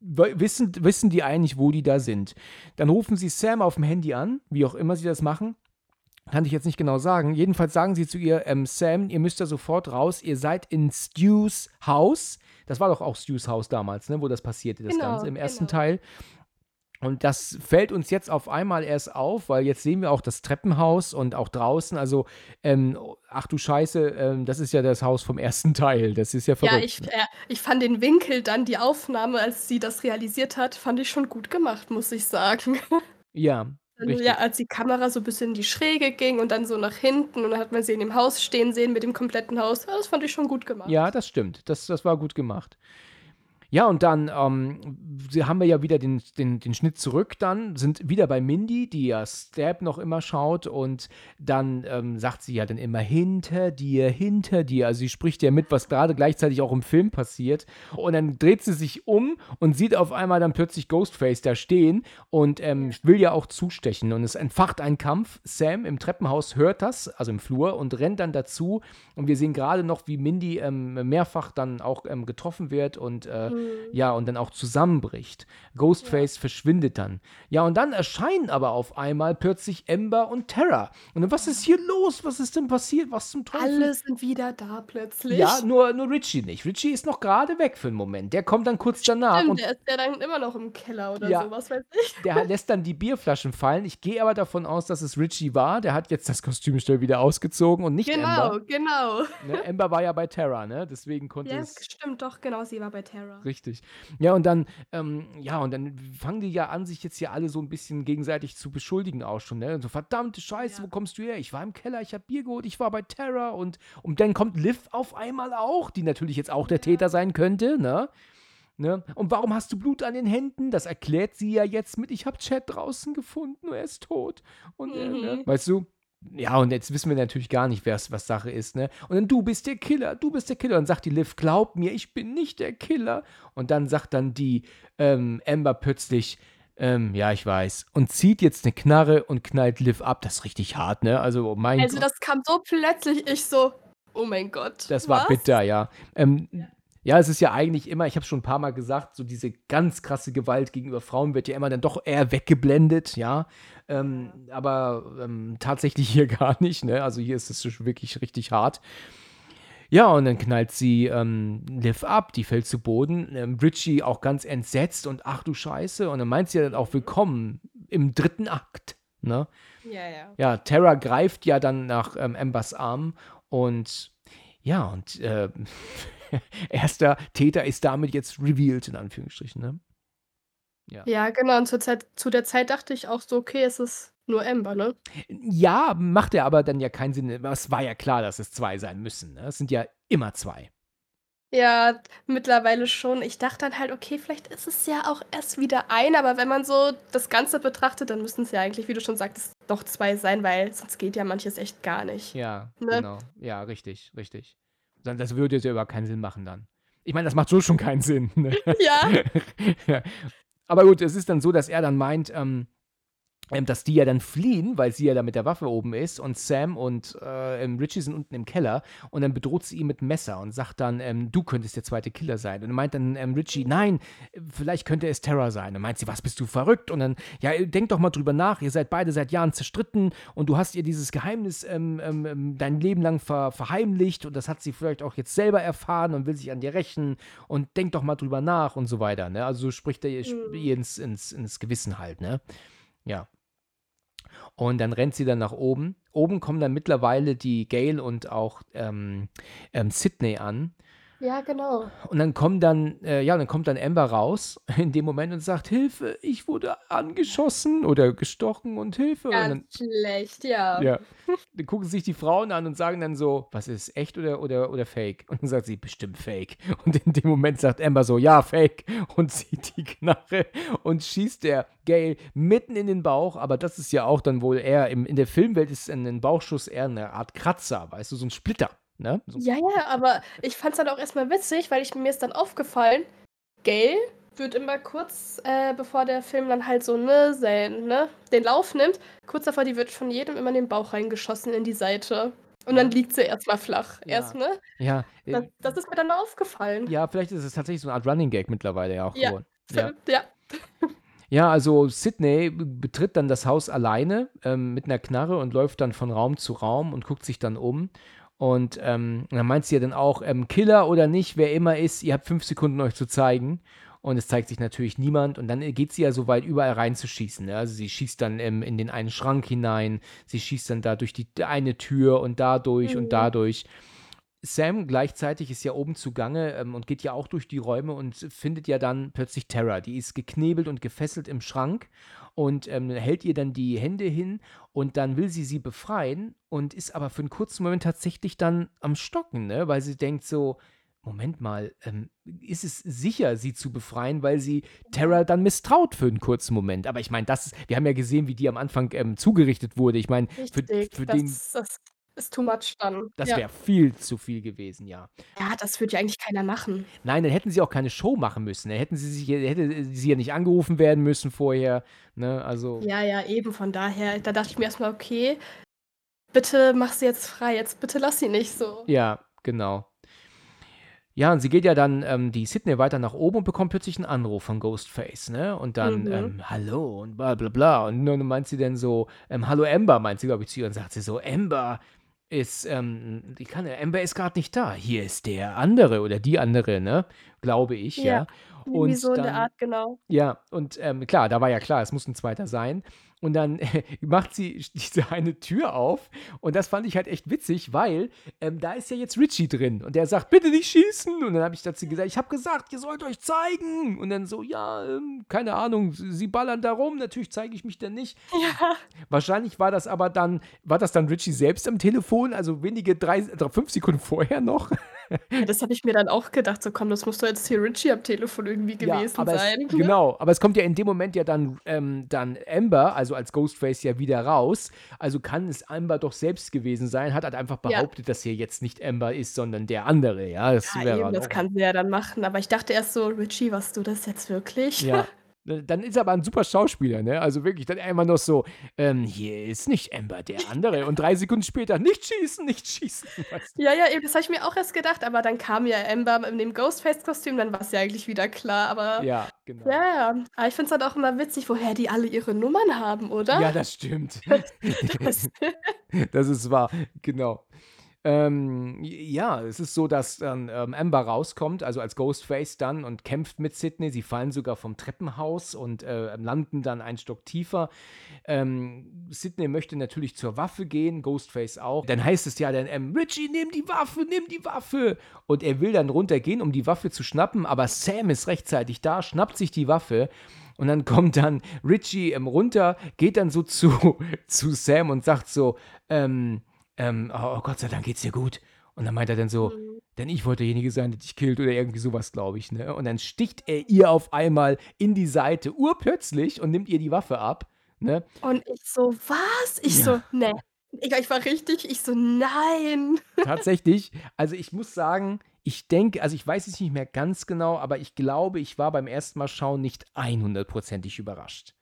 wissen, wissen die eigentlich, wo die da sind. Dann rufen sie Sam auf dem Handy an, wie auch immer sie das machen. Kann ich jetzt nicht genau sagen. Jedenfalls sagen sie zu ihr, ähm, Sam, ihr müsst da sofort raus. Ihr seid in Stews Haus. Das war doch auch Stews Haus damals, ne, wo das passierte, das Genau, Ganze im ersten genau. Teil. Und das fällt uns jetzt auf einmal erst auf, weil jetzt sehen wir auch das Treppenhaus und auch draußen. Also, ähm, ach du Scheiße, ähm, das ist ja das Haus vom ersten Teil. Das ist ja verrückt. Ja, ich, äh, ich fand den Winkel dann, die Aufnahme, als sie das realisiert hat, fand ich schon gut gemacht, muss ich sagen. ja, Dann, richtig. ja, als die Kamera so ein bisschen in die Schräge ging und dann so nach hinten und dann hat man sie in dem Haus stehen sehen mit dem kompletten Haus. Ja, das fand ich schon gut gemacht. Ja, das stimmt. Das, das war gut gemacht. Ja, und dann ähm, haben wir ja wieder den, den, den Schnitt zurück dann, sind wieder bei Mindy, die ja Stab noch immer schaut und dann ähm, sagt sie ja dann immer hinter dir, hinter dir. Also sie spricht ja mit, was gerade gleichzeitig auch im Film passiert. Und dann dreht sie sich um und sieht auf einmal dann plötzlich Ghostface da stehen und ähm, will ja auch zustechen. Und es entfacht ein Kampf. Sam im Treppenhaus hört das, also im Flur, und rennt dann dazu. Und wir sehen gerade noch, wie Mindy ähm, mehrfach dann auch ähm, getroffen wird und äh, ja, und dann auch zusammenbricht. Ghostface verschwindet dann. Ja, und dann erscheinen aber auf einmal plötzlich Ember und Terra. Und dann, was ist hier los? Was ist denn passiert? Was zum Teufel? Alle sind wieder da plötzlich. Ja, nur, nur Richie nicht. Richie ist noch gerade weg für einen Moment. Der kommt dann kurz danach Stimmt, und der ist ja dann immer noch im Keller oder Ja. so, was weiß ich. der lässt dann die Bierflaschen fallen. Ich gehe aber davon aus, dass es Richie war. Der hat jetzt das Kostüm schnell wieder ausgezogen und nicht Genau, Ember. genau. Ne? Ember war ja bei Terra, ne? Deswegen konnte Ja, es. stimmt doch, genau, sie war bei Terra. Richtig. Ja, und dann, ähm, ja, und dann fangen die ja an, sich jetzt hier alle so ein bisschen gegenseitig zu beschuldigen auch schon, ne? Und so, verdammte Scheiße, Ja. wo kommst du her? Ich war im Keller, ich habe Bier geholt, ich war bei Terra und, und dann kommt Liv auf einmal auch, die natürlich jetzt auch der Täter sein könnte, ne? Ne? Und warum hast du Blut an den Händen? Das erklärt sie ja jetzt mit, ich habe Chad draußen gefunden, er ist tot. Und, äh, ne? Mhm. Weißt du? Ja, und jetzt wissen wir natürlich gar nicht, wer's, was Sache ist, ne? Und dann, du bist der Killer, du bist der Killer. Und sagt die Liv, glaub mir, ich bin nicht der Killer. Und dann sagt dann die ähm, Amber plötzlich, ähm, ja, ich weiß. Und zieht jetzt eine Knarre und knallt Liv ab. Das ist richtig hart, ne? Also, oh mein Also Gott. das kam so plötzlich, ich so, oh mein Gott. Das war was? bitter, ja. Ähm, ja. Es ist ja eigentlich immer, ich habe schon ein paar Mal gesagt, so diese ganz krasse Gewalt gegenüber Frauen wird ja immer dann doch eher weggeblendet, ja. Ähm, aber ähm, tatsächlich hier gar nicht, ne? Also hier ist es wirklich richtig hart. Ja, und dann knallt sie ähm, Liv ab, die fällt zu Boden. Ähm, Richie auch ganz entsetzt und ach du Scheiße. Und dann meint sie ja dann auch willkommen im dritten Akt, ne? Ja, ja. Ja, Terra greift ja dann nach ähm, Ambers Arm und ja, und äh, erster Täter ist damit jetzt revealed, in Anführungsstrichen, ne? Ja, genau. Und zur Zeit, zu der Zeit dachte ich auch so, okay, es ist nur Ember, ne? Ja, macht er aber dann ja keinen Sinn. Es war ja klar, dass es zwei sein müssen. Ne? Es sind ja immer zwei. Ja, mittlerweile schon. Ich dachte dann halt, okay, vielleicht ist es ja auch erst wieder ein, aber wenn man so das Ganze betrachtet, dann müssen es ja eigentlich, wie du schon sagtest, doch zwei sein, weil sonst geht ja manches echt gar nicht. Ja, Ne? genau. Ja, richtig, richtig. Das würde jetzt ja überhaupt keinen Sinn machen dann. Ich meine, das macht so schon keinen Sinn. Ne? Ja, ja. Aber gut, es ist dann so, dass er dann meint, ähm, dass die ja dann fliehen, weil sie ja da mit der Waffe oben ist und Sam und äh, ähm, Richie sind unten im Keller und dann bedroht sie ihn mit Messer und sagt dann, ähm, du könntest der zweite Killer sein. Und dann meint dann ähm, Richie, nein, vielleicht könnte es Terror sein. Und meint sie, was bist du verrückt? Und dann, ja, denk doch mal drüber nach, ihr seid beide seit Jahren zerstritten und du hast ihr dieses Geheimnis ähm, ähm, ähm, dein Leben lang ver verheimlicht und das hat sie vielleicht auch jetzt selber erfahren und will sich an dir rächen und denk doch mal drüber nach und so weiter. Ne? Also so spricht er ihr, Mhm. ins, ins, ins Gewissen halt, ne? Ja. Und dann rennt sie dann nach oben. Oben kommen dann mittlerweile die Gail und auch ähm, ähm, Sydney an. Ja, genau. Und dann kommen dann, äh, ja, dann kommt dann Amber raus in dem Moment und sagt, Hilfe, ich wurde angeschossen oder gestochen und Hilfe. Und dann, Ganz schlecht, ja. ja, dann gucken sich die Frauen an und sagen dann so, was ist echt oder, oder, oder fake? Und dann sagt sie, bestimmt fake. Und in dem Moment sagt Amber so, ja, fake. Und zieht die Knarre und schießt der Gail mitten in den Bauch. Aber das ist ja auch dann wohl eher, im, in der Filmwelt ist ein Bauchschuss eher eine Art Kratzer, weißt du, so ein Splitter. Ne? So, Ja, ja, aber ich fand's dann auch erstmal witzig, weil ich, mir ist dann aufgefallen, Gail wird immer kurz, äh, bevor der Film dann halt so, ne, sein, ne, den Lauf nimmt, kurz davor, die wird von jedem immer in den Bauch reingeschossen, in die Seite. Und dann liegt sie erstmal flach. Ja. Erst, ne? ja, Das, äh, das ist mir dann aufgefallen. ja, vielleicht ist es tatsächlich so eine Art Running Gag mittlerweile ja auch Ja. geworden. Ja. ja. Ja, also Sydney betritt dann das Haus alleine ähm, mit einer Knarre und läuft dann von Raum zu Raum und guckt sich dann um. Und ähm, dann meint sie ja dann auch, ähm, Killer oder nicht, wer immer ist, ihr habt fünf Sekunden euch zu zeigen. Und es zeigt sich natürlich niemand. Und dann geht sie ja so weit, überall reinzuschießen. Ne? Also sie schießt dann ähm, in den einen Schrank hinein, sie schießt dann da durch die eine Tür und dadurch und Mhm. dadurch. Sam gleichzeitig ist ja oben zugange ähm, und geht ja auch durch die Räume und findet ja dann plötzlich Tara. Die ist geknebelt und gefesselt im Schrank und ähm, hält ihr dann die Hände hin und dann will sie sie befreien und ist aber für einen kurzen Moment tatsächlich dann am Stocken, ne? weil sie denkt so, Moment mal, ähm, ist es sicher, sie zu befreien, weil sie Tara dann misstraut für einen kurzen Moment. Aber ich meine, das ist, wir haben ja gesehen, wie die am Anfang ähm, zugerichtet wurde. Ich meine, für, für das, den, das ist too much dann. das ja. wäre viel zu viel gewesen, ja. ja, das würde ja eigentlich keiner machen. Nein, dann hätten sie auch keine Show machen müssen. Dann hätten sie sich, hätte sie ja nicht angerufen werden müssen vorher. Ne? Also, Ja, ja, eben von daher. Da dachte ich mir erstmal, okay, bitte mach sie jetzt frei. Jetzt bitte lass sie nicht so. ja, genau. Ja, und sie geht ja dann, ähm, die Sydney weiter nach oben und bekommt plötzlich einen Anruf von Ghostface, ne? Und dann, Mhm. ähm, hallo und bla bla bla. Und dann meint sie dann so, ähm, hallo Amber, meint sie, glaube ich, zu ihr und sagt sie so, Amber ist, ähm, die kann, Amber ist gerade nicht da. Hier ist der andere oder die andere, ne? Glaube ich, ja. Ja, Und so dann- Art, genau. Ja, und ähm, klar, da war ja klar, es muss ein zweiter sein. Und dann macht sie diese eine Tür auf. Und das fand ich halt echt witzig, weil ähm, da ist ja jetzt Richie drin. Und der sagt, bitte nicht schießen. Und dann habe ich dazu gesagt, ich habe gesagt, ihr sollt euch zeigen. Und dann so, ja, ähm, keine Ahnung, sie ballern da rum. Natürlich zeige ich mich dann nicht. Ja, Wahrscheinlich war das aber dann, war das dann Richie selbst am Telefon, also wenige drei, drei fünf Sekunden vorher noch. das habe ich mir dann auch gedacht. So, komm, das muss doch jetzt hier Richie am Telefon irgendwie gewesen aber sein. Es, genau, aber es kommt ja in dem Moment ja dann, ähm, dann Amber, also als Ghostface ja wieder raus. Also kann es Amber doch selbst gewesen sein, hat halt einfach Ja. behauptet, dass hier jetzt nicht Amber ist, sondern der andere. Ja, das Ja, eben, das auch- kann sie ja dann machen. Aber ich dachte erst so, Richie, warst du das jetzt wirklich? Ja. Dann ist er aber ein super Schauspieler, ne? Also wirklich, dann immer noch so, ähm, hier ist nicht Amber, der andere. Und drei Sekunden später, nicht schießen, nicht schießen. Weißt du? Ja, ja, eben, das habe ich mir auch erst gedacht, aber dann kam ja Amber in dem Ghostface-Kostüm, dann war es ja eigentlich wieder klar, aber. Ja, Ja, genau. ja. Aber ich finde es halt auch immer witzig, woher die alle ihre Nummern haben, oder? Ja, das stimmt. Das- Das ist wahr, genau. Ähm, ja, es ist so, dass dann ähm, Amber rauskommt, also als Ghostface dann und kämpft mit Sydney. Sie fallen sogar vom Treppenhaus und äh, landen dann einen Stock tiefer. Ähm, Sydney möchte natürlich zur Waffe gehen, Ghostface auch. Dann heißt es ja dann, ähm, Richie, nimm die Waffe, nimm die Waffe. Und er will dann runtergehen, um die Waffe zu schnappen, aber Sam ist rechtzeitig da, schnappt sich die Waffe. Und dann kommt dann Richie ähm, runter, geht dann so zu, zu Sam und sagt so, ähm, ähm, oh, oh Gott sei Dank geht's dir gut. Und dann meint er dann so, Mhm. denn ich wollte derjenige sein, der dich killt oder irgendwie sowas, glaube ich. Ne? Und dann sticht er ihr auf einmal in die Seite, urplötzlich, und nimmt ihr die Waffe ab. Ne? Und ich so, was? Ich Ja. so, ne. Ich, ich war richtig, ich so, nein. Tatsächlich. Also ich muss sagen, ich denke, also ich weiß es nicht mehr ganz genau, aber ich glaube, ich war beim ersten Mal schauen nicht 100%ig überrascht,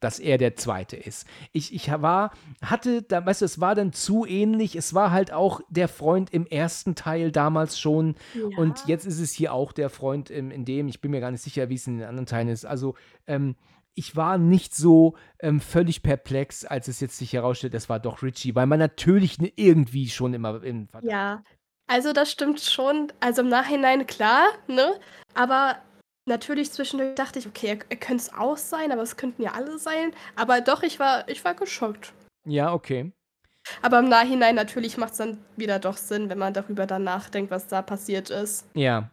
dass er der Zweite ist. Ich, ich war, hatte, da, weißt du, es war dann zu ähnlich. Es war halt auch der Freund im ersten Teil damals schon. Und jetzt ist es hier auch der Freund in, in dem, ich bin mir gar nicht sicher, wie es in den anderen Teilen ist. Also, ähm, ich war nicht so ähm, völlig perplex, als es jetzt sich herausstellt, es war doch Richie, weil man natürlich irgendwie schon immer im Verdacht Ja, also das stimmt schon. Also im Nachhinein klar, ne? Aber natürlich zwischendurch dachte ich, okay, er, könnte es auch sein, aber es könnten ja alle sein. Aber doch, ich war, ich war geschockt. Ja, okay. Aber im Nachhinein natürlich macht es dann wieder doch Sinn, wenn man darüber dann nachdenkt, was da passiert ist. Ja.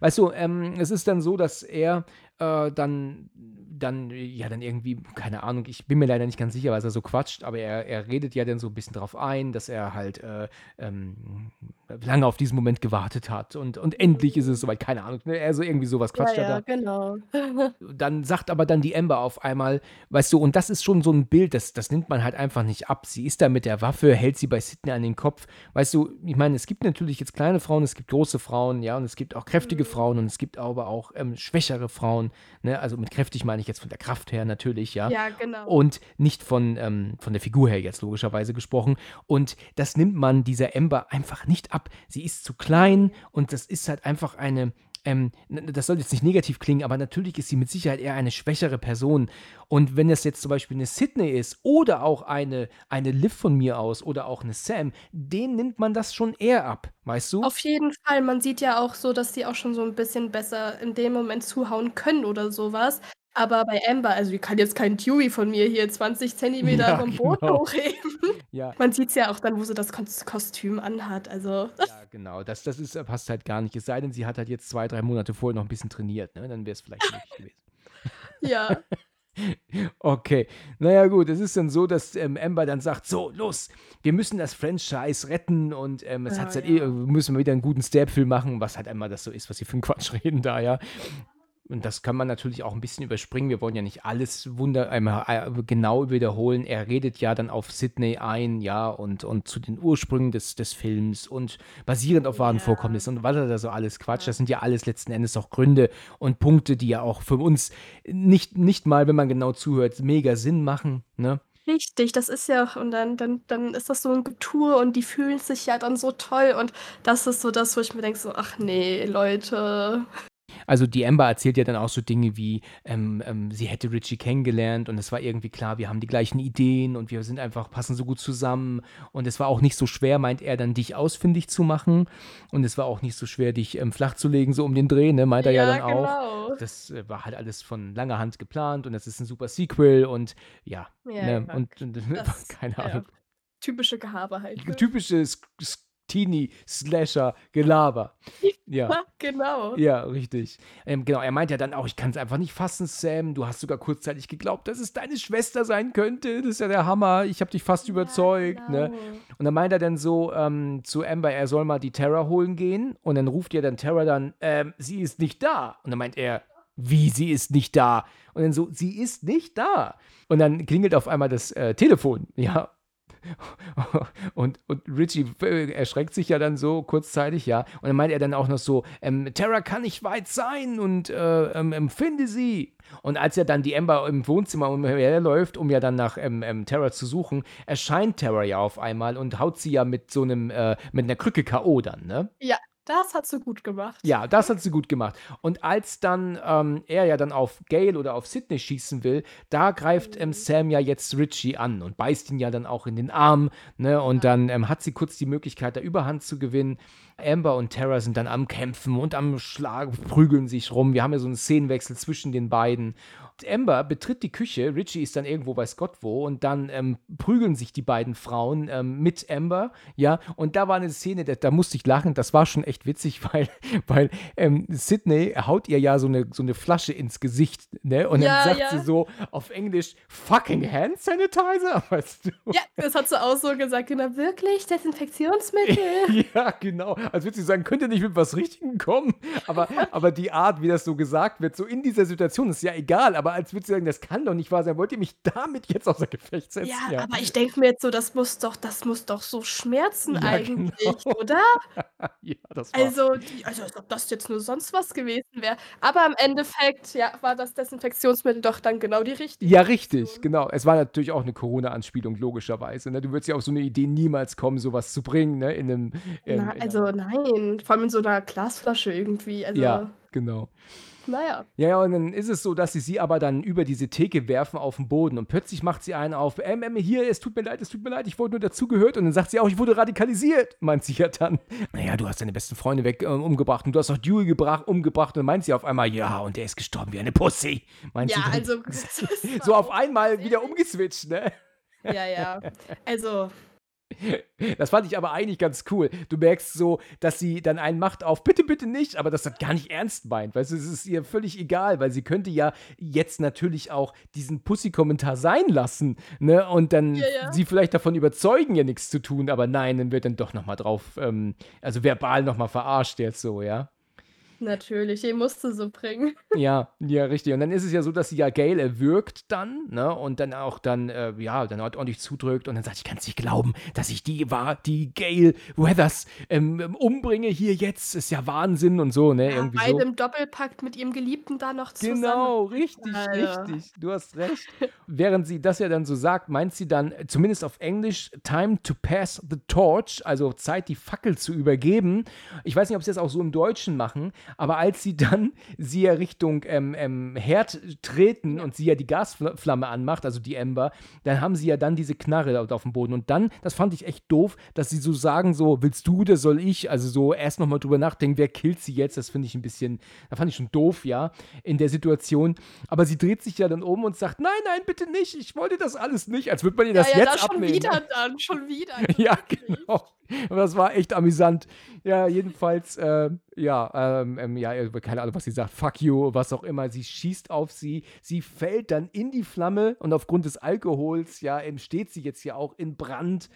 Weißt du, ähm, es ist dann so, dass er äh, dann dann, ja, dann irgendwie, keine Ahnung, ich bin mir leider nicht ganz sicher, was er so quatscht, aber er, er redet ja dann so ein bisschen drauf ein, dass er halt äh, ähm, lange auf diesen Moment gewartet hat und, und endlich ist es soweit, keine Ahnung, ne? Also irgendwie sowas quatscht ja, ja, da. genau. Dann sagt aber dann die Ember auf einmal, weißt du, und das ist schon so ein Bild, das, das nimmt man halt einfach nicht ab. Sie ist da mit der Waffe, hält sie bei Sidney an den Kopf. Weißt du, ich meine, es gibt natürlich jetzt kleine Frauen, es gibt große Frauen, ja, und es gibt auch kräftige Mhm. Frauen und es gibt aber auch ähm, schwächere Frauen, ne? Also mit kräftig meine ich jetzt von der Kraft her natürlich, ja. Ja, genau. Und nicht von, ähm, von der Figur her jetzt logischerweise gesprochen. Und das nimmt man dieser Ember einfach nicht ab. Sie ist zu klein und das ist halt einfach eine, ähm, das soll jetzt nicht negativ klingen, aber natürlich ist sie mit Sicherheit eher eine schwächere Person. Und wenn das jetzt zum Beispiel eine Sydney ist oder auch eine, eine Liv von mir aus oder auch eine Sam, denen nimmt man das schon eher ab, weißt du? Auf jeden Fall. Man sieht ja auch so, dass die auch schon so ein bisschen besser in dem Moment zuhauen können oder sowas. Aber bei Amber, also die kann jetzt kein Dewey von mir hier 20 Zentimeter Ja, vom Boden genau. hochheben. Ja, Man sieht es ja auch dann, wo sie das Kos Kostüm anhat. Also, ja, genau. Das, das ist, passt halt gar nicht. Es sei denn, sie hat halt jetzt zwei, drei Monate vorher noch ein bisschen trainiert, ne? Dann wäre es vielleicht möglich gewesen. ja. Okay, naja gut, es ist dann so, dass ähm, Amber dann sagt, so, los, wir müssen das Franchise retten und ähm, es Ja, hat halt ja. eh, müssen wir wieder einen guten Stab-Film machen, was halt einmal das so ist, was sie für einen Quatsch reden da, ja. Und das kann man natürlich auch ein bisschen überspringen. Wir wollen ja nicht alles wunder einmal äh, genau wiederholen. Er redet ja dann auf Sydney ein, ja, und, und zu den Ursprüngen des, des Films und basierend auf wahren. Vorkommnissen und was er da so alles quatscht. Das sind ja alles letzten Endes auch Gründe und Punkte, die ja auch für uns nicht, nicht mal, wenn man genau zuhört, mega Sinn machen, ne? Richtig, das ist ja, und dann, dann, dann ist das so ein Getue und die fühlen sich ja dann so toll. Und das ist so das, wo ich mir denke: so, ach nee, Leute. Also die Amber erzählt ja dann auch so Dinge wie, ähm, ähm, sie hätte Richie kennengelernt und es war irgendwie klar, wir haben die gleichen Ideen und wir sind einfach, passen so gut zusammen und es war auch nicht so schwer, meint er dann, dich ausfindig zu machen und es war auch nicht so schwer, dich ähm, flach zu legen, so um den Dreh, ne, meint er ja, dann auch. genau. Das äh, war halt alles von langer Hand geplant und das ist ein super Sequel und ja, Ja, ne, ja, und, und das- keine ja. Ahnung. Typische Gehabe halt. Ne? Typisches Teenie-Slasher-Gelaber. Ja. Ja, genau. Ja, richtig. Ähm, genau, er meint ja dann auch, ich kann es einfach nicht fassen, Sam. Du hast sogar kurzzeitig geglaubt, dass es deine Schwester sein könnte. Das ist ja der Hammer. Ich habe dich fast überzeugt. Ne? genau. Und dann meint er dann so ähm, zu Amber, er soll mal die Terra holen gehen. Und dann ruft ihr dann Terra dann, ähm, sie ist nicht da. Und dann meint er, wie, sie ist nicht da? Und dann so, sie ist nicht da. Und dann klingelt auf einmal das äh, Telefon. Ja, und, und Richie äh, erschreckt sich ja dann so kurzzeitig, ja. Und dann meint er dann auch noch so, ähm, Terra kann nicht weit sein und äh, ähm, finde sie. Und als er dann die Ember im Wohnzimmer umherläuft, um ja dann nach ähm, ähm, Terra zu suchen, erscheint Terra ja auf einmal und haut sie ja mit so einem, äh, mit einer Krücke K.O. dann, ne? Das hat sie gut gemacht. Ja, das hat sie gut gemacht. Und als dann ähm, er ja dann auf Gail oder auf Sydney schießen will, da greift ähm, Sam ja jetzt Richie an und beißt ihn ja dann auch in den Arm. Ne? Und dann ähm, hat sie kurz die Möglichkeit, da Überhand zu gewinnen. Amber und Tara sind dann am Kämpfen und am Schlagen, prügeln sich rum. Wir haben ja so einen Szenenwechsel zwischen den beiden. Und Amber betritt die Küche, Richie ist dann irgendwo weiß Gott wo und dann ähm, prügeln sich die beiden Frauen ähm, mit Amber, ja, und da war eine Szene, da, da musste ich lachen, das war schon echt witzig, weil, weil ähm, Sydney haut ihr ja so eine, so eine Flasche ins Gesicht, ne, und Ja, dann sagt ja. sie so auf Englisch, fucking Hand Sanitizer, weißt du? Ja, das hat sie auch so gesagt. Genau, wirklich? Desinfektionsmittel? Ja, genau. Als würde sie sagen, könnt ihr nicht mit was Richtigem kommen? Aber, aber die Art, wie das so gesagt wird, so in dieser Situation, ist ja egal. Aber als würde sie sagen, das kann doch nicht wahr sein. Wollt ihr mich damit jetzt außer Gefecht setzen? Ja, aber ich denke mir jetzt so, das muss doch, das muss doch so schmerzen Ja, eigentlich, genau. oder? ja, das war. Also, die, also als ob das jetzt nur sonst was gewesen wäre. Aber im Endeffekt, ja, war das Desinfektionsmittel doch dann genau die richtige. ja, richtig, Option. genau. Es war natürlich auch eine Corona-Anspielung, logischerweise. Ne? Du würdest ja auf so eine Idee niemals kommen, sowas zu bringen, ne? In einem. In, Na, in also einem, nein, vor allem in so einer Glasflasche irgendwie. Also, ja, genau. naja. Ja, ja, und dann ist es so, dass sie sie aber dann über diese Theke werfen auf den Boden und plötzlich macht sie einen auf, ähm, ähm, hier, es tut mir leid, es tut mir leid, ich wurde nur dazugehört und dann sagt sie auch, ich wurde radikalisiert, meint sie ja dann. Naja, du hast deine besten Freunde weg äh, umgebracht und du hast auch Dewey gebracht, umgebracht und dann meint sie auf einmal, ja, und der ist gestorben wie eine Pussy. Meint Ja, sie dann, also. so auf einmal wieder umgeswitcht, ne? Ja, ja. Also, Das fand ich aber eigentlich ganz cool. Du merkst so, dass sie dann einen macht auf, bitte, bitte nicht, aber das hat gar nicht ernst meint. Weißt du, es ist ihr völlig egal, weil sie könnte ja jetzt natürlich auch diesen Pussy-Kommentar sein lassen, ne? Und dann Ja, ja. sie vielleicht davon überzeugen, ja nichts zu tun, aber nein, dann wird dann doch nochmal drauf, ähm, also verbal nochmal verarscht jetzt so, ja. Natürlich, den musst du so bringen. Ja, ja, richtig. Und dann ist es ja so, dass sie ja Gail erwürgt dann, ne? Und dann auch dann, äh, ja, dann ordentlich zudrückt und dann sagt, ich kann es nicht glauben, dass ich die war, die Gail Weathers ähm, ähm, umbringe hier jetzt. Ist ja Wahnsinn und so, ne? Ja, Irgendwie beide so. im Doppelpakt mit ihrem Geliebten da noch zusammen. Genau, richtig, Alter. richtig. Du hast recht. Während sie das ja dann so sagt, meint sie dann, äh, zumindest auf Englisch, time to pass the torch, also Zeit, die Fackel zu übergeben. Ich weiß nicht, ob sie das auch so im Deutschen machen, aber als sie dann sie ja Richtung ähm, ähm, Herd treten und sie ja die Gasflamme anmacht, also die Ember, dann haben sie ja dann diese Knarre dort auf dem Boden. Und dann, das fand ich echt doof, dass sie so sagen, so, willst du oder soll ich? Also so erst nochmal drüber nachdenken, wer killt sie jetzt? Das finde ich ein bisschen, da fand ich schon doof, ja, in der Situation. Aber sie dreht sich ja dann um und sagt, nein, nein, bitte nicht, ich wollte das alles nicht, als würde man ihr das ja, ja, jetzt da schon wieder dann, schon wieder. Ja, genau. Und das war echt amüsant. Ja, jedenfalls, äh, ja, ähm, ähm, ja, äh, keine Ahnung, was sie sagt, fuck you, was auch immer. Sie schießt auf sie, sie fällt dann in die Flamme und aufgrund des Alkohols, ja, ähm, steht sie jetzt ja auch in Brand.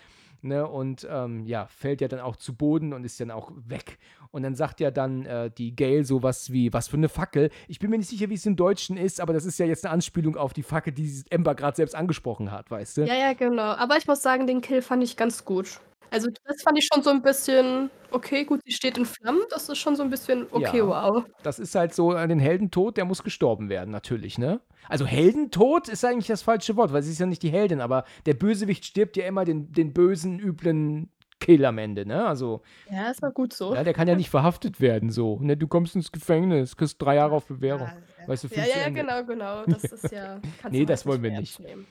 Ne, und ähm, ja, fällt ja dann auch zu Boden und ist dann auch weg. Und dann sagt ja dann äh, die Gail sowas wie, was für eine Fackel. Ich bin mir nicht sicher, wie es im Deutschen ist, aber das ist ja jetzt eine Anspielung auf die Fackel, die Ember gerade selbst angesprochen hat, weißt du? Ja, ja, genau. Aber ich muss sagen, den Kill fand ich ganz gut. Also das fand ich schon so ein bisschen, okay, gut, sie steht in Flammen. Das ist schon so ein bisschen, okay, Ja. wow. Das ist halt so, äh, den Heldentod, der muss gestorben werden, natürlich, ne? Also Heldentod ist eigentlich das falsche Wort, weil sie ist ja nicht die Heldin, aber der Bösewicht stirbt ja immer den, den bösen, üblen Kill am Ende, ne? Also, Ja, ist mal gut so. ja, der kann ja nicht verhaftet werden, so. Ne? Du kommst ins Gefängnis, kriegst drei Jahre auf Bewährung. Ja, Weißt du, ja, ja, ja, genau, genau. Das ist ja. Nee, das wollen wir nicht. nehmen.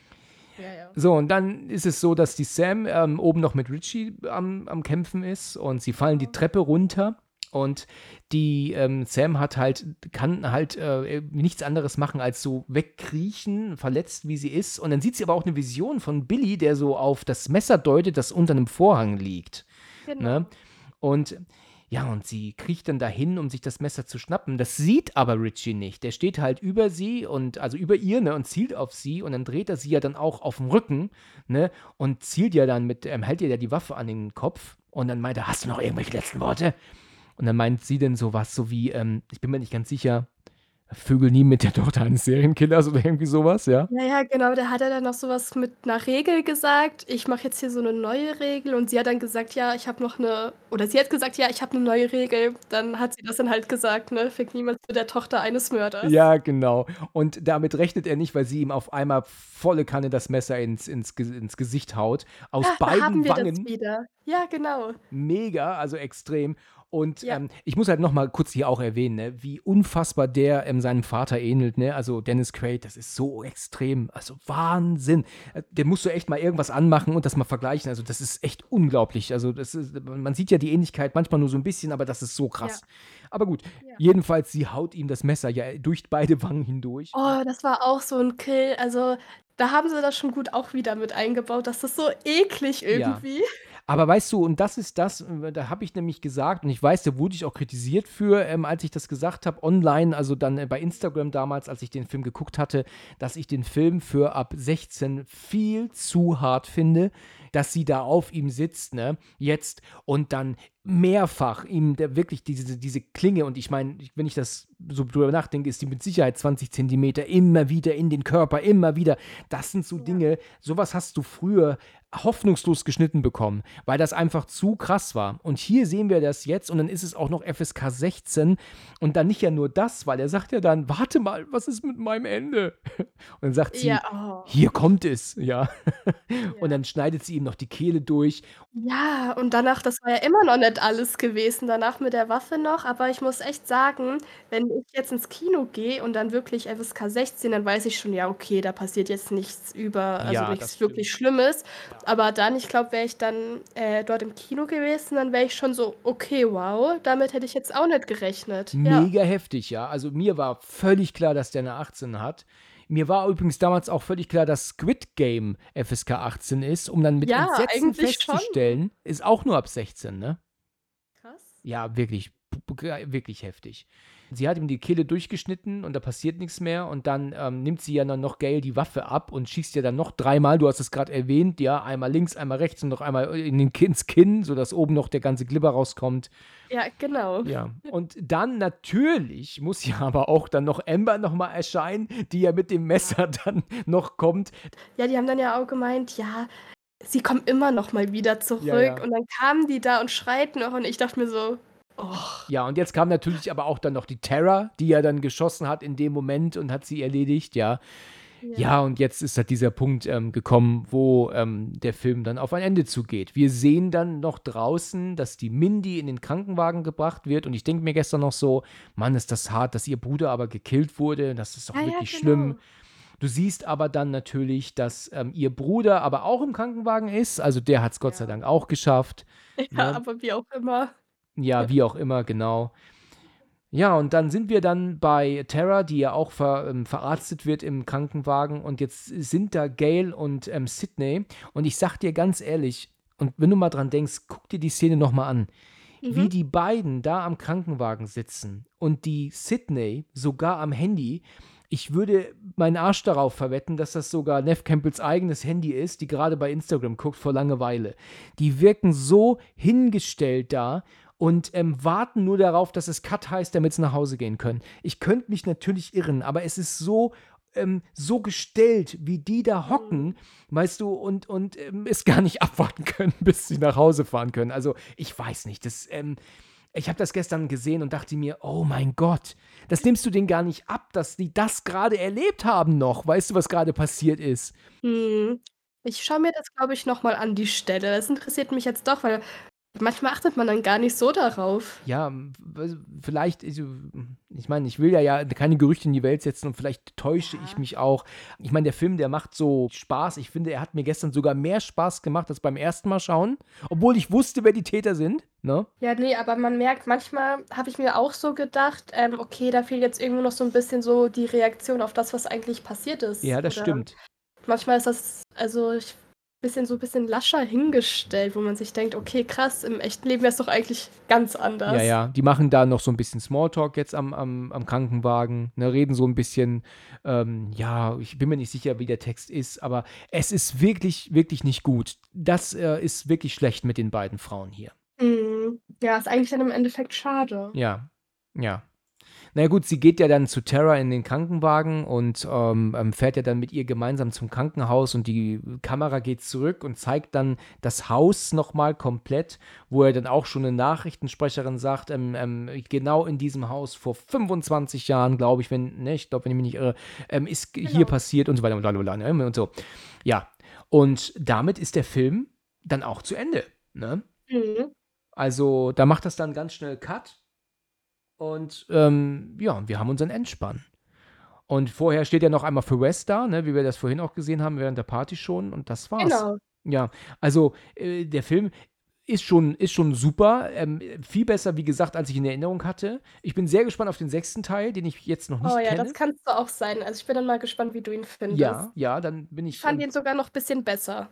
Ja, ja. So, und dann ist es so, dass die Sam ähm, oben noch mit Richie am, am Kämpfen ist und sie fallen die Treppe runter. Und die ähm, Sam hat halt, kann halt äh, nichts anderes machen, als so wegkriechen, verletzt wie sie ist. Und dann sieht sie aber auch eine Vision von Billy, der so auf das Messer deutet, das unter einem Vorhang liegt. Genau. Ne? Und ja, und sie kriecht dann dahin, um sich das Messer zu schnappen. Das sieht aber Richie nicht. Der steht halt über sie und also über ihr, ne, und zielt auf sie und dann dreht er sie ja dann auch auf den Rücken, ne, und zielt ja dann mit, ähm, hält ihr ja die Waffe an den Kopf und dann meint er, hast du noch irgendwelche letzten Worte? Und dann meint sie denn sowas, so wie, ähm, ich bin mir nicht ganz sicher, Vögel nie mit der Tochter eines Serienkillers oder irgendwie sowas, ja? Ja, ja, genau. Da hat er dann noch sowas mit einer Regel gesagt. Ich mache jetzt hier so eine neue Regel. Und sie hat dann gesagt, ja, ich habe noch eine. Oder sie hat gesagt, ja, ich habe eine neue Regel. Dann hat sie das dann halt gesagt, ne? Fick niemals mit der Tochter eines Mörders. Ja, genau. Und damit rechnet er nicht, weil sie ihm auf einmal volle Kanne das Messer ins, ins, ins Gesicht haut. Aus Ah, da haben beiden wir das Wangen. wieder. Ja, genau. Mega, also extrem. Und Ja. ähm, ich muss halt noch mal kurz hier auch erwähnen, ne, wie unfassbar der ähm, seinem Vater ähnelt. Ne? Also Dennis Quaid, das ist so extrem. Also Wahnsinn. Äh, Der musst du echt mal irgendwas anmachen und das mal vergleichen. Also das ist echt unglaublich. Also das ist, man sieht ja die Ähnlichkeit manchmal nur so ein bisschen, aber das ist so krass. Aber gut, Ja. jedenfalls, sie haut ihm das Messer ja durch beide Wangen hindurch. Oh, das war auch so ein Kill. Also, da haben sie das schon gut auch wieder mit eingebaut. Das ist so eklig irgendwie. Aber weißt du, und das ist das, äh, da habe ich nämlich gesagt, und ich weiß, da wurde ich auch kritisiert für, ähm, als ich das gesagt habe, online, also dann äh, bei Instagram damals, als ich den Film geguckt hatte, dass ich den Film für ab 16 viel zu hart finde, dass sie da auf ihm sitzt, ne, jetzt und dann mehrfach ihm der wirklich diese, diese Klinge, und ich meine, wenn ich das so drüber nachdenke, ist die mit Sicherheit 20 Zentimeter immer wieder in den Körper, immer wieder. Das sind so Dinge, sowas hast du früher hoffnungslos geschnitten bekommen, weil das einfach zu krass war. Und hier sehen wir das jetzt und dann ist es auch noch FSK 16 und dann nicht ja nur das, weil er sagt ja dann, warte mal, was ist mit meinem Ende? Und dann sagt sie, Ja, oh. hier kommt es, ja. Und dann schneidet sie ihm noch die Kehle durch. Ja, und danach, das war ja immer noch nicht alles gewesen, danach mit der Waffe noch. Aber ich muss echt sagen, wenn ich jetzt ins Kino gehe und dann wirklich FSK 16, dann weiß ich schon, ja, okay, da passiert jetzt nichts über, also Ja, nichts wirklich. Schlimmes. Aber dann, ich glaube, wäre ich dann äh, dort im Kino gewesen, dann wäre ich schon so, okay, wow, damit hätte ich jetzt auch nicht gerechnet. Ja. Mega heftig, ja. Also mir war völlig klar, dass der eine 18 hat. Mir war übrigens damals auch völlig klar, dass Squid Game FSK 18 ist, um dann mit Ja, Entsetzen eigentlich schon. festzustellen, ist auch nur ab 16, ne? Krass. Ja, wirklich, wirklich heftig. Sie hat ihm die Kehle durchgeschnitten und da passiert nichts mehr und dann ähm, nimmt sie ja dann noch Gail die Waffe ab und schießt ja dann noch dreimal, du hast es gerade erwähnt, ja, einmal links, einmal rechts und noch einmal in den Kinn, ins Kinn, sodass oben noch der ganze Glibber rauskommt. Ja, genau. Ja, und dann natürlich muss ja aber auch dann noch Amber nochmal erscheinen, die ja mit dem Messer dann noch kommt. Ja, die haben dann ja auch gemeint, ja, sie kommen immer noch mal wieder zurück. Ja, ja. Und dann kamen die da und schreiten noch und ich dachte mir so, oh, Ja, und jetzt kam natürlich aber auch dann noch die Terra, die ja dann geschossen hat in dem Moment und hat sie erledigt, ja. Ja, und jetzt ist halt dieser Punkt ähm, gekommen, wo ähm, der Film dann auf ein Ende zugeht. Wir sehen dann noch draußen, dass die Mindy in den Krankenwagen gebracht wird. Und ich denke mir gestern noch so, Mann, ist das hart, dass ihr Bruder aber gekillt wurde. Das ist doch Ja, ja, wirklich genau. schlimm. Du siehst aber dann natürlich, dass ähm, ihr Bruder aber auch im Krankenwagen ist. Also der hat es Gott sei Ja. Dank auch geschafft. Ja, ne? aber wie auch immer. Ja, wie auch immer, genau. Ja, und dann sind wir dann bei Tara, die ja auch ver, ähm, verarztet wird im Krankenwagen. Und jetzt sind da Gail und ähm, Sydney. Und ich sag dir ganz ehrlich, und wenn du mal dran denkst, guck dir die Szene nochmal an. Wie Mhm. die beiden da am Krankenwagen sitzen und die Sydney sogar am Handy. Ich würde meinen Arsch darauf verwetten, dass das sogar Neff Campbells eigenes Handy ist, die gerade bei Instagram guckt vor Langeweile. Die wirken so hingestellt da und ähm, warten nur darauf, dass es Cut heißt, damit sie nach Hause gehen können. Ich könnte mich natürlich irren, aber es ist so, ähm, so gestellt, wie die da hocken, weißt du, und, und ähm, es gar nicht abwarten können, bis sie nach Hause fahren können. Also ich weiß nicht, das, ähm, ich habe das gestern gesehen und dachte mir, oh mein Gott, das nimmst du denen gar nicht ab, dass die das gerade erlebt haben noch. Weißt du, was gerade passiert ist? Hm. Ich schaue mir das, glaube ich, noch mal an die Stelle. Das interessiert mich jetzt doch, weil manchmal achtet man dann gar nicht so darauf. Ja, vielleicht, also, ich meine, ich will ja, ja keine Gerüchte in die Welt setzen und vielleicht täusche ich Ja. mich auch. Ich meine, der Film, der macht so Spaß. Ich finde, er hat mir gestern sogar mehr Spaß gemacht als beim ersten Mal schauen, obwohl ich wusste, wer die Täter sind. Ne? Ja, nee, aber man merkt, manchmal habe ich mir auch so gedacht, ähm, okay, da fehlt jetzt irgendwo noch so ein bisschen so die Reaktion auf das, was eigentlich passiert ist. Ja, das Oder stimmt. Manchmal ist das, also ich, bisschen so ein bisschen lascher hingestellt, wo man sich denkt, okay, krass, im echten Leben wäre es doch eigentlich ganz anders. Ja, ja, die machen da noch so ein bisschen Smalltalk jetzt am, am, am Krankenwagen, ne, reden so ein bisschen, ähm, ja, ich bin mir nicht sicher, wie der Text ist, aber es ist wirklich, wirklich nicht gut. Das äh, ist wirklich schlecht mit den beiden Frauen hier. Mhm. Ja, ist eigentlich dann im Endeffekt schade. Ja, ja. Na gut, sie geht ja dann zu Tara in den Krankenwagen und ähm, ähm, fährt ja dann mit ihr gemeinsam zum Krankenhaus und die Kamera geht zurück und zeigt dann das Haus nochmal komplett, wo er dann auch schon eine Nachrichtensprecherin sagt, ähm, ähm, genau in diesem Haus vor 25 Jahren, glaube ich, wenn, ne, ich glaube, wenn ich mich nicht irre, ähm, ist hier Genau. passiert und so weiter und, bla, ne, und so. Ja, und damit ist der Film dann auch zu Ende, ne? Mhm. Also da macht das dann ganz schnell Cut. Und ähm, ja, wir haben unseren Endspann. Und vorher steht ja noch einmal für West da, ne, wie wir das vorhin auch gesehen haben während der Party schon. Und das war's. Genau. Ja, also äh, der Film ist schon, ist schon super. Ähm, viel besser, wie gesagt, als ich in Erinnerung hatte. Ich bin sehr gespannt auf den sechsten Teil, den ich jetzt noch nicht Oh ja, kenne. das kannst du auch sein. Also ich bin dann mal gespannt, wie du ihn findest. ja, ja, dann bin ich Ich fand ihn sogar noch ein bisschen besser.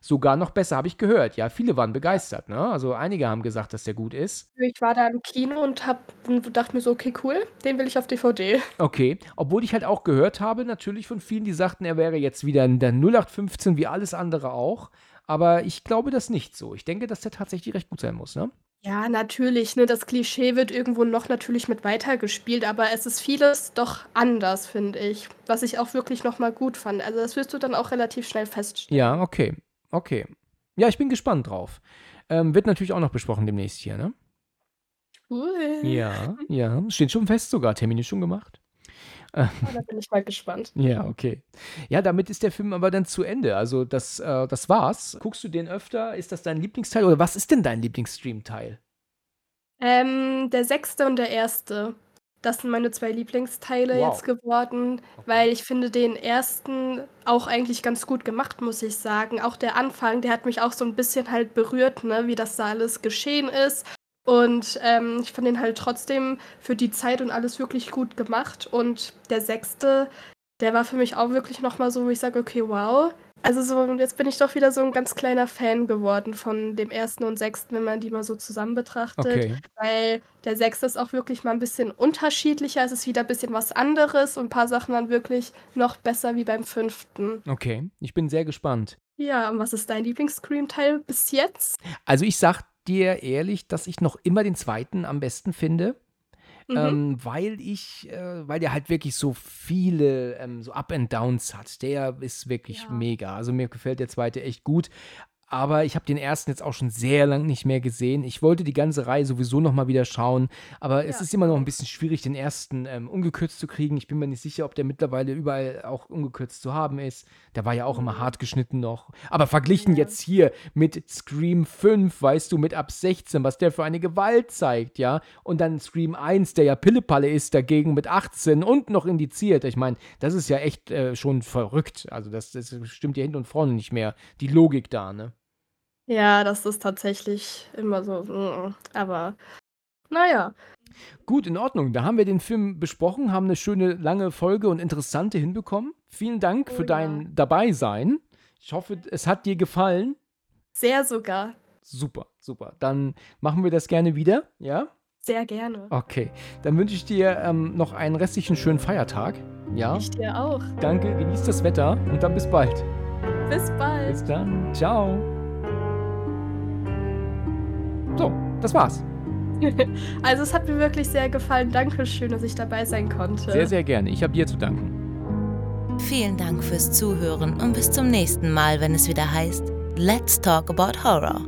Sogar noch besser, habe ich gehört. Ja, viele waren begeistert. Ne? Also einige haben gesagt, dass der gut ist. Ich war da im Kino und hab, dachte mir so, okay, cool, den will ich auf DVD. Okay, obwohl ich halt auch gehört habe, natürlich von vielen, die sagten, er wäre jetzt wieder in der 0815 wie alles andere auch. Aber ich glaube das nicht so. Ich denke, dass der tatsächlich recht gut sein muss, ne? Ja, natürlich, ne, das Klischee wird irgendwo noch natürlich mit weitergespielt, aber es ist vieles doch anders, finde ich. Was ich auch wirklich nochmal gut fand. Also das wirst du dann auch relativ schnell feststellen. Ja, okay. Okay. Ja, ich bin gespannt drauf. Ähm, wird natürlich auch noch besprochen demnächst hier, ne? Cool. Ja, ja. Steht schon fest sogar. Termin ist schon gemacht. Oh, da bin ich mal gespannt. Ja, okay. Ja, damit ist der Film aber dann zu Ende. Also das, äh, das war's. Guckst du den öfter? Ist das dein Lieblingsteil? Oder was ist denn dein Lieblingsstream-Teil? Ähm, der sechste und der erste. Das sind meine zwei Lieblingsteile Wow. jetzt geworden, Okay. weil ich finde den ersten auch eigentlich ganz gut gemacht, muss ich sagen. Auch der Anfang, der hat mich auch so ein bisschen halt berührt, ne, wie das da alles geschehen ist. Und ähm, ich fand den halt trotzdem für die Zeit und alles wirklich gut gemacht. Und der sechste, der war für mich auch wirklich nochmal so, wo ich sage, okay, wow. Also so, jetzt bin ich doch wieder so ein ganz kleiner Fan geworden von dem ersten und sechsten, wenn man die mal so zusammen betrachtet. Okay. Weil der sechste ist auch wirklich mal ein bisschen unterschiedlicher. Es ist wieder ein bisschen was anderes und ein paar Sachen dann wirklich noch besser wie beim fünften. Okay, ich bin sehr gespannt. Ja, und was ist dein Lieblings-Scream-Teil bis jetzt? Also ich sag dir ehrlich, dass ich noch immer den zweiten am besten finde. Mhm. Ähm, weil ich, äh, weil der halt wirklich so viele ähm, so Up and Downs hat. Der ist wirklich Ja. mega. Also mir gefällt der zweite echt gut. Aber ich habe den ersten jetzt auch schon sehr lang nicht mehr gesehen. Ich wollte die ganze Reihe sowieso noch mal wieder schauen, aber es Ja. ist immer noch ein bisschen schwierig, den ersten ähm, ungekürzt zu kriegen. Ich bin mir nicht sicher, ob der mittlerweile überall auch ungekürzt zu haben ist. Der war ja auch immer Mhm. hart geschnitten noch. Aber verglichen Ja. jetzt hier mit Scream 5, weißt du, mit ab 16, was der für eine Gewalt zeigt, ja? Und dann Scream 1, der ja Pillepalle ist, dagegen mit 18 und noch indiziert. Ich meine, das ist ja echt äh, schon verrückt. Also das, das stimmt ja hinten und vorne nicht mehr. Die Logik da, ne? Ja, das ist tatsächlich immer so. mm, Aber naja. Gut, in Ordnung. Da haben wir den Film besprochen, haben eine schöne lange Folge und interessante hinbekommen. Vielen Dank Oh für ja. dein Dabeisein. Ich hoffe, es hat dir gefallen. Sehr sogar. Super, super. Dann machen wir das gerne wieder, ja? Sehr gerne. Okay. Dann wünsche ich dir ähm, noch einen restlichen schönen Feiertag. Ja? Ich dir auch. Danke, genieß das Wetter und dann bis bald. Bis bald. Bis dann. Ciao. So, das war's. Also es hat mir wirklich sehr gefallen. Dankeschön, dass ich dabei sein konnte. Sehr, sehr gerne. Ich habe dir zu danken. Vielen Dank fürs Zuhören und bis zum nächsten Mal, wenn es wieder heißt Let's Talk About Horror.